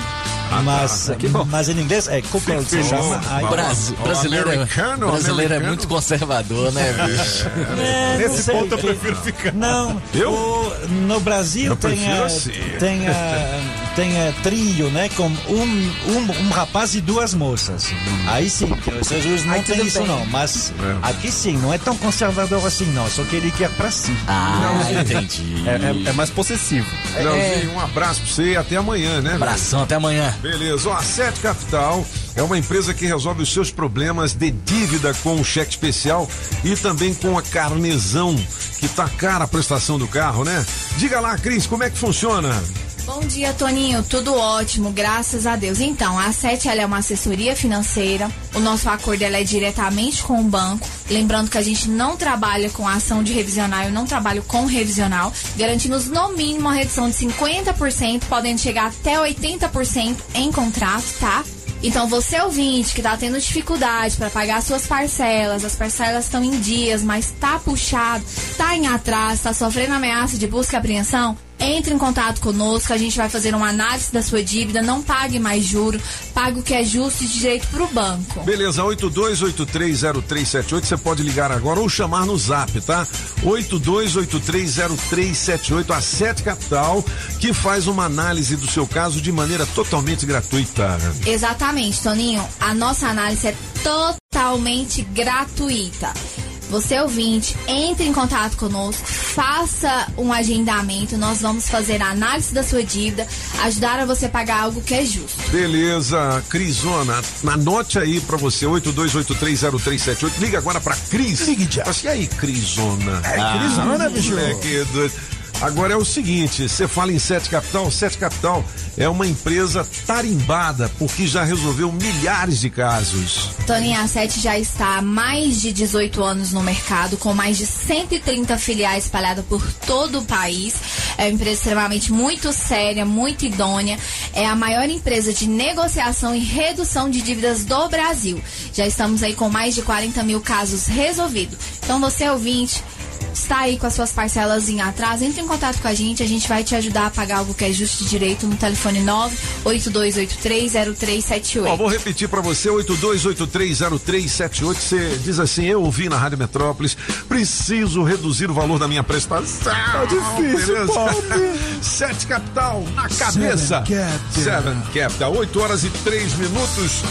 tá. mas, mas em inglês é cuckold, se chama. Aí- Brasi- O brasileiro, é- americano, brasileiro é muito conservador, né, bicho? É, não Nesse sei, ponto eu prefiro ficar. Não, Eu? o- no Brasil Eu tem, a, assim. tem, a, tem a trio, né? Com um, um, um rapaz e duas moças. Aí sim, os Jesus não Aí tem isso bem. não, mas É. aqui sim, não é tão conservador assim não, só que ele quer pra si. Ah, entendi. É, é- é mais possessivo. Leozinho, um abraço pra você e até amanhã, né? velho? Abração, até amanhã. Beleza, ó, a Sete Capital é uma empresa que resolve os seus problemas de dívida com o cheque especial e também com a carnezão, que tá cara a prestação do carro, né? Diga lá, Cris, como é que funciona? Bom dia, Toninho. Tudo ótimo, graças a Deus. Então, a Sete é uma assessoria financeira. O nosso acordo é diretamente com o banco. Lembrando que a gente não trabalha com ação de revisional, eu não trabalho com revisional. Garantimos no mínimo uma redução de 50%, podendo chegar até 80% em contrato, tá? Então, você ouvinte que está tendo dificuldade para pagar suas parcelas, as parcelas estão em dias, mas tá puxado, tá em atraso, tá sofrendo ameaça de busca e apreensão, entre em contato conosco, a gente vai fazer uma análise da sua dívida, não pague mais juro, pague o que é justo e direito para o banco. Beleza, 82830378, você pode ligar agora ou chamar no zap, tá? 82830378, a Sete Capital, que faz uma análise do seu caso de maneira totalmente gratuita. Exatamente, Toninho. A nossa análise é totalmente gratuita. Você ouvinte, entre em contato conosco, faça um agendamento, nós vamos fazer a análise da sua dívida, ajudar a você pagar algo que é justo. Beleza, Crisona, anote aí pra você, 82830378. Liga agora pra Cris. Ligue já. E aí, Crisona? É, Crisona, bicho. moleque doido. Agora é o seguinte, você fala em Sete Capital, Sete Capital é uma empresa tarimbada, porque já resolveu milhares de casos. Toninho a 7 já está há mais de 18 anos no mercado, com mais de 130 filiais espalhadas por todo o país. É uma empresa extremamente muito séria, muito idônea. É a maior empresa de negociação e redução de dívidas do Brasil. Já estamos aí com mais de 40 mil casos resolvidos. Então você ouvinte, está aí com as suas parcelas em atraso, entre em contato com a gente, a gente vai te ajudar a pagar algo que é justo e direito no telefone 982830378. Ó, vou repetir pra você, 82830378. Você diz assim: Eu ouvi na Rádio Metrópolis, preciso reduzir o valor da minha prestação. Tá difícil, Sete Capital na cabeça. Seven Capital. Seven Capital, 8 horas e 3 minutos.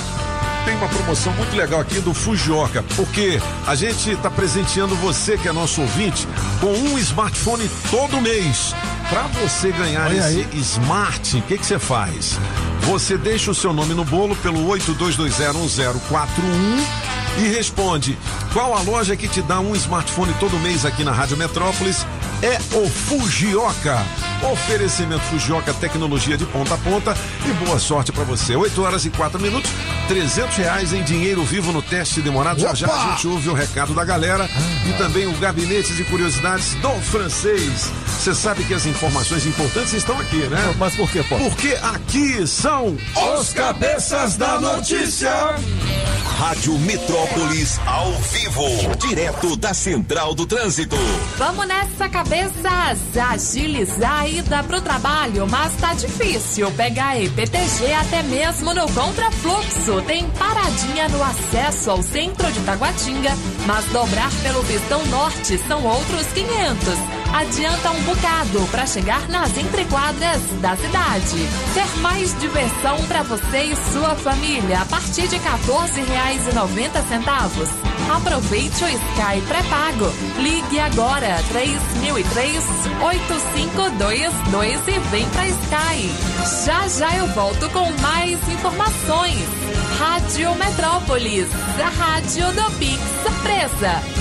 Tem uma promoção muito legal aqui do Fujioka, porque a gente está presenteando você, que é nosso ouvinte, com um smartphone todo mês. Para você ganhar Olha esse aí. Smart, o que que você faz? Você deixa o seu nome no bolo pelo 82201041 e responde qual a loja que te dá um smartphone todo mês aqui na Rádio Metrópolis. É o Fujioka. Oferecimento Fujioka, tecnologia de ponta a ponta e boa sorte para você. 8 horas e 4 minutos, 300 reais em dinheiro vivo no teste demorado. Já já a gente ouve o recado da galera e também o gabinete de curiosidades do francês. Você sabe que as informações importantes estão aqui, né? Mas por quê, pô? Porque aqui são Os cabeças da notícia. Rádio Metrópolis ao vivo, direto da Central do Trânsito. Vamos nessa, cabeças! Agilizar ida pro trabalho, mas tá difícil pegar EPTG até mesmo no contrafluxo. Tem paradinha no acesso ao centro de Taguatinga, mas dobrar pelo pistão norte são outros 500. Adianta um bocado para chegar nas entrequadras da cidade. Ter mais diversão para você e sua família a partir de R$ 14,90. Aproveite o Sky pré-pago. Ligue agora 3003 8522 e vem pra Sky. Já já eu volto com mais informações. Rádio Metrópolis, a rádio do Pix Surpresa.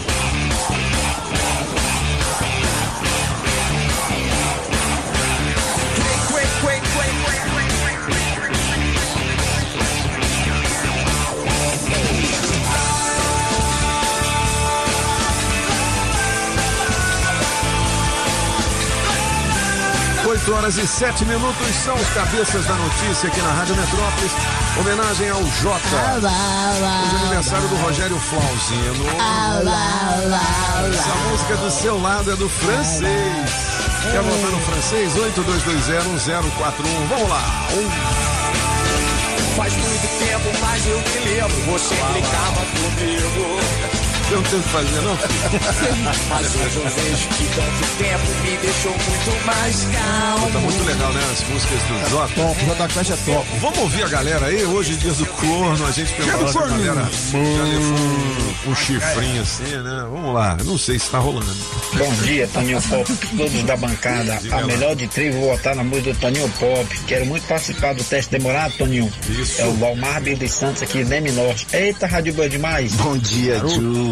Horas e 7 minutos são os cabeças da notícia aqui na Rádio Metrópolis. Homenagem ao Jota. Hoje é aniversário do Rogério Flauzino. Essa música do seu lado é do francês. Quer voltar no francês? 82201041. Vamos lá. Um. Faz muito tempo, mas eu me lembro. Você brincava comigo. Eu não tenho o que fazer, não? Mas hoje eu vejo que tanto tempo me deixou muito mais calmo. Tá muito legal, né? As músicas do Jota. Top, Jota Quest é top. Vamos ouvir a galera aí? Hoje, dia do corno, a gente que a corno. galera já levou um, um chifrinho assim, né? Vamos lá, não sei se tá rolando. Bom dia, Toninho Pop, todos da bancada. Diga A lá. melhor de três, vou votar na música do Toninho Pop. Quero muito participar do teste demorado, Toninho. Isso. É o Valmar Billy Santos aqui, Neme Norte. Eita, Rádio Boa demais. Bom dia,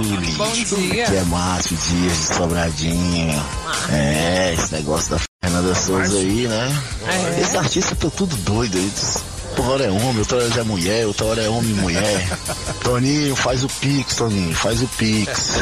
Bom dia. Aqui é Márcio Dias de Sobradinho. É, esse negócio da Fernanda Souza aí, né? É. Esse artista tá tudo doido aí. Uma hora é homem, outra hora é mulher, outra hora é homem e mulher. Toninho, faz o Pix, Toninho, faz o Pix.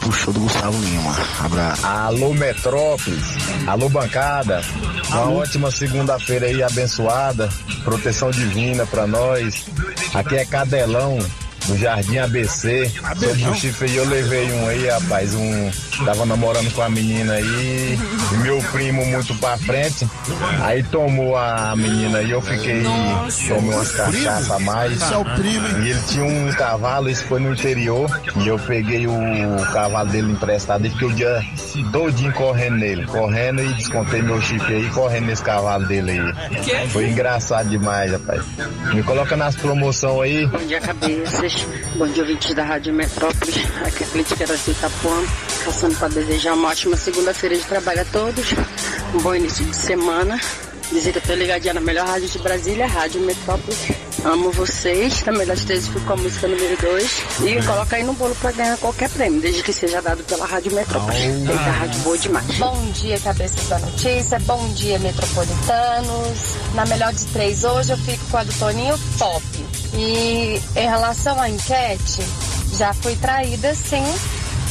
Pro show do Gustavo Lima. Abraço. Alô Metrópolis, alô bancada, uma ótima segunda-feira aí abençoada, proteção divina pra nós. Aqui é Cadelão, do Jardim ABC. Sobre o chifre aí, eu levei um aí, rapaz, um. Tava namorando com a menina aí, e meu primo muito pra frente. Aí tomou a menina aí, eu fiquei, tomei umas cachaças a mais. Esse é o primo, hein? E ele tinha um cavalo, isso foi no interior, e eu peguei o cavalo dele emprestado e fiquei o dia todinho correndo nele, correndo e descontei meu chifre aí, correndo nesse cavalo dele aí. Foi engraçado demais, rapaz. Me coloca nas promoções aí. Bom dia, Bom dia, ouvintes da Rádio Metrópolis. Aqui é a Crítica da Itapuã, passando para desejar uma ótima segunda-feira de trabalho a todos. Um bom início de semana. Dizer que eu tô ligadinha na melhor rádio de Brasília, Rádio Metrópolis. Amo vocês. Na melhor de três, fico com a música número 2. E coloca aí no bolo para ganhar qualquer prêmio, desde que seja dado pela Rádio Metrópolis. Eita, rádio boa demais. Bom dia, cabeças da notícia. Bom dia, metropolitanos. Na melhor de três hoje eu fico com a do Toninho Pop. E em relação à enquete, já fui traída sim,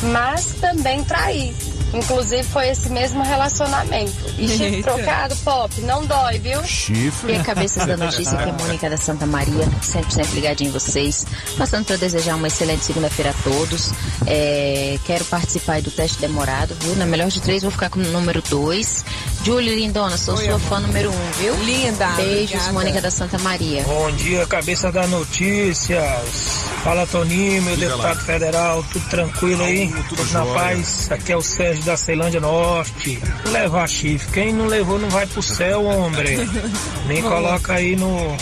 mas também traí. Inclusive foi esse mesmo relacionamento. E chifre Eita. trocado, Pop, não dói, viu? Chifre. E a cabeças da notícia que é Mônica da Santa Maria, sempre, sempre ligadinho em vocês. Passando para desejar uma excelente segunda-feira a todos. É, quero participar aí do teste demorado, viu? Na melhor de três, vou ficar com o número dois. Júlio Lindona, sou sua fã número um, viu? Linda. Beijos, obrigada. Mônica da Santa Maria. Bom dia, cabeça da notícias. Fala Toninho, meu Diga deputado lá. federal, tudo tranquilo aí? Tudo, na jóia. paz. Aqui é o Sérgio da Ceilândia Norte. Levar chifre. Quem não levou não vai pro céu, homem. Nem coloca aí no,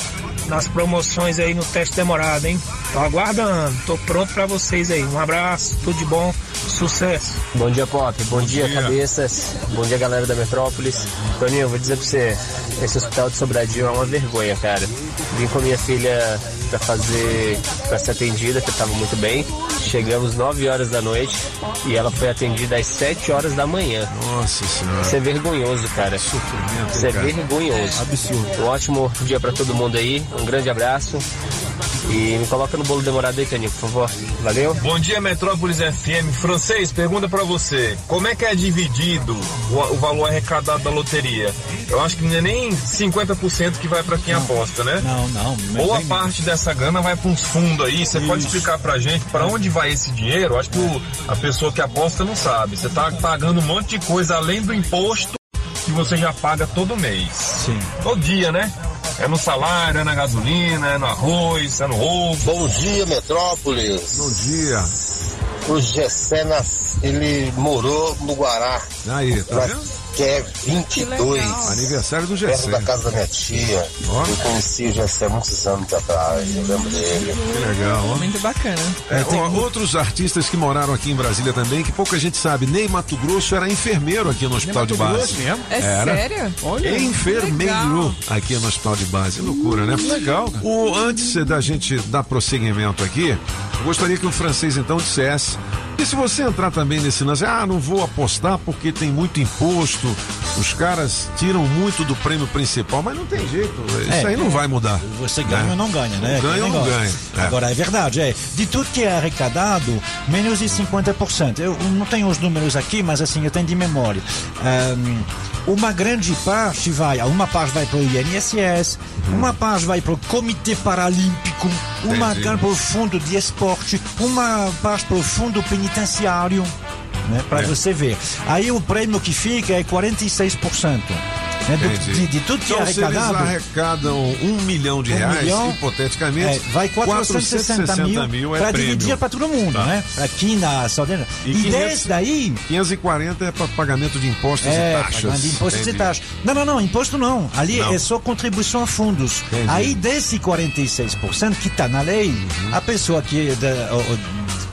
nas promoções aí no teste demorado, hein? Tô aguardando. Tô pronto pra vocês aí. Um abraço, tudo de bom. Sucesso. Bom dia, Pop. Bom, dia, dia. cabeças. Bom dia, galera da Metrópolis. Toninho, eu vou dizer pra você, esse hospital de Sobradinho é uma vergonha, cara. Vim com a minha filha pra fazer, pra ser atendida, que eu tava muito bem. Chegamos 9 horas da noite e ela foi atendida às 7 horas da manhã. Nossa senhora. Isso é vergonhoso, cara. Isso é cara. vergonhoso. Absurdo. Um ótimo dia pra todo mundo aí. Um grande abraço. E me coloca no bolo demorado aí, Toninho, por favor. Valeu. Bom dia, Metrópolis FM. Francês, pergunta pra você: como é que é dividido o, o valor arrecadado da loteria? Eu acho que não é nem 50% que vai pra quem aposta, né? Não, não. Ou a bem- parte dessa grana vai para uns fundos aí. Você pode explicar pra gente pra onde vai esse dinheiro? Acho que o- a pessoa que aposta não sabe. Você tá pagando um monte de coisa além do imposto que você já paga todo mês. Sim. Todo dia, né? É no salário, é na gasolina, é no arroz, é no ovo. Bom dia, Metrópolis. Bom dia. O Gessé, ele morou no Guará. Aí, tá na vendo? Quer 22. Aniversário do Perto Gessé. da casa da minha tia. Eu conheci o Gessé há muitos anos atrás, eu lembro dele. Que legal, ó. Muito bacana. É, ó, outros artistas que moraram aqui em Brasília também, que pouca gente sabe. Ney Mato Grosso era enfermeiro aqui no Hospital de Mato Base. Mesmo? É Era. sério? Olha, Enfermeiro aqui no Hospital de Base. Loucura, né? Legal. O, antes da gente dar prosseguimento aqui, eu gostaria que o francês então dissesse. E se você entrar também nesse lance, ah, não vou apostar porque tem muito imposto, os caras tiram muito do prêmio principal, mas não tem jeito, isso É, aí não vai mudar. Você ganha né? ou não ganha, né? Não ganha ou não ganha. É. Agora, é verdade, é. De tudo que é arrecadado, menos de 50%. Eu não tenho os números aqui, mas assim, eu tenho de memória. Ahn, uma grande parte vai, uma parte vai para o INSS, uma parte vai para o Comitê Paralímpico, uma Entendi. grande para o Fundo de Esporte, uma parte para o Fundo Penitenciário. Né, para É. você ver. Aí o prêmio que fica é 46%. Né, do- de, de tudo que então, é se eles arrecadado. arrecadam um milhão de Um reais, milhão, hipoteticamente, é, vai 460 mil, é para dividir para todo mundo, Tá. né? Aqui na Saudade. E, 500 desse daí. 540 é para pagamento de impostos É, e taxas. de impostos Entendi. e taxas. Não, não, não, imposto não. Ali Não. é só contribuição a fundos. Entendi. Aí desse 46% que está na lei, Uhum. a pessoa que, da- o- o-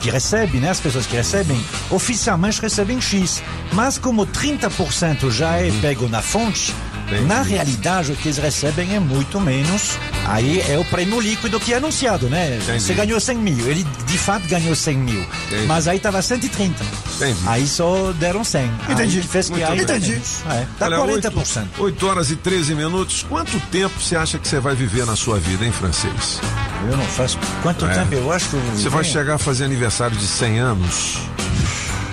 que recebe, né, as pessoas que recebem, oficialmente recebem X. Mas como 30% já é pego na fonte, na realidade o que eles recebem é muito menos. Aí é o prêmio líquido que é anunciado, né? Entendi. Você ganhou 100 mil, ele de fato ganhou 100 mil. Entendi. Mas aí estava 130. Entendi. Aí só deram 100. Entendi. Aí fez que. Entendi. É, dá Olha, 40%. 8, horas e 13 minutos. Quanto tempo você acha que você vai viver na sua vida, hein, francês? Eu não faço. Quanto É. tempo eu acho que eu Você vai chegar a fazer aniversário de 100 anos?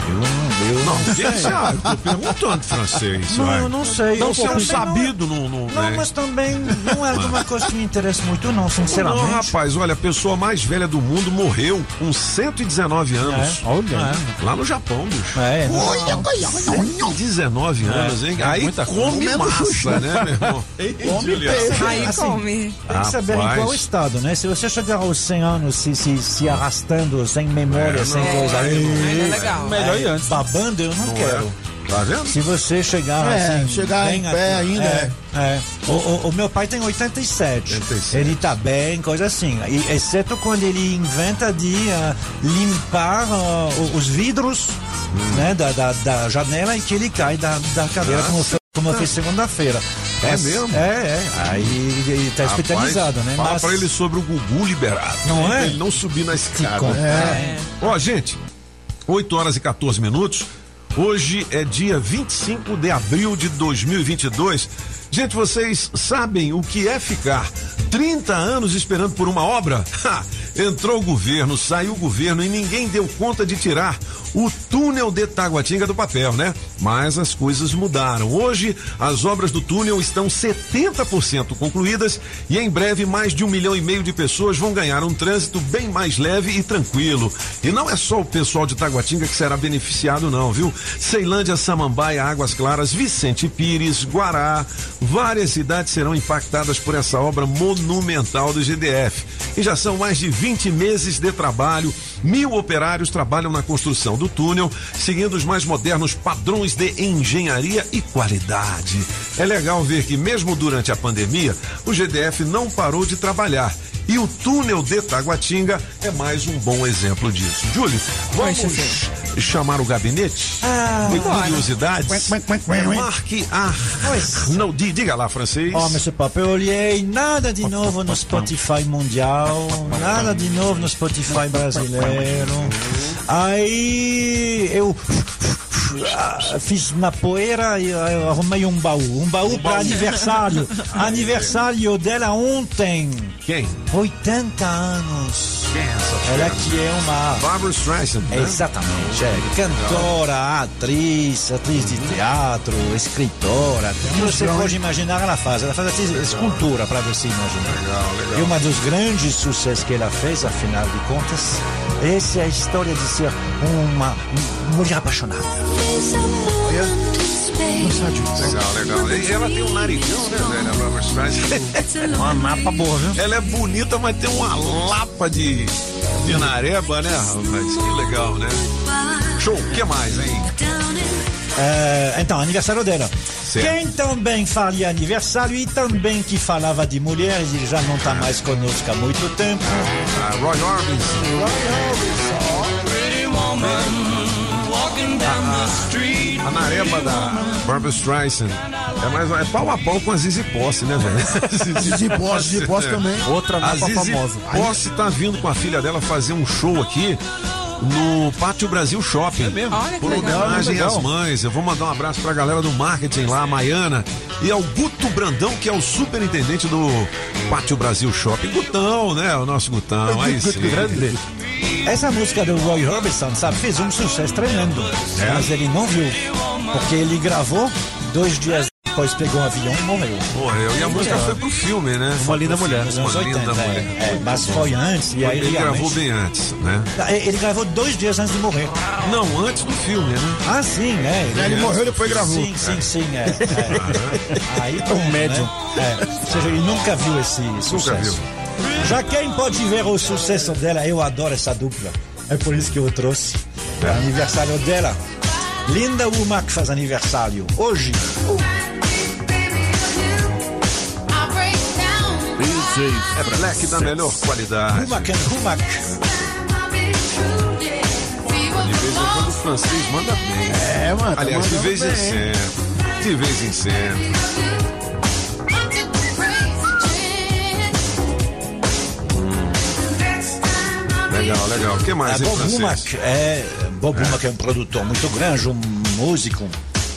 Eu não. Eu Não, sabe? Tô perguntando francês. Não, vai. eu não sei. Não, Eu você é um também não é- sabido no. no Não, né? mas também não é alguma coisa que me interessa muito, não, sinceramente. Não, rapaz, olha, a pessoa mais velha do mundo morreu com 119 anos. É, olha. É, lá no Japão, bicho. É, não. Olha, 119 anos, hein? É, Aí muita come coisa. massa, né, meu irmão? Come peixe. Aí Assim, come. Tem que saber em Rapaz. qual estado, né? Se você chegar aos 100 anos se, se, se arrastando, sem memória, É, sem não, coisa, aí é legal. Melhor ir antes. babando, eu não, Não quero. é. Tá vendo? Se você chegar É, assim, chegar bem em pé ati- ainda, É, é. O, o- o meu pai tem 87. 87. Ele tá bem, coisa assim. E, exceto quando ele inventa de ah, limpar ah, o- os vidros Hum. né, da, da, da janela e que ele cai da, da cadeira, como, foi- como eu fiz segunda-feira. É Mas- mesmo? É, é. Aí ele tá Rapaz, hospitalizado, né? Fala Mas- pra ele sobre o Gugu liberado. Não Pra é? Ele não subir na escada. é. Ó, gente, 8 horas e 14 minutos. Hoje é dia 25 de abril de 2022. Gente, vocês sabem o que é ficar 30 anos esperando por uma obra? Ha! Entrou o governo, saiu o governo e ninguém deu conta de tirar o túnel de Taguatinga do papel, né? Mas as coisas mudaram. Hoje, as obras do túnel estão 70% concluídas e em breve mais de um milhão e meio de pessoas vão ganhar um trânsito bem mais leve e tranquilo. E não é só o pessoal de Taguatinga que será beneficiado, não, viu? Ceilândia, Samambaia, Águas Claras, Vicente Pires, Guará, várias cidades serão impactadas por essa obra monumental do GDF. E já são mais de 20 meses de trabalho, mil operários trabalham na construção do túnel, seguindo os mais modernos padrões de engenharia e qualidade. É legal ver que, mesmo durante a pandemia, o GDF não parou de trabalhar. E o túnel de Taguatinga é mais um bom exemplo disso. Júlio, vamos chamar o gabinete Ah, de curiosidades? Marque a. Não, di- diga lá, francês. Ó, Mr. Pop, eu olhei nada de novo no Spotify mundial, nada de novo no Spotify brasileiro. Aí eu ah, fiz na poeira e ah, arrumei um baú, um baú para aniversário. aniversário dela ontem. Quem? 80 anos. Quem é essa? Ela que é uma Barbara Streisand, né? Exatamente, é cantora, atriz, atriz de teatro, escritora. O que você pode imaginar ela faz? Ela faz assim, escultura para você imaginar. Legal, legal. E um dos grandes sucessos que ela fez, afinal de contas, essa é a história de ser uma mulher apaixonada. Legal, legal. E ela tem um narigão, né, velho? A Barbara Streisand. Uma mapa boa, viu? Ela é bonita, mas tem uma lapa de, de nareba, né, rapaz? Que legal, né? Show, o que mais, hein? É, então, aniversário dela. Certo. Quem também faria aniversário e também que falava de mulheres, ele já não está mais conosco há muito tempo. Ah, Roy Orbison. A nareba da Barbara Streisand é mais é pau a pau com a Zizi Posse, né, velho? Zizi Posse, Zizi Posse também. Outra A napa Zizi famosa. Posse tá vindo com a filha dela fazer um show aqui no Pátio Brasil Shopping. É mesmo? Olha que Por homenagem às mães. Eu vou mandar um abraço pra galera do marketing lá, a Maiana, e ao Guto Brandão, que é o superintendente do Pátio Brasil Shopping. Gutão, né? O nosso Gutão. Aí sim. Essa música do Roy Orbison, sabe, fez um sucesso tremendo. Mas ele não viu. Porque ele gravou, dois dias depois pegou um avião e morreu. Morreu. E a música foi pro filme, né? Uma linda mulher. Nos anos Uma 80, linda é, mulher. é, mas foi antes. E aí Ele realmente- gravou bem antes, né? Ele gravou dois dias antes de morrer. Não, antes do filme, né? Ah, sim, é. Ele morreu e depois gravou. Sim, sim, sim, é. é. Aí pronto, Um médium. Né? É. Ou seja, ele nunca viu esse sucesso. viu. Já quem pode ver o sucesso dela, eu adoro essa dupla. É por isso que eu trouxe. É. O aniversário dela. Linda Womack faz aniversário hoje. É black da melhor qualidade. Womack and Womack. De vez em quando o francês manda bem. É, mano. tá Aliás, de vez em sempre. De vez em sempre. Legal, legal. O que mais, É, hein, Bob francês? Womack é, Bob Womack é um produtor muito grande, um músico.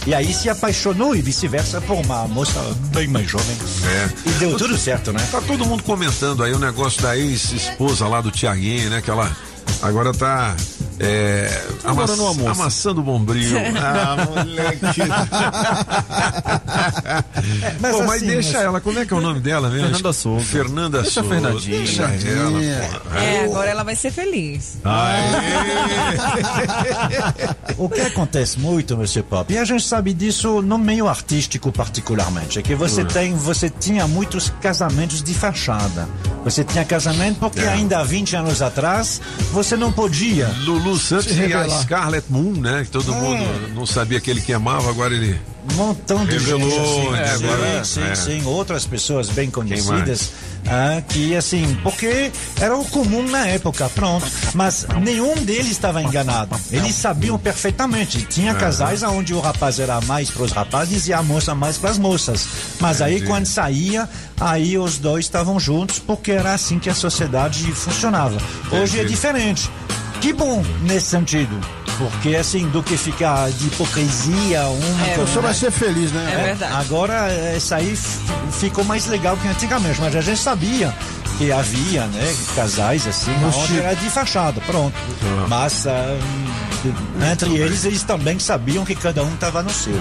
E aí se apaixonou e vice-versa por uma moça bem mais jovem. É. E deu tudo certo, né? Tá todo mundo comentando aí o negócio da ex-esposa lá do Tiaguinho, né? Que ela agora tá. É, moça. amassando o bombril. Ah, moleque. Mas Pô, mas assim, deixa mas- ela, como é que é o nome dela mesmo? Fernanda Souza. Fernanda Deixa a Souza. Fernandinha. Deixa ela. pô. É, agora ela vai ser feliz. O que acontece muito, Mr. Pop, e a gente sabe disso no meio artístico particularmente, é que você tem, você tinha muitos casamentos de fachada. Você tinha casamento porque É. ainda há 20 anos atrás você não podia. Lulu Santos Se e a. Scarlett Moon, né? Que todo mundo não sabia que ele queimava, agora ele. Um montão de Revelou, gente assim, é, sim, agora, sim, é. sim, outras pessoas bem conhecidas, ah, que assim, porque era o comum na época, pronto. Mas nenhum deles estava enganado. Eles sabiam perfeitamente. Tinha casais onde o rapaz era mais para os rapazes e a moça mais para as moças. Mas aí quando saía, aí os dois estavam juntos, porque era assim que a sociedade funcionava. Hoje é diferente. Que bom nesse sentido. Porque assim, do que ficar de hipocrisia, uma É, A pessoa vai ser feliz, né? É verdade. Agora, isso aí ficou mais legal que antigamente, mas a gente sabia que havia, né, casais assim, onde era de fachada, pronto. Mas ah, entre eles, eles também sabiam que cada um estava no seu.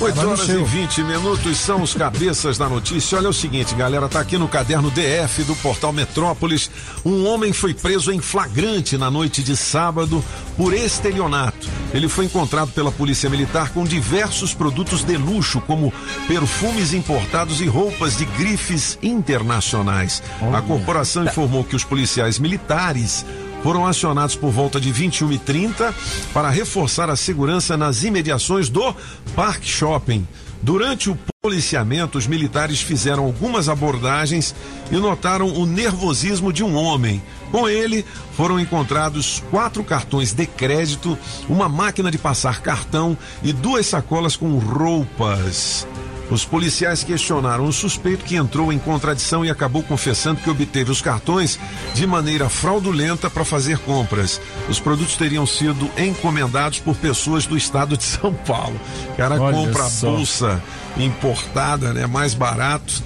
8 Tava no horas e seu. 20 minutos são os cabeças da notícia. Olha o seguinte, galera, tá aqui no caderno DF do portal Metrópolis. Um homem foi preso em flagrante na noite de sábado por estelionato. Ele foi encontrado pela Polícia Militar com diversos produtos de luxo, como perfumes importados e roupas de grifes internacionais. A corporação informou que os policiais militares foram acionados por volta de 21h30 para reforçar a segurança nas imediações do Park Shopping, Durante o policiamento, os militares fizeram algumas abordagens e notaram o nervosismo de um homem. Com ele, foram encontrados quatro cartões de crédito, uma máquina de passar cartão e duas sacolas com roupas. Os policiais questionaram o suspeito que entrou em contradição e acabou confessando que obteve os cartões de maneira fraudulenta para fazer compras. Os produtos teriam sido encomendados por pessoas do estado de São Paulo. O cara Olha compra a só. bolsa importada, né, mais barato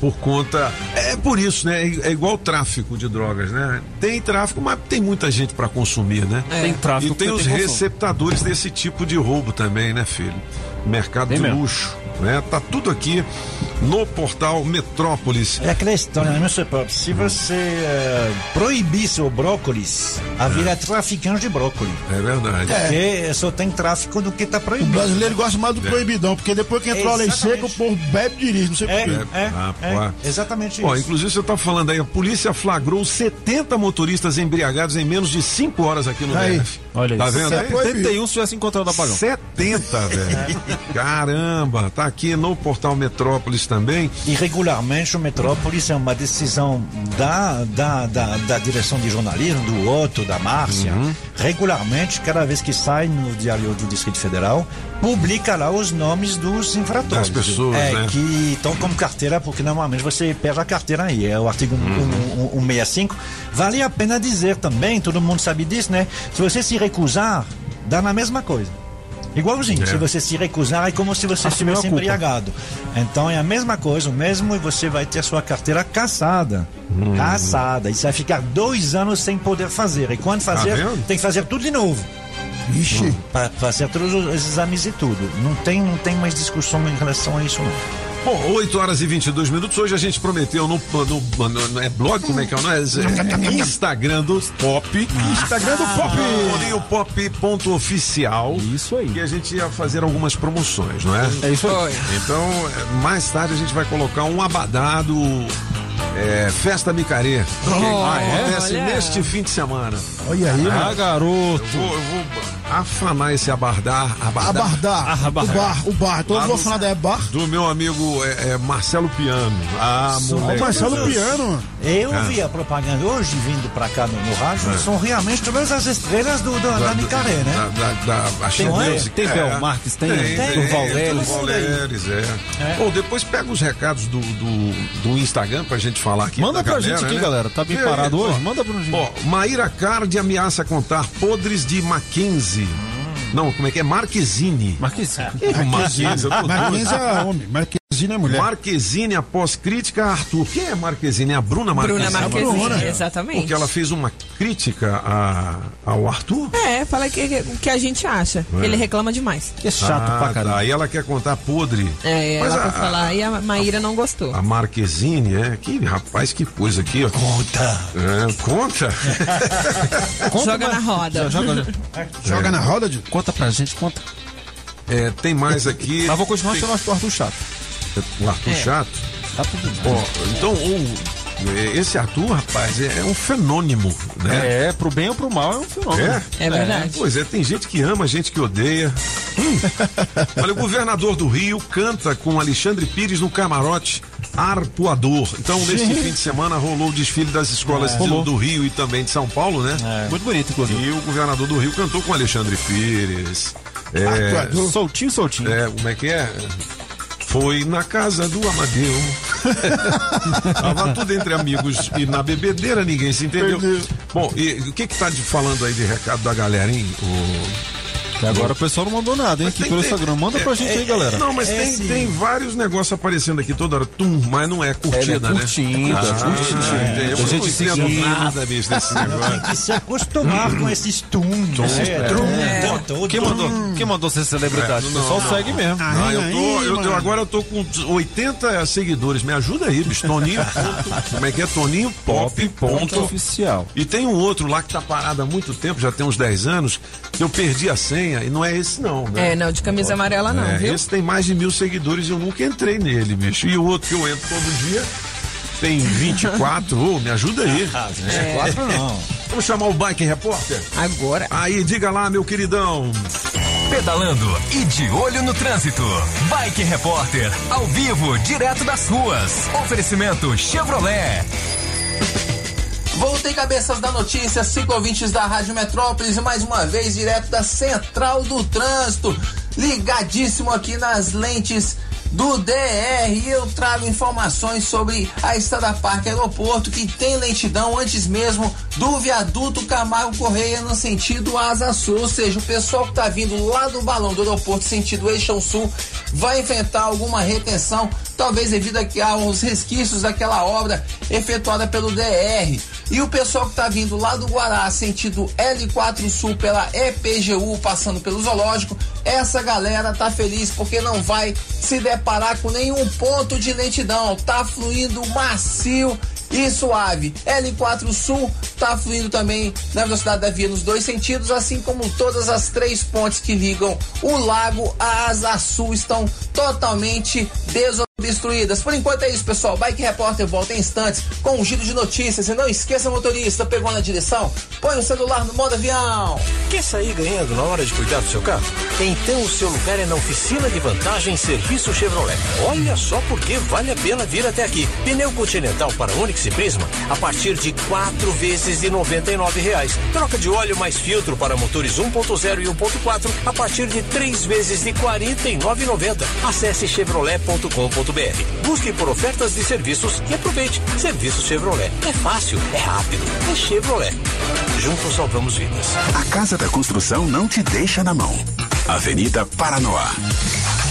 por conta. É por isso, né? É igual tráfico de drogas, né? Tem tráfico, mas tem muita gente para consumir, né? É. Tem tráfico E tem os tem receptadores desse tipo de roubo também, né, filho? Mercado Tem de mesmo. luxo, né? Tá tudo aqui no portal Metrópolis. É aquela história, né, Mr. Pop? Se você eh, proibisse o brócolis, haveria traficante de brócolis. É verdade. Porque só tem tráfico do que tá O proibido. brasileiro gosta mais do É. proibidão, porque depois que entrou a lei seca, o povo bebe e dirige, não sei É, porquê. é, Rapaz. é, exatamente Ó, isso. inclusive você tá falando aí, a polícia flagrou 70 motoristas embriagados em menos de 5 horas aqui no Aí. DF. Olha Tá isso. vendo aí? 71 se tivesse encontrado apagão. 70, velho. Caramba, tá aqui no portal Metrópolis também. E regularmente o Metrópolis é uma decisão da, da, da, da direção de jornalismo, do Otto, da Márcia. Uhum. Regularmente, cada vez que sai no Diário do Distrito Federal, publica lá os nomes dos infratores. Das pessoas, é, né? que estão como carteira, porque normalmente você perde a carteira aí. É o artigo Uhum. 165. Vale a pena dizer também, todo mundo sabe disso, né? Se você se recusar, dá na mesma coisa. Igualzinho, É. se você se recusar é como se você Assumiu a estivesse embriagado. Então é a mesma coisa, o mesmo e você vai ter sua carteira caçada. Hum. Caçada. E você vai ficar dois anos sem poder fazer. E quando fazer, Tá tem que fazer tudo de novo. Ixi. Para fazer todos os exames e tudo. Não tem, não tem mais discussão em relação a isso, não. Bom, 8 horas e 22 minutos. Hoje a gente prometeu no, no, no- no- é blog, como é que é? Não é? É Instagram do Pop. Instagram do Pop. Toninho Pop ponto oficial. Isso aí. Que a gente ia fazer algumas promoções, não é? É isso aí. Então, mais tarde a gente vai colocar um abadado é, Festa Micarê. que acontece olha. neste fim de semana. Olha aí, Ah, mano. garoto. Eu vou, eu vou afanar esse abardar, abardar Abardar. Ah, bar- O bar, o bar. No- falar da é bar. do meu amigo é, é, Marcelo Piano. Ah, Ó, moleque. o Marcelo Piano. Eu É. vi a propaganda hoje vindo para cá no, no rádio. São realmente todas as estrelas do, do, da Micaré, né? Da, da, da, Tem que um, é, é? Tem Bel Marques, tem Durval Leles. Durval Leles, é. Pô, depois pega os recados do, do, do Instagram pra gente falar aqui. Manda da pra galera, gente aqui, né? galera. Tá bem parado ó. hoje? Manda pra gente. Ó, Maíra Card ameaça contar podres de Mackenzie. Não, como é que é? Marquezine. Marquezine, tô Marquinhos doido. é homem, Marquinhos é mulher. Marquezine após crítica a Arthur. Quem é Marquezine? É a Bruna Bruna Marquezine. Marquezine, Bruna. exatamente. Porque ela fez uma crítica a, ao Arthur? É, fala que, que- o que a gente acha. É. Ele reclama demais. Que é chato ah, pra caramba. Tá. E ela quer contar podre. É, Mas ela a- falar e a Maíra não gostou. A Marquezine, é? Que rapaz, que coisa aqui, ó. Conta. É, conta? Joga na roda. Joga, Joga na roda, de conta pra gente, conta. É, tem mais aqui. Mas vou continuar chamando o Arthur chato. O Arthur É. Chato. Tá tudo bem. Ó, então, o- é, esse Arthur, rapaz, é, é um fenômeno, né? É, pro bem ou pro mal é um fenômeno. É? É verdade. Pois é, tem gente que ama, gente que odeia. Hum. Olha, o governador do Rio canta com Alexandre Pires no camarote Arpoador. Então, neste fim de semana rolou o desfile das escolas É. de- Rolou. do Rio e também de São Paulo, né? Muito bonito, inclusive. E o governador do Rio cantou com Alexandre Pires. É, Arpoador. Soltinho, soltinho. é, como é que é? Foi na casa do Amadeu. Tava tudo entre amigos e na bebedeira ninguém se entendeu. Bom, e o que que tá de- falando aí de recado da galera, hein? O- Que agora o pessoal não mandou nada, hein, Mas aqui tem- pelo tem- Instagram. Manda pra gente aí, galera. Não, mas tem, tem vários negócios aparecendo aqui toda hora. Tum, mas não é curtida, É, né? curtida, Ah, curtida. entendi. Eu A gente não entendo seguindo. nada, bicho, desse Tem negócio. que se acostumar com esses tum. né? Tum, É. tum, Quem mandou, quem mandou ser celebridade? É, o não, pessoal não. segue mesmo. Ah, eu tô, aí, eu, eu- agora eu tô com 80 seguidores. Me ajuda aí, bicho. Toninho. ponto- como é que é? Toninho Pop. Ponto. oficial. E tem um outro lá que tá parado há muito tempo, já tem uns 10 anos, que eu perdi a senha e não é esse não, né? É, não, de camisa amarela não, É, viu? Esse tem mais de mil seguidores e eu nunca entrei nele, bicho. E o outro que eu entro todo dia tem 24. Ô, me ajuda aí. Ah, 24 não. Vamos chamar o Bike Repórter? Agora. Aí, diga lá, meu queridão. Pedalando e de olho no trânsito. Bike Repórter, ao vivo, direto das ruas. Oferecimento Chevrolet. Voltei cabeças da notícia, cinco ouvintes da Rádio Metrópolis, e mais uma vez direto da Central do Trânsito, ligadíssimo aqui nas lentes do DR. E eu trago informações sobre a Estrada Parque Aeroporto, que tem lentidão antes mesmo do viaduto Camargo Correia no sentido Asa Sul. Ou seja, o pessoal que está vindo lá do balão do aeroporto sentido Eixão Sul vai enfrentar alguma retenção, talvez devido aqui aos resquícios daquela obra efetuada pelo DR. E o pessoal que está vindo lá do Guará, sentido L4 Sul pela EPGU, passando pelo zoológico, essa galera tá feliz porque não vai se deparar com nenhum ponto de lentidão. Tá fluindo macio e suave. L4 Sul tá fluindo também na velocidade da via nos dois sentidos, assim como todas as três pontes que ligam o lago à Asa Sul estão totalmente desobstruídas. Por enquanto é isso, pessoal. Bike Repórter volta em instantes com um giro de notícias. E não esqueça, motorista, pegou na direção? Põe o celular no modo avião. Quer sair ganhando na hora de cuidar do seu carro? Então o seu lugar é na oficina de vantagem Serviço Chevrolet. Olha só porque vale a pena vir até aqui. Pneu Continental para Onix e Prisma a partir de quatro vezes de noventa e reais. Troca de óleo mais filtro para motores 1.0 e 1.4 a partir de três vezes de quarenta e Acesse chevrolet.com.br. Busque por ofertas de serviços e aproveite. Serviço Chevrolet. É fácil, é rápido, é Chevrolet. Juntos salvamos vidas. A Casa da Construção não te deixa na mão. Avenida Paranoá.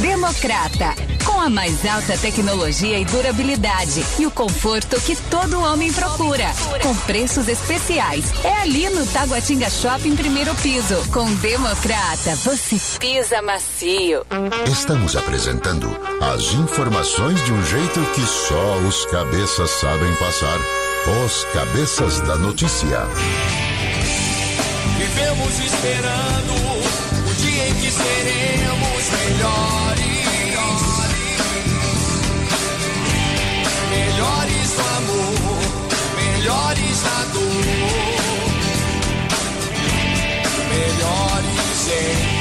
Democrata, com a mais alta tecnologia e durabilidade e o conforto que todo homem procura, com preços especiais. É ali no Taguatinga Shopping primeiro piso. Com Democrata, você pisa macio. Estamos apresentando as informações de um jeito que só os cabeças sabem passar. Os cabeças da notícia. Vivemos esperando o dia em que seremos melhores. Melhores no amor, melhores na dor. Melhores em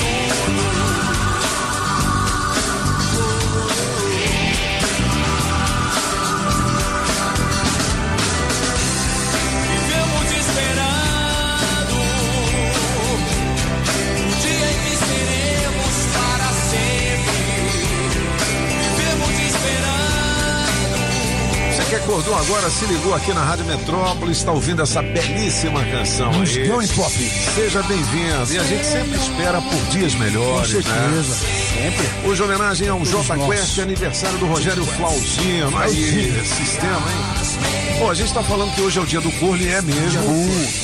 que acordou agora, se ligou aqui na Rádio Metrópolis, está ouvindo essa belíssima canção aí. Musicão em pop. Seja bem-vindo. E a gente sempre espera por dias melhores, Com certeza. né? Sempre. Hoje, homenagem ao J Quest, aniversário do Rogério Flauzino. Aí, sistema, hein? Pô, a gente tá falando que hoje é o dia do corno e é mesmo.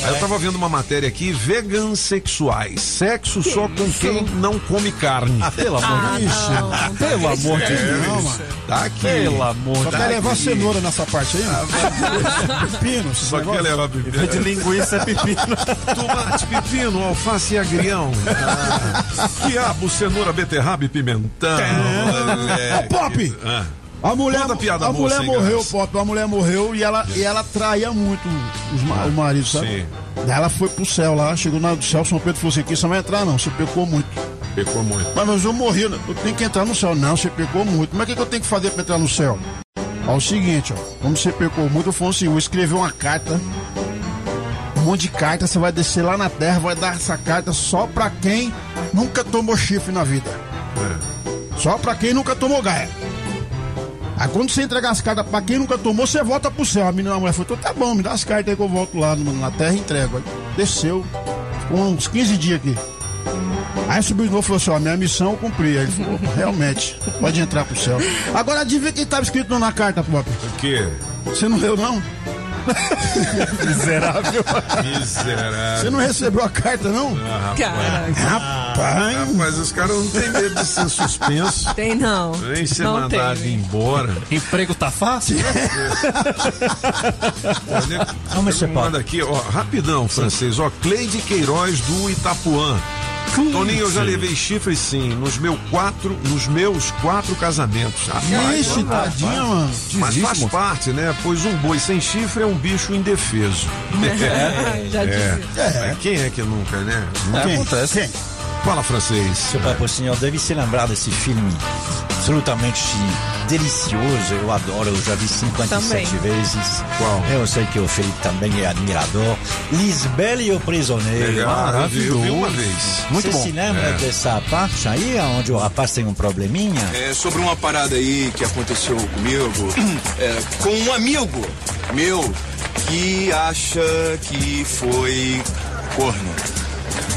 Aí eu tava vendo uma matéria aqui, vegan sexuais. Sexo só com quem não come carne. Ah, pelo amor de Deus. Pelo amor de Deus, mano. Tá aqui. Pelo amor Só Só quer levar cenoura nessa parte aí? Pepino. Só quer levar pepino. De linguiça é pepino. Tomate, pepino, alface e agrião. Ah, quiabo, cenoura, beterraba e pimentão. Ô, Pop! Ah. A mulher, Conta a piada a mulher morreu. Pop. A mulher morreu e ela, e ela traía muito os, ma- o marido, sabe? Sim. Daí ela foi pro céu lá, chegou no céu, São Pedro falou assim: aqui você não vai entrar, não, você pecou muito. Pecou muito. Mas, mas eu morri, eu tenho que entrar no céu. Não, você pecou muito. Mas o que, que eu tenho que fazer pra entrar no céu? Ó, o seguinte, ó, como você pecou muito, eu falo assim: eu vou escrever uma carta. Um monte de carta, você vai descer lá na terra, vai dar essa carta só pra quem nunca tomou chifre na vida. Só pra quem nunca tomou gaia. Aí quando você entregar as cartas pra quem nunca tomou, você volta pro céu. A menina a mulher falou, tá bom, me dá as cartas aí que eu volto lá no- na terra e entrego. Aí desceu, ficou uns 15 dias aqui. Aí subiu de novo e falou assim, ó, minha missão eu cumpri. Aí ele falou, realmente, pode entrar pro céu. Agora adivinha quem tava escrito na carta, Pop? O quê? Você não leu, não? Miserável. Miserável. Você não recebeu a carta, não? Caraca. Rapaz. Rapaz, os caras não têm medo de ser suspenso. Tem não. Nem ser não mandado tem. embora. Emprego tá fácil? Olha, Não, mas você manda aqui, ó, rapidão, francês. Ó, Cleide Queiroz do Itapuã. Toninho, eu já levei chifre sim, nos, meu quatro, nos meus quatro casamentos. Rapaz, Ixi, rapaz. tadinha, mano. Mas faz parte, né? Pois um boi sem chifre é um bicho indefeso. Já É. dizia. É. Quem é que nunca, né? Quem? acontece. Quem? Fala francês. Seu pai, senhor deve se lembrar desse filme absolutamente delicioso. Eu adoro, eu já vi 57 Também. vezes. Qual? Eu sei que o Felipe também é admirador. Lisbela e o Prisioneiro. Legal, eu vi- eu vi uma vez. Muito Você bom. se lembra É. dessa parte aí, onde o rapaz tem um probleminha? É sobre uma parada aí que aconteceu comigo, é, com um amigo meu que acha que foi corno.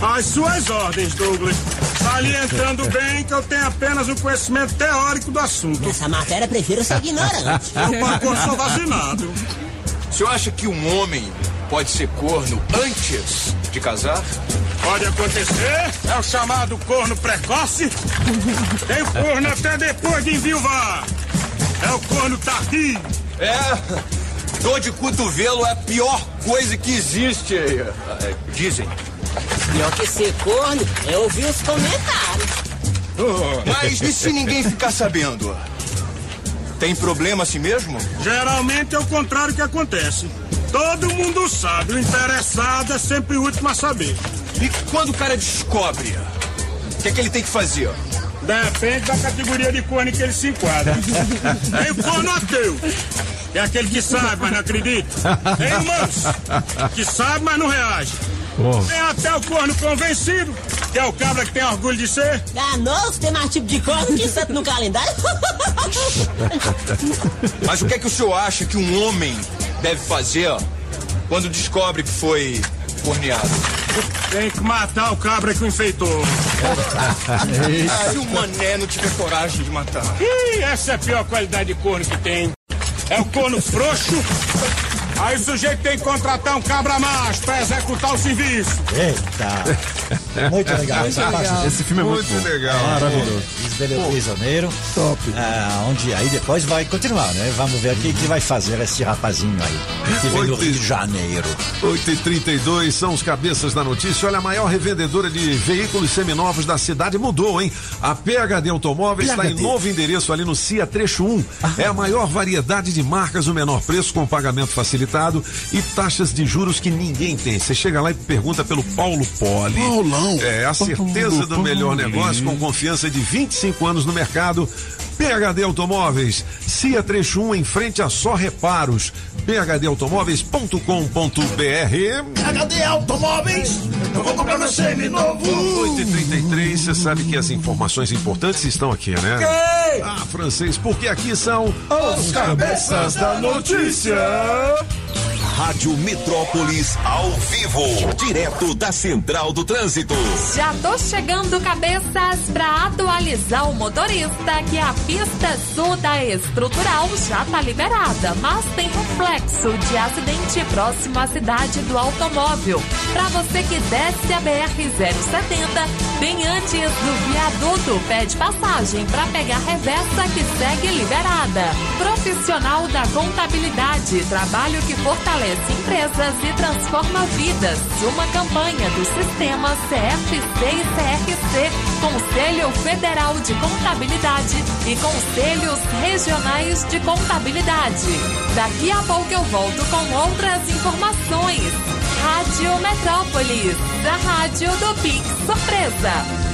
Às suas ordens, Douglas. Salientando bem que eu tenho apenas um conhecimento teórico do assunto. Nessa matéria, prefiro ser ignorante. Eu, Paco, sou vacinado. O senhor acha que um homem pode ser corno antes de casar? Pode acontecer. É o chamado corno precoce. Tem o corno até depois de enviuvar. É o corno tardio. É, dor de cotovelo é a pior coisa que existe, é, dizem. Pior que ser corno, eu ouvi os comentários. Mas e se ninguém ficar sabendo? Tem problema assim mesmo? Geralmente é o contrário que acontece. Todo mundo sabe, o interessado é sempre o último a saber. E quando o cara descobre, o que é que ele tem que fazer? Depende da categoria de corno em que ele se enquadra. Tem o corno ateu. É aquele que sabe, mas não acredita. Tem o manso, que sabe, mas não reage. Tem até o corno convencido, que é o cabra que tem orgulho de ser. Ah, nossa, tem mais tipo de corno que santo no calendário. Mas o que é que o senhor acha que um homem deve fazer quando descobre que foi corneado? Tem que matar o cabra que o enfeitou. Se o mané não tiver coragem de matar. Ih, essa é a pior qualidade de corno que tem. É o corno frouxo. Aí o sujeito tem que contratar um cabra macho pra executar o serviço. Eita! Muito legal essa parte. Esse filme é muito, bom. legal. Maravilhoso. Lisbela e o Prisioneiro. Top. Ah, onde aí depois vai continuar, né? Vamos ver o que, que vai fazer esse rapazinho aí. Que vem do Oito e- Rio de Janeiro. 8h32 são os cabeças da notícia. Olha, a maior revendedora de veículos seminovos da cidade mudou, hein? A PHD Automóveis está em novo endereço ali no CIA Trecho 1. É a maior variedade de marcas, o menor preço com pagamento facilitado e taxas de juros que ninguém tem. Você chega lá e pergunta pelo Paulo Poli. Paulão. É, a certeza do melhor negócio com confiança de 25 anos no mercado. PHD Automóveis, CIA Trecho 1 em frente a Só Reparos. PHDautomóveis.com.br HD Automóveis, eu vou comprar meu seminovo. 8h33, você sabe que as informações importantes estão aqui, né? Ok. Ah, francês, porque aqui são Os cabeças da notícia. Rádio Metrópolis ao vivo, direto da Central do Trânsito. Já tô chegando, cabeças, pra atualizar o motorista que a pista sul da estrutural já tá liberada, mas tem reflexo de acidente próximo à cidade do automóvel. Pra você que desce a BR-070, bem antes do viaduto, pede passagem pra pegar reversa que segue liberada. Profissional da contabilidade, trabalho que fortalece empresas e transforma vidas. Uma campanha do sistema CFC e CRC, Conselho Federal de Contabilidade e Conselhos Regionais de Contabilidade. Daqui a pouco eu volto com outras informações. Rádio Metrópolis, a rádio do Pix Surpresa.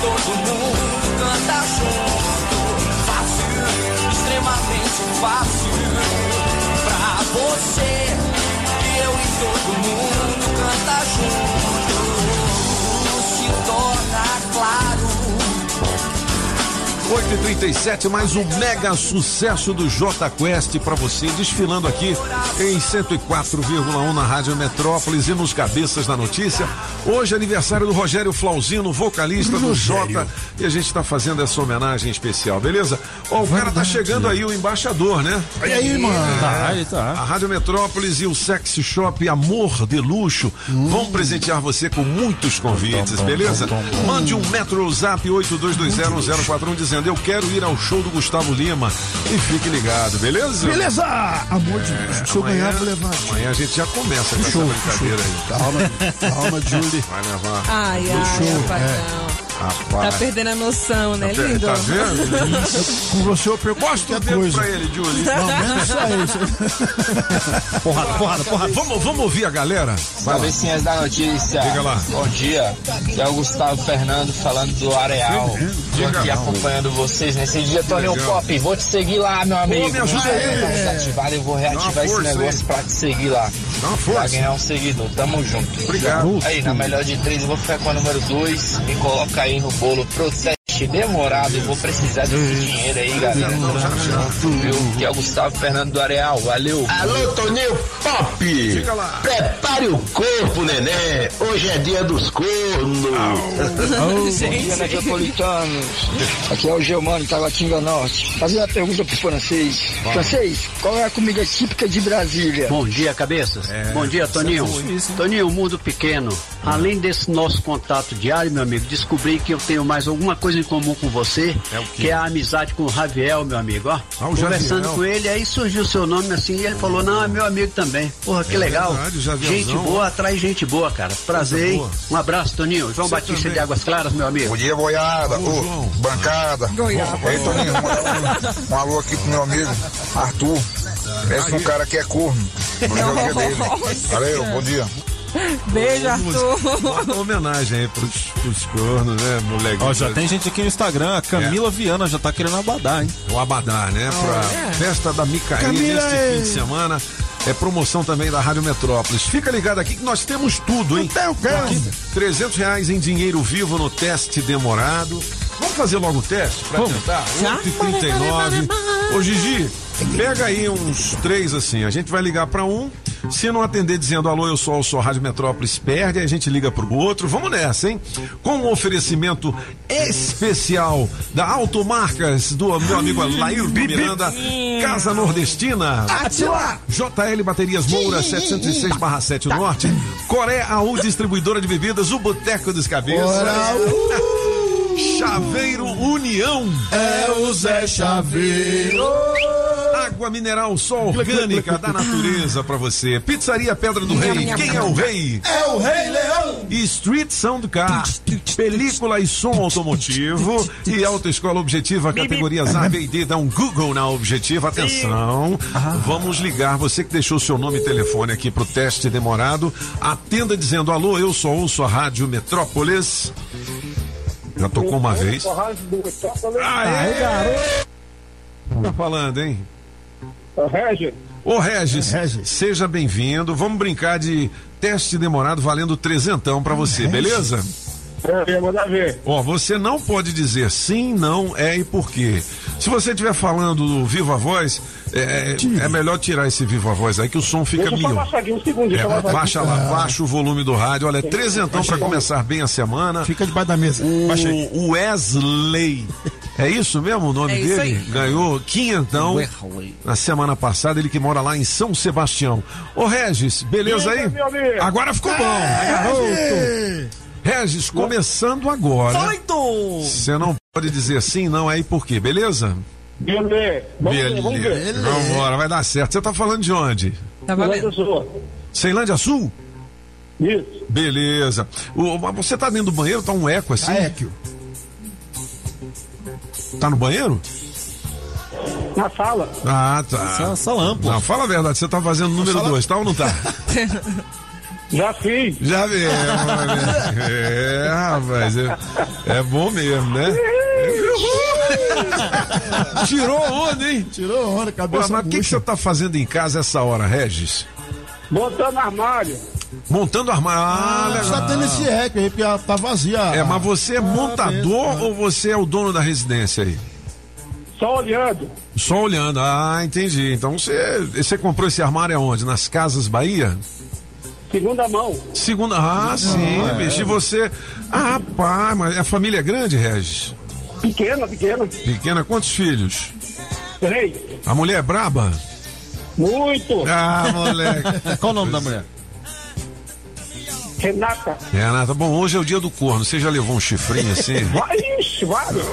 todo mundo canta junto. Fácil, extremamente fácil. Pra você eu e todo mundo canta junto. Tudo se torna claro. 8h37, mais um mega sucesso do J Quest pra você, desfilando aqui em 104,1 na Rádio Metrópolis e nos cabeças da notícia. Hoje é aniversário do Rogério Flauzino, vocalista do J, e a gente tá fazendo essa homenagem especial, beleza? Ó, o cara tá chegando aí, o embaixador, né? E aí, mano? Tá, ele tá. A Rádio Metrópolis e o Sexy Shop Amor de Luxo vão presentear você com muitos convites, beleza? Mande um Metro Zap 82201041 dizendo eu quero ir ao show do Gustavo Lima e fique ligado, beleza? Beleza! Amor de Deus, se eu ganhar, vou levar. Amanhã a gente já começa com Show, essa brincadeira aí. Calma, calma, Julie. Vai levar. Ai, ai, show, rapazão. Tá Rapaz. perdendo a noção, né, Tá- lindo? Tá vendo? Isso. Com você eu perco Mostra o qualquer dedo coisa. pra ele, Julie. Não, menos isso aí. Porrada, porrada, porrada. Vamos, vamos ouvir a galera? Cabecinhas da notícia. Diga lá. Bom dia. Aqui é o Gustavo Fernando falando do Areal. Tô aqui acompanhando vocês nesse dia. Toninho Legal. Pop, vou te seguir lá, meu amigo. me ajuda aí. Tá desativado, eu vou reativar esse negócio aí. pra te seguir lá. Dá uma Pra força. ganhar um seguidor. Tamo junto. Obrigado. Aí, na melhor de três, eu vou ficar com a número dois. Me coloca aí no bolo pro demorado. Eu vou precisar desse dinheiro aí, galera. Viu? Que é o Gustavo Fernando do Areal. Valeu. Alô, Toninho Pop! Diga lá. Prepare o corpo, neném! Hoje é dia dos cornos! Bom dia, metropolitanos. Aqui é o Geomano, Taguatinga Norte. Fazer uma pergunta pro francês. Francês, qual é a comida típica de Brasília? Bom dia, cabeças. Bom dia, Toninho. Toninho, mundo pequeno. Além desse nosso contato diário, meu amigo, descobri que eu tenho mais alguma coisa em comum com você, É o quê? que é a amizade com o Raviel, meu amigo. Ó, Ah, conversando Javiel. com ele, aí surgiu o seu nome assim, e ele falou: Não, é meu amigo também. Porra, que É legal. verdade, gente boa atrai gente boa, cara. Prazer, hein? boa. Um abraço, Toninho. João Você Batista também. de Águas Claras, meu amigo. Bom dia, boiada! Ô, João. bancada! Goiaba. Ei, Toninho, um, um alô aqui pro meu amigo Arthur. Parece um cara que é corno. É. Valeu, bom dia. Beijo, Arthur. Uma homenagem aí pros, pros cornos, né, moleque? Ó, já tem gente aqui no Instagram, a Camila Viana já tá querendo abadar, hein? O Abadá, né? Pra festa da Micaí Camila, neste é. fim de semana. É promoção também da Rádio Metrópolis. Fica ligado aqui que nós temos tudo, hein? Tem o? Aqui, 300 reais em dinheiro vivo no teste demorado. Vamos fazer logo o teste pra tentar? Já? 8h39. Ô Gigi, pega aí uns três assim. A gente vai ligar pra um. Se não atender dizendo alô, eu sou, eu sou Rádio Metrópolis, perde, aí a gente liga pro outro. Vamos nessa, hein? Com um oferecimento especial da Automarcas do meu amigo Lair Miranda, Casa Nordestina. Atila! JL Baterias Moura 706/7 Norte, Coré AU Distribuidora de Bebidas, o Boteco dos Cabeças. Ora, Chaveiro União. É o Zé Chaveiro. Água mineral só orgânica da natureza pra você. Pizzaria Pedra do Rei. Quem é o rei? É o Rei Leão. E Street Sound Car, película e som automotivo e Autoescola Objetiva, categorias A, B e D, dá um Google na Objetiva, atenção, vamos ligar, você que deixou seu nome e telefone aqui pro teste demorado, atenda dizendo, alô, eu sou ouço a Rádio Metrópolis, já tocou uma vez, aê, garoto, tá falando, hein? Regis, Ô Regis, Regis. seja bem-vindo. Vamos brincar de teste demorado valendo trezentão pra você, beleza? é, manda ver. Ó, você não pode dizer sim, não, é e por quê. Se você estiver falando do Viva Voz, é, é melhor tirar esse Viva Voz aí que o som fica melhor. aqui um segundo, É, baixa lá, baixa o volume do rádio. Olha, é trezentão pra começar bem a semana. Fica debaixo da mesa. O Wesley. É isso mesmo o nome É isso dele? aí. Ganhou quinhentão na semana passada, ele que mora lá em São Sebastião. Ô Regis, beleza aí? amigo. Agora ficou bom. Regis, começando agora. Você não pode dizer sim, não, aí por quê, beleza? Beleza. Beleza. Vambora, vai dar certo. Você tá falando de onde? Tá valendo. Ceilândia Sul? Isso. Beleza. O, mas você tá dentro do banheiro, tá um eco assim? Tá eco. Tá no banheiro? Na sala. Ah, tá. Lâmpada. Não, fala a verdade, você tá fazendo número dois, tá ou não tá? Já fiz. Já vi. É, rapaz, é, é bom mesmo, né? Tirou onda, hein? Tirou onda, Pô, cabeça mas o que, que você tá fazendo em casa essa hora, Regis? Montando armário. Montando armário. Ah, Ah, legal. só tendo esse eco aí, porque tá vazia. É, mas você é montador ou você é o dono da residência aí? Só olhando. Só olhando. Ah, entendi. Então você, você comprou esse armário aonde? Nas Casas Bahia? Segunda mão. Segunda. Ah, sim, é. bicho. E você. Ah, rapaz, mas a família é grande, Regis? Pequena, pequena. Pequena, quantos filhos? Três. A mulher é braba? Muito. Ah, moleque. Qual o nome da mulher? Renata. Renata, bom, hoje é o dia do corno. Você já levou um chifrinho assim? Vai, ixi, vários.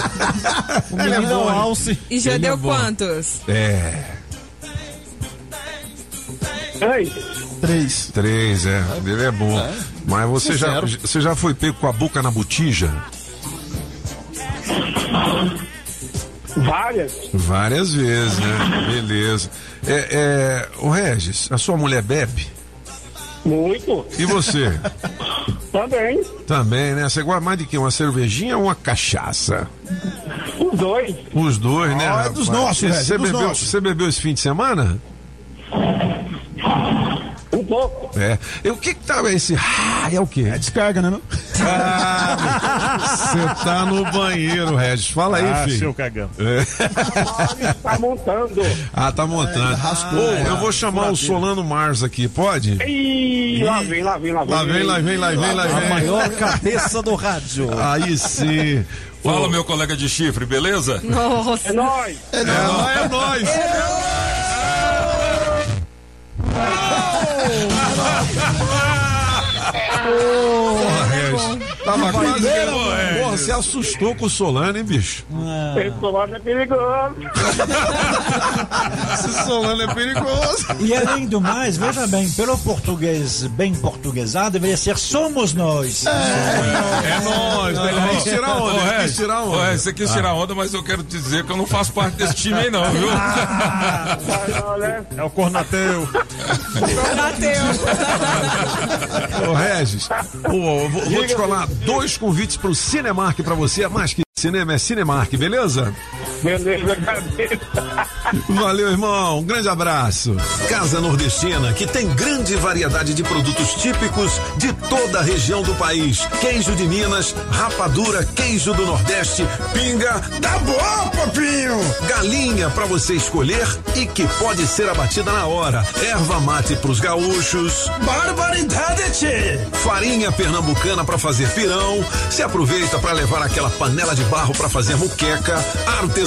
Menino é um alce. E já Ele deu é bom. quantos? É. Três. Três. Três, é. Ele é bom. Mas você já, você já foi pego com a boca na botija? Várias. Várias vezes, né? Beleza. É, é, o Regis, a sua mulher bebe? Muito. E você? Também. Também, né? Você gosta mais de quê? Uma cervejinha ou uma cachaça? Os dois. Os dois, né? Ah, é dos rapaz? nossos, Você é dos bebeu, nossos. você bebeu esse fim de semana? Pouco. É. E o que que tá esse... Ah, é o quê? É descarga, né? Não? Você tá no banheiro, Regis. Fala aí, Ah, filho. seu cagão. É. Tá montando. Ah, tá montando. Ô, eu vou chamar o Solano Mars aqui, pode? Ih, lá vem, lá vem, lá vem. Lá vem, lá vem, lá vem, lá A vem. maior cabeça do rádio. Aí sim. Fala, meu colega de chifre, beleza? Nossa. É nóis. É nóis, é nóis. Porra, Regis. Tava quase. Porra, você assustou com o Solano, hein, bicho? Esse comando é perigoso. Esse Solano é perigoso. E além do mais, veja bem, pelo português bem portuguesado, deveria ser somos nós. É nóis, né? Quis tirar onda, Ô, quis Regis, tirar onda. Regis, você quis tirar onda, mas eu quero te dizer que eu não faço parte desse time aí, não, viu? É o Cornateu. Ô, Regis, ô, eu vou, vou te falar dois convites pro Cinemark pra você. É mais que cinema, é Cinemark, beleza? Beleza. Valeu, irmão. Um grande abraço. Casa Nordestina, que tem grande variedade de produtos típicos de toda a região do país. Queijo de Minas, rapadura, queijo do Nordeste, pinga, tá bom, papinho! Galinha pra você escolher e que pode ser abatida na hora. Erva mate pros gaúchos. Barbaridade, tchê! Farinha pernambucana pra fazer pirão. Se aproveita pra levar aquela panela de barro pra fazer muqueca.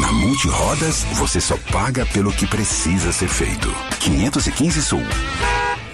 Na Multirodas, você só paga pelo que precisa ser feito. 515 Sul.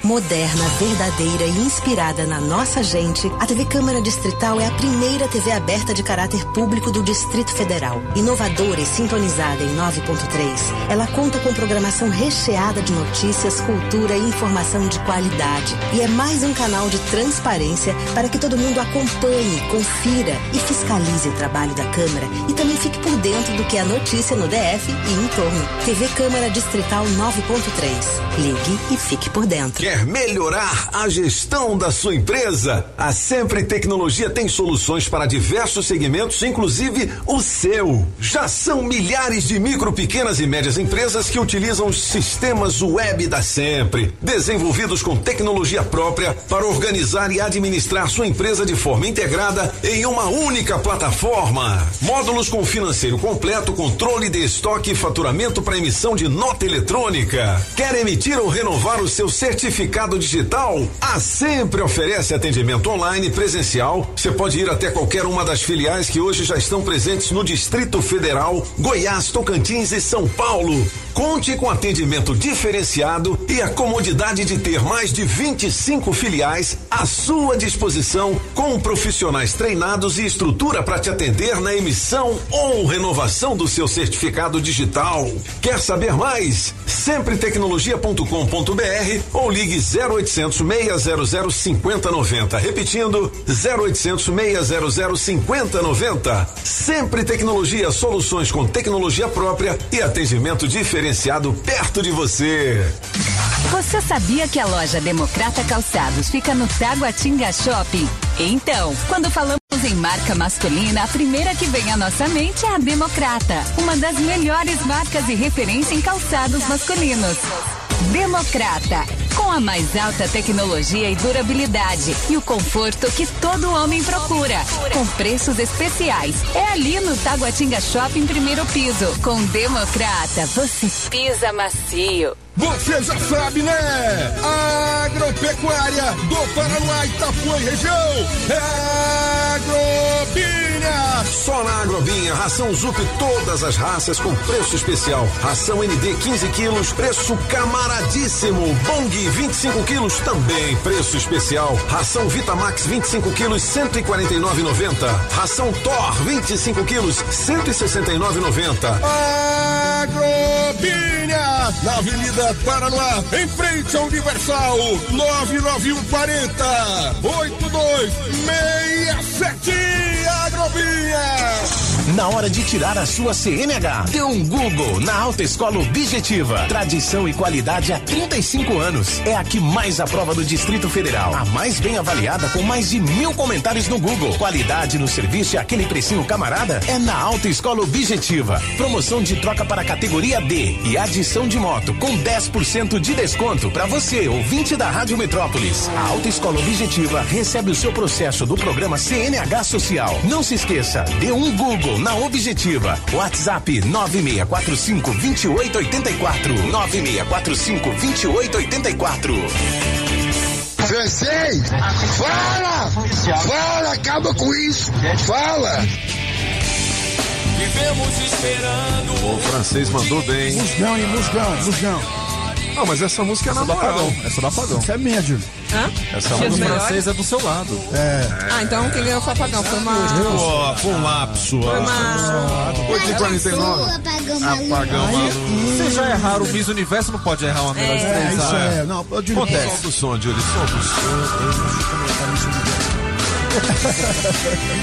Moderna, verdadeira e inspirada na nossa gente, a TV Câmara Distrital é a primeira TV aberta de caráter público do Distrito Federal. Inovadora e sintonizada em 9.3, ela conta com programação recheada de notícias, cultura e informação de qualidade. E é mais um canal de transparência para que todo mundo acompanhe, confira e fiscalize o trabalho da Câmara e também fique por dentro do que é notícia no DF e em torno. TV Câmara Distrital 9.3. Ligue e fique por dentro. Quer melhorar a gestão da sua empresa? A Sempre Tecnologia tem soluções para diversos segmentos, inclusive o seu. Já são milhares de micro, pequenas e médias empresas que utilizam os sistemas web da Sempre, desenvolvidos com tecnologia própria para organizar e administrar sua empresa de forma integrada em uma única plataforma. Módulos com financeiro completo, controle de estoque e faturamento para emissão de nota eletrônica. Quer emitir ou renovar o seu certificado digital? A Sempre oferece atendimento online presencial. Você pode ir até qualquer uma das filiais que hoje já estão presentes no Distrito Federal, Goiás, Tocantins e São Paulo. Conte com atendimento diferenciado e a comodidade de ter mais de 25 filiais à sua disposição, com profissionais treinados e estrutura para te atender na emissão ou renovação do seu certificado digital. Quer saber mais? Sempre tecnologia.com.br ou ligue ligue 0800 600 5090. Repetindo, 0800 600 5090. Sempre tecnologia, soluções com tecnologia própria e atendimento diferenciado perto de você. Você sabia que a loja Democrata Calçados fica no Taguatinga Shopping? Então, quando falamos em marca masculina, a primeira que vem à nossa mente é a Democrata, uma das melhores marcas e referência em calçados masculinos. Democrata, com a mais alta tecnologia e durabilidade e o conforto que todo homem procura, com preços especiais. É ali no Taguatinga Shopping primeiro piso. Com Democrata, você pisa macio. Você já sabe, né? Agropecuária do Paraná, Itapuã e região. É Agrobinha. Só na Agrobinha, ração Zup todas as raças com preço especial. Ração ND 15 quilos, preço camaradíssimo. Bong 25 quilos, também preço especial. Ração Vitamax 25 quilos, 149,90. Ração Thor 25 quilos, 169,90. Agrobinha, na Avenida Paraná, em frente ao Universal, 99140 8267 Agrobinha. Na hora de tirar a sua CNH, dê um Google na Alta Escola Objetiva. Tradição e qualidade há 35 anos. É a que mais aprova do Distrito Federal. A mais bem avaliada com mais de mil comentários no Google. Qualidade no serviço e aquele precinho camarada é na Alta Escola Objetiva. Promoção de troca para categoria D e adição de moto com 10% de desconto para você, ouvinte da Rádio Metrópolis. A Alta Escola Objetiva recebe o seu processo do programa CNH Social. Não se esqueça, dê um Google na Objetiva. WhatsApp 9645 2884. 9645 2884. Francês, fala! Fala, acaba com isso! Fala! Vivemos esperando. O francês mandou bem. Musgão, hein? Musgão, musgão. Não, mas essa música é na Essa do moral. apagão. Essa do apagão. Isso é médio. Hã? Essa dos música francesa é do seu lado. É. Ah, então quem ganhou foi o apagão. Foi uma. Pô, foi um lapso. Foi uma. 8h49. Apagão maluco. Vocês já erraram o Miss Universo, não pode errar uma melhor de É, três. isso é. Não, eu digo Solta o som, Júlio, solta o som.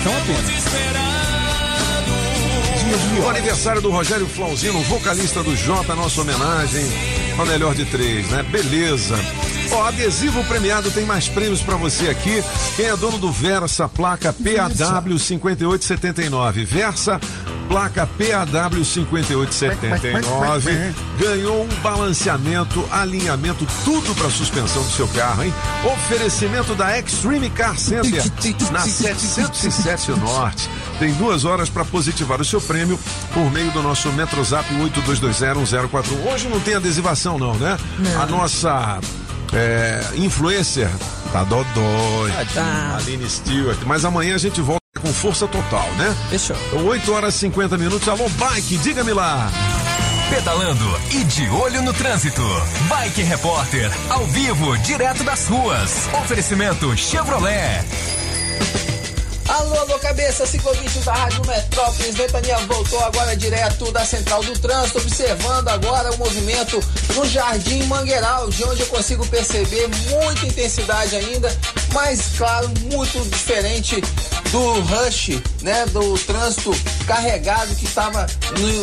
Então apenas. O aniversário do Rogério Flauzino, vocalista do Jota, nossa homenagem ao melhor de três, né? Beleza. Ó, adesivo premiado tem mais prêmios pra você aqui. Quem é dono do Versa, placa PAW 5879. Versa, placa PAW 5879. Ganhou um balanceamento, alinhamento, tudo pra suspensão do seu carro, hein? Oferecimento da Extreme Car Center na 707 Norte. Tem duas horas para positivar o seu prêmio por meio do nosso Metrozap 82201041. Hoje não tem adesivação, não, né? A nossa é, influencer tá dodói. Tá. Aline Stewart. Mas amanhã a gente volta com força total, né? Fechou. 8 horas e 50 minutos. Alô, bike, diga-me lá. Pedalando e de olho no trânsito. Bike Repórter, ao vivo, direto das ruas. Oferecimento Chevrolet. Alô, alô, cabeça, ciclovintes da Rádio Metrópolis. Ventania voltou agora direto da Central do Trânsito, observando agora o movimento no Jardim Mangueiral, de onde eu consigo perceber muita intensidade ainda, mas, claro, muito diferente do rush, né, do trânsito carregado que estava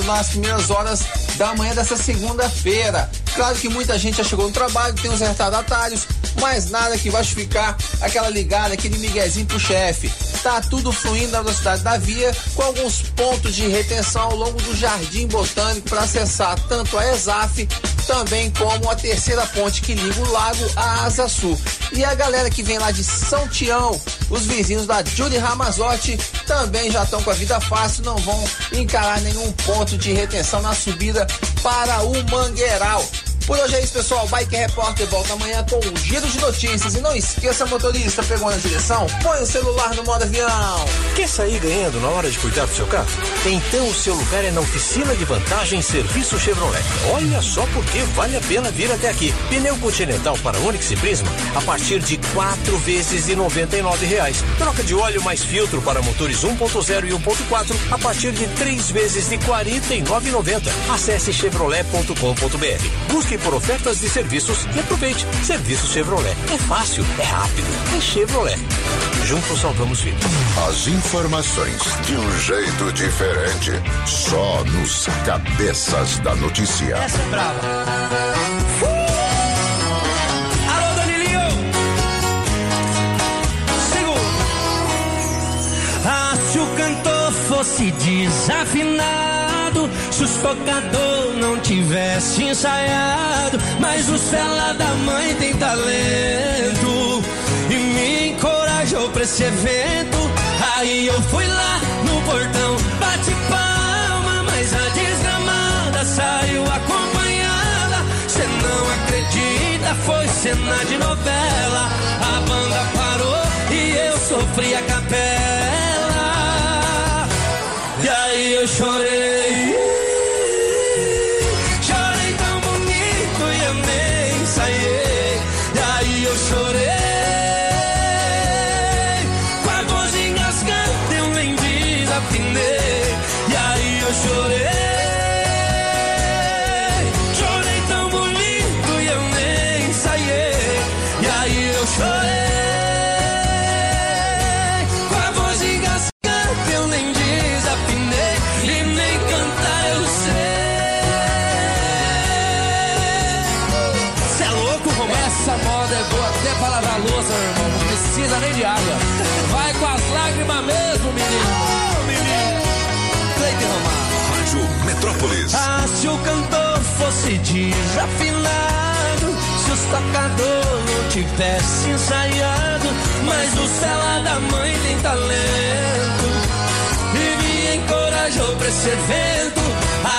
nas primeiras horas da manhã dessa segunda-feira. Claro que muita gente já chegou no trabalho, tem os retardatários, mas nada que vai justificar aquela ligada, aquele miguezinho pro chefe. Tá tudo fluindo na velocidade da via, com alguns pontos de retenção ao longo do Jardim Botânico para acessar tanto a ESAF, também como a terceira ponte que liga o lago à Asa Sul. E a galera que vem lá de São Tião, os vizinhos da Judy Ramazotti, também já estão com a vida fácil, não vão encarar nenhum ponto de retenção na subida para o Mangueiral. Por hoje é isso, pessoal. Bike Repórter volta amanhã com um giro de notícias. E não esqueça, motorista, pegou na direção? Põe o celular no modo avião. Quer sair ganhando na hora de cuidar do seu carro? Então o seu lugar é na oficina de vantagem Serviço Chevrolet. Olha só porque vale a pena vir até aqui. Pneu Continental para Onix e Prisma a partir de quatro vezes de noventa e nove reais. Troca de óleo mais filtro para motores 1.0 e 1.4 a partir de três vezes de quarenta e nove Acesse chevrolet.com.br. Busque Busque por ofertas de serviços e aproveite. Serviço Chevrolet. É fácil, é rápido, é Chevrolet. Juntos salvamos vidas. As informações de um jeito diferente. Só nos cabeças da notícia. Essa é brava. Alô, Danilinho! Segura. Ah, se o cantor fosse desafinado, se os tocador não tivesse ensaiado, mas o cela da mãe tem talento e me encorajou pra esse evento. Aí eu fui lá no portão, bate palma, mas a desgramada saiu acompanhada. Cê não acredita, foi cena de novela. A banda parou e eu sofri a capela. E aí eu. Chorei fosse desafinado, se os tocador não tivesse ensaiado, mas o cela da mãe tem talento e me encorajou pra esse evento.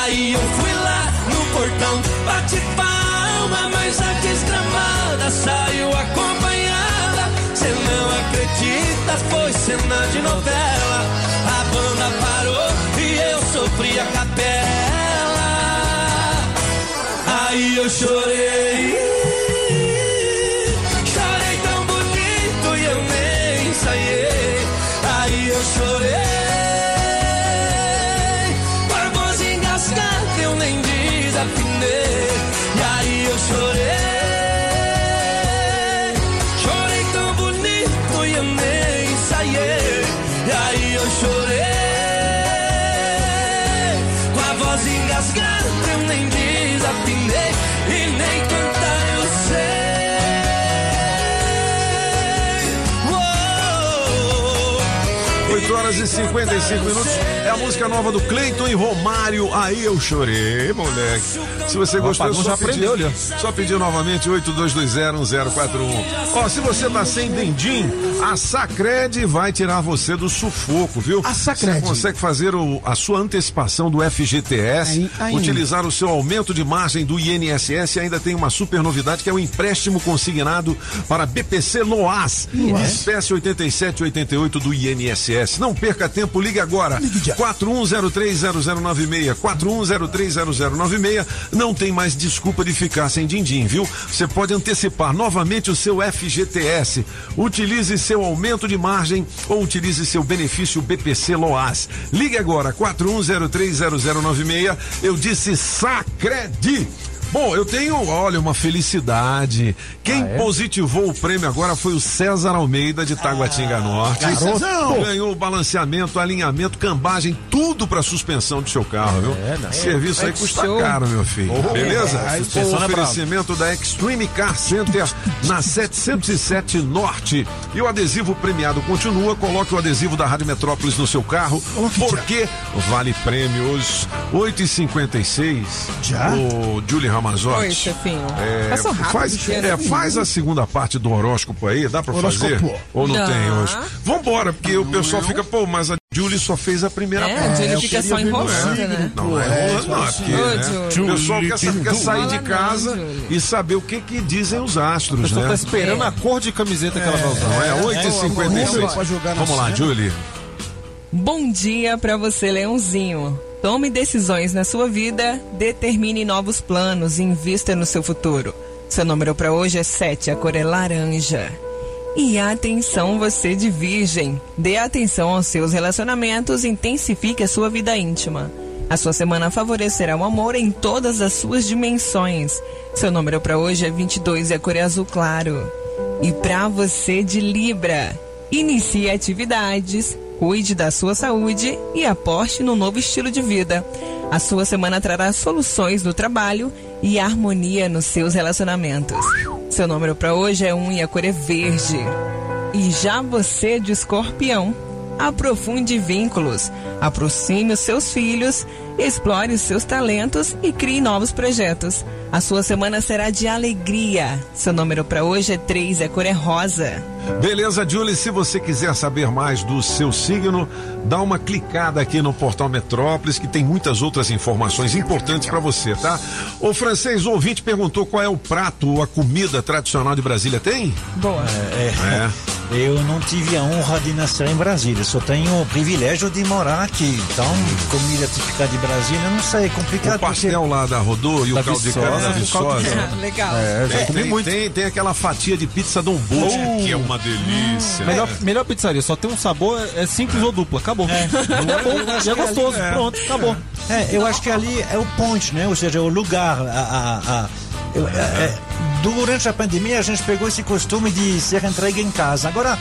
Aí eu fui lá no portão, bate palma, mas a desgramada saiu acompanhada. Cê não acredita, foi cena de novela. A banda parou e eu sofri a capela. Aí eu chorei. Horas e 55 minutos. É a música nova do Cleiton e Romário. Aí eu chorei, moleque. Se você O gostou, só já aprendeu pedir, só pedir novamente 82201041. Ó, se você tá sem dendim, a Sacred vai tirar você do sufoco, viu? A Sacred. Você consegue fazer o- a sua antecipação do FGTS, Aí- aí. utilizar o seu aumento de margem do INSS e ainda tem uma super novidade que é o empréstimo consignado para BPC Loas, Loas. espécie 8788 do INSS. Não perca tempo, ligue agora. 41030096, 41030096. Não tem mais desculpa de ficar sem din-din, viu? Você pode antecipar novamente o seu FGTS. Utilize seu aumento de margem ou utilize seu benefício BPC Loas. Ligue agora, 41030096. Eu disse Sacredi. Bom, eu tenho, olha, uma felicidade. Quem positivou o prêmio agora foi o César Almeida de Taguatinga Norte. Garotão. Ganhou o balanceamento, alinhamento, cambagem, tudo para suspensão do seu carro, viu? Serviço aí custa Show. caro, meu filho. Oh, Beleza? é, Com o é oferecimento da Extreme Car Center na 707 Norte. E o adesivo premiado continua. Coloque o adesivo da Rádio Metrópolis no seu carro, porque vale prêmios. 8h56. Já? O Julie Ramazotti. Oi, chefinho. É, rápido, faz, é, faz a segunda parte do horóscopo aí, dá pra Horóscopo. fazer? Ou não Dá. tem hoje? Vambora, porque o pessoal fica, pô, mas a Julie só fez a primeira É, parte. a Julie fica só enrolando, né? Não, é enrolando, não, é porque Ô, né, Julie. o pessoal quer, quer sair de Fala casa não, e saber o que que dizem os astros, né? tá esperando a cor de camiseta que ela vai usar. Não é? 8h56. pra jogar na Vamos lá. Julie. Bom dia pra você, Leãozinho. Tome decisões na sua vida, determine novos planos e invista no seu futuro. Seu número pra hoje é 7, a cor é laranja. E atenção, você de virgem. Dê atenção aos seus relacionamentos intensifique a sua vida íntima. A sua semana favorecerá o amor em todas as suas dimensões. Seu número para hoje é 22 e a cor é azul claro. E para você de Libra, inicie atividades, cuide da sua saúde e aporte no novo estilo de vida. A sua semana trará soluções no trabalho e harmonia nos seus relacionamentos. Seu número para hoje é 1 e a cor é verde. E já você de escorpião, aprofunde vínculos, aproxime os seus filhos, explore os seus talentos e crie novos projetos. A sua semana será de alegria. Seu número para hoje é 3 e a cor é rosa. Beleza, Julie, se você quiser saber mais do seu signo, dá uma clicada aqui no portal Metrópolis, que tem muitas outras informações importantes para você, tá? O francês o ouvinte perguntou qual é o prato ou a comida tradicional de Brasília. Tem? Boa. É, Eu não tive a honra de nascer em Brasília, só tenho o privilégio de morar aqui. Então, comida típica de Brasília, não sei, é complicado. O pastel lá da Rodô e o Da caldo de da É, o caldo de Viçosa. Ah, Legal. É, já comi tem, muito. Tem, tem aquela fatia de pizza Dom Bosco, Oh. que é uma delícia. Melhor, melhor pizzaria, só tem um sabor, é simples ou dupla, acabou. É, bom, e é gostoso, pronto, acabou. É, eu acho que ali é o point, né? Ou seja, o lugar. A, a- a- é- é, durante a pandemia a gente pegou esse costume de ser entregue em casa. Agora,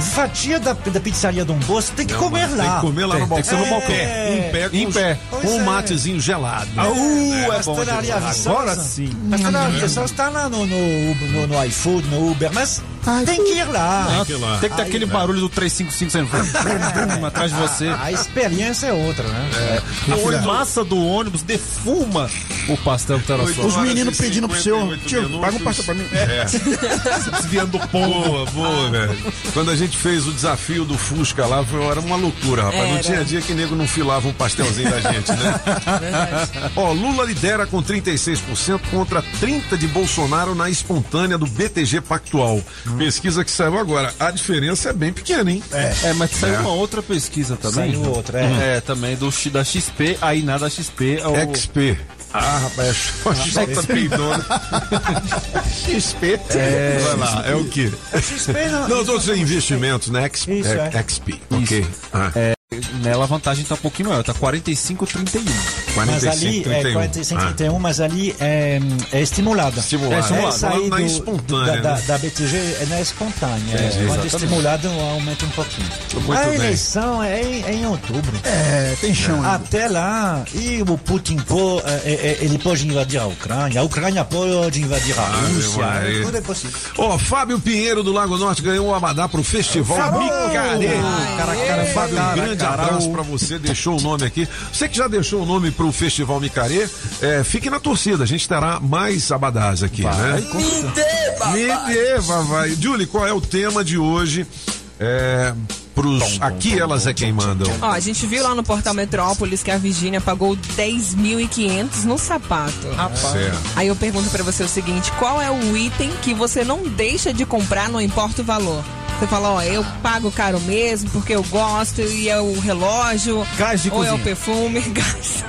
fatia da, da pizzaria Dom Bosco tem que Não, comer lá. Tem que comer lá no balcão. É. Em pé. Em pé. Com, Em pé. Com um é. matezinho gelado. Ah, uh, É, a pastelaria Viçosa. Agora sim. A pastelaria Viçosa está lá no, no, no, no iFood, no Uber, mas tem que ir lá. Tem que ter aquele barulho do 355 saindo vrum, vrum, vrum, atrás de você. A experiência é outra, né? A fumaça do ônibus defuma o pastel que tá na sua Os meninos pedindo pro seu 58 tio, paga um pastel pra mim. É. Desviando do pombo. Boa, boa, velho. Quando a gente fez o desafio do Fusca lá, foi, era uma loucura, rapaz. Não Era. tinha dia que nego não filava um pastelzinho da gente, né? Ó, Lula lidera com 36% contra 30% de Bolsonaro na espontânea do BTG Pactual. Pesquisa que saiu agora. A diferença é bem pequena, hein? É, mas saiu É. uma outra pesquisa também. Saiu outra, é. É, também do, da XP, aí nada XP. É o... XP. Ah, rapaz, é só J peidona. XP. Vai lá, é o quê? XP não. Não, todos os investimentos, né? XP. Isso, é, é. XP. Ok. Ah, É, nela a vantagem tá um pouquinho maior, tá 45, 31. Mas 45, ali 31. é 45, Ah. 31, mas ali é, é estimulada. Estimulada. É, Estimulada. sair Na do- espontânea, Da, da, né? da BTG é na espontânea. É, É, Quando estimulada aumenta um pouquinho. Muito a bem. eleição é em, é em outubro. É, tem chão. Até lá, e o Putin pô, é, é, ele pode invadir a Ucrânia, a Ucrânia pode invadir a Ave Rússia, Maria. tudo é possível. Ó, Fábio Pinheiro do Lago Norte ganhou o Abadá pro Festival Micaré. Cara, cara, Fábio, cara, grande abraço o- pra você, deixou o nome aqui. Você que já deixou o nome pro Festival Micaré, é, fique na torcida, a gente terá mais abadás aqui, né? Me dê, vai. Julie, qual é o tema de hoje? É, pros Aqui Elas é Quem Mandam. Ó, a gente viu lá no portal Metrópolis que a Virgínia pagou 10.500 no sapato. Certo. Aí eu pergunto pra você o seguinte: qual é o item que você não deixa de comprar, não importa o valor? Você fala, ó, eu pago caro mesmo porque eu gosto e é o relógio, Gás de ou é o cozinha. perfume, gás.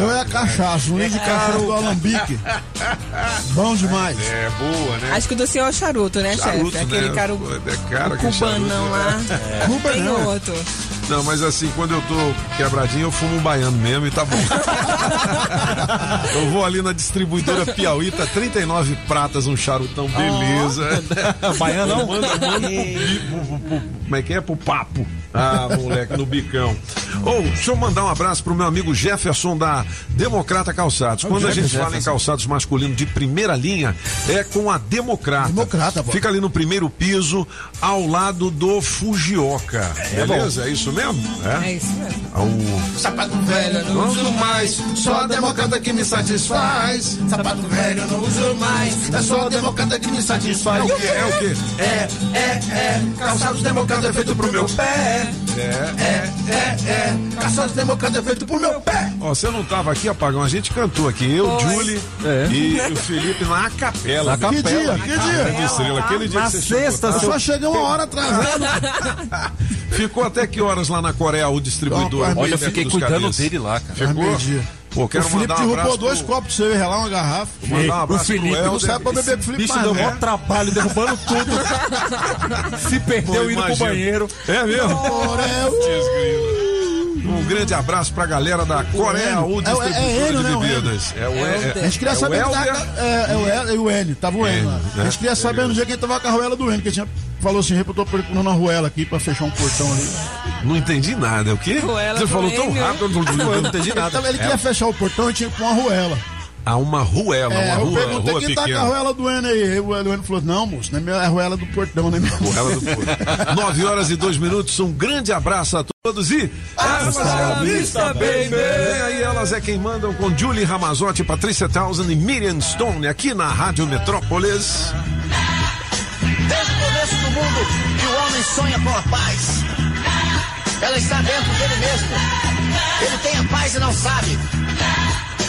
Eu é a cachaça, um litro de cachaça do Alambique. Bom demais. É boa, né? Acho que o do senhor é o charuto, né, Charuto, chefe? Aquele né? cara, é caro o aquele cubanão charuto, lá. é. Cuba Tem não. outro. Não, mas assim, quando eu tô quebradinho, eu fumo um baiano mesmo e tá bom. eu vou ali na distribuidora Piauí, tá 39 pratas, um charutão, beleza. Baianão? Manda, manda pro bi- pro- pro- pro- como é que é? Pro papo. Ah, moleque, no bicão. Ou, deixa eu mandar um abraço pro meu amigo Jefferson da Democrata Calçados. Quando a gente fala em calçados masculinos de primeira linha, é com a Democrata. Democrata, pô. Fica ali no primeiro piso, ao lado do Fujioka. Beleza? É isso mesmo? É isso mesmo. Ao... Sapato velho eu não uso mais, só a democrata que me satisfaz. Sapato velho eu não uso mais, é só a democrata que me satisfaz. É o quê? É o quê? É, é, é, calçados democrata é feito pro meu pé. É. É, é, é, calçados democrata é feito pro meu pé. Ó, você não tava aqui, Apagão, a gente cantou aqui, eu, Foi. Julie É. e o Felipe na capela. Na velho. Que dia? Que dia? Grande estrela, aquele dia Na que você chegou, sexta, tá? Eu só cheguei uma hora atrasado. Ficou até que horas lá na Coreia o distribuidor? Olha, eu fiquei cuidando cabeças? dele lá, cara. Ficou? Pô, O quero Felipe mandar um derrubou dois pro- copos você relar uma garrafa. Mandar um abraço o Felipe pro Não Helder. sabe pra beber com o Felipe Bicho mais, deu maior trabalho, derrubando tudo. Se Pô, perdeu indo pro banheiro. É mesmo? Orel. Desgrila. Um grande abraço pra galera da Coreia, o É, distribuidor é, é ele, de né, o bebidas. É o É, é, a gente queria é saber. tava- Helder. É, é o Hélio e o Enio. Tava o Enio lá. Enio, A gente né? queria saber no dia quem tava com a arruela do Enio, que tinha falou assim: eu tô procurando a arruela aqui pra fechar um portão ali. Não entendi nada. O quê? Você falou tão rápido, eu não, entendi Ele, nada. tava- ele queria É, fechar o portão e tinha que pôr uma há uma ruela, É, uma eu rua, perguntei rua quem tá com a arruela do Enio aí. O Enio falou: não, moço, não é minha arruela do portão, né? Ruela do Porto. Nove horas e dois minutos. Um grande abraço a todos e. Hasta la vista, baby. Vem aí, elas é quem mandam com Julie Ramazotti, Patrícia Townsend e Miriam Stone aqui na Rádio Metrópolis. Desde o começo do mundo que o homem sonha com a paz. Ela está dentro dele mesmo. Ele tem a paz e não sabe.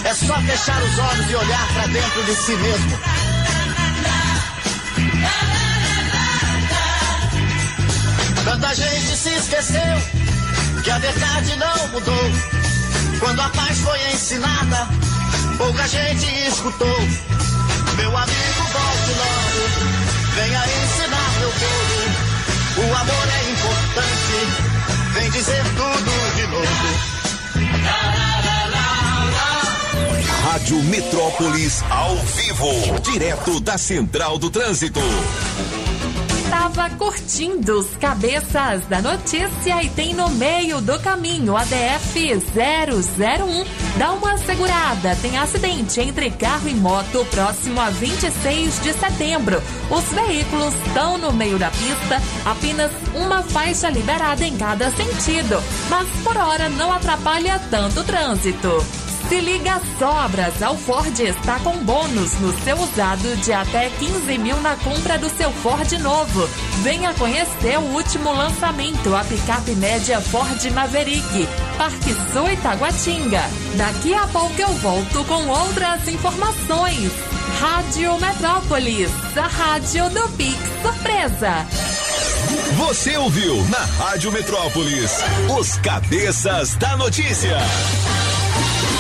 É só fechar os olhos e olhar para dentro de si mesmo. Tanta gente se esqueceu que a verdade não mudou. Quando a paz foi ensinada, pouca gente escutou. Meu amigo, volte logo, venha ensinar meu povo. O amor é importante, vem dizer tudo Rádio Metrópolis ao vivo, direto da Central do Trânsito. Tava curtindo os cabeças da notícia e tem no meio do caminho a DF 001. Dá uma segurada, tem acidente entre carro e moto próximo a 26 de setembro. Os veículos estão no meio da pista, apenas uma faixa liberada em cada sentido, mas por hora não atrapalha tanto o trânsito. Se liga sobras, a Ford está com bônus no seu usado de até 15 mil na compra do seu Ford novo. Venha conhecer o último lançamento, a picape média Ford Maverick, Parque Sul Itaguatinga. Daqui a pouco eu volto com outras informações. Rádio Metrópolis, a rádio do Pix Surpresa. Você ouviu na Rádio Metrópolis os cabeças da notícia.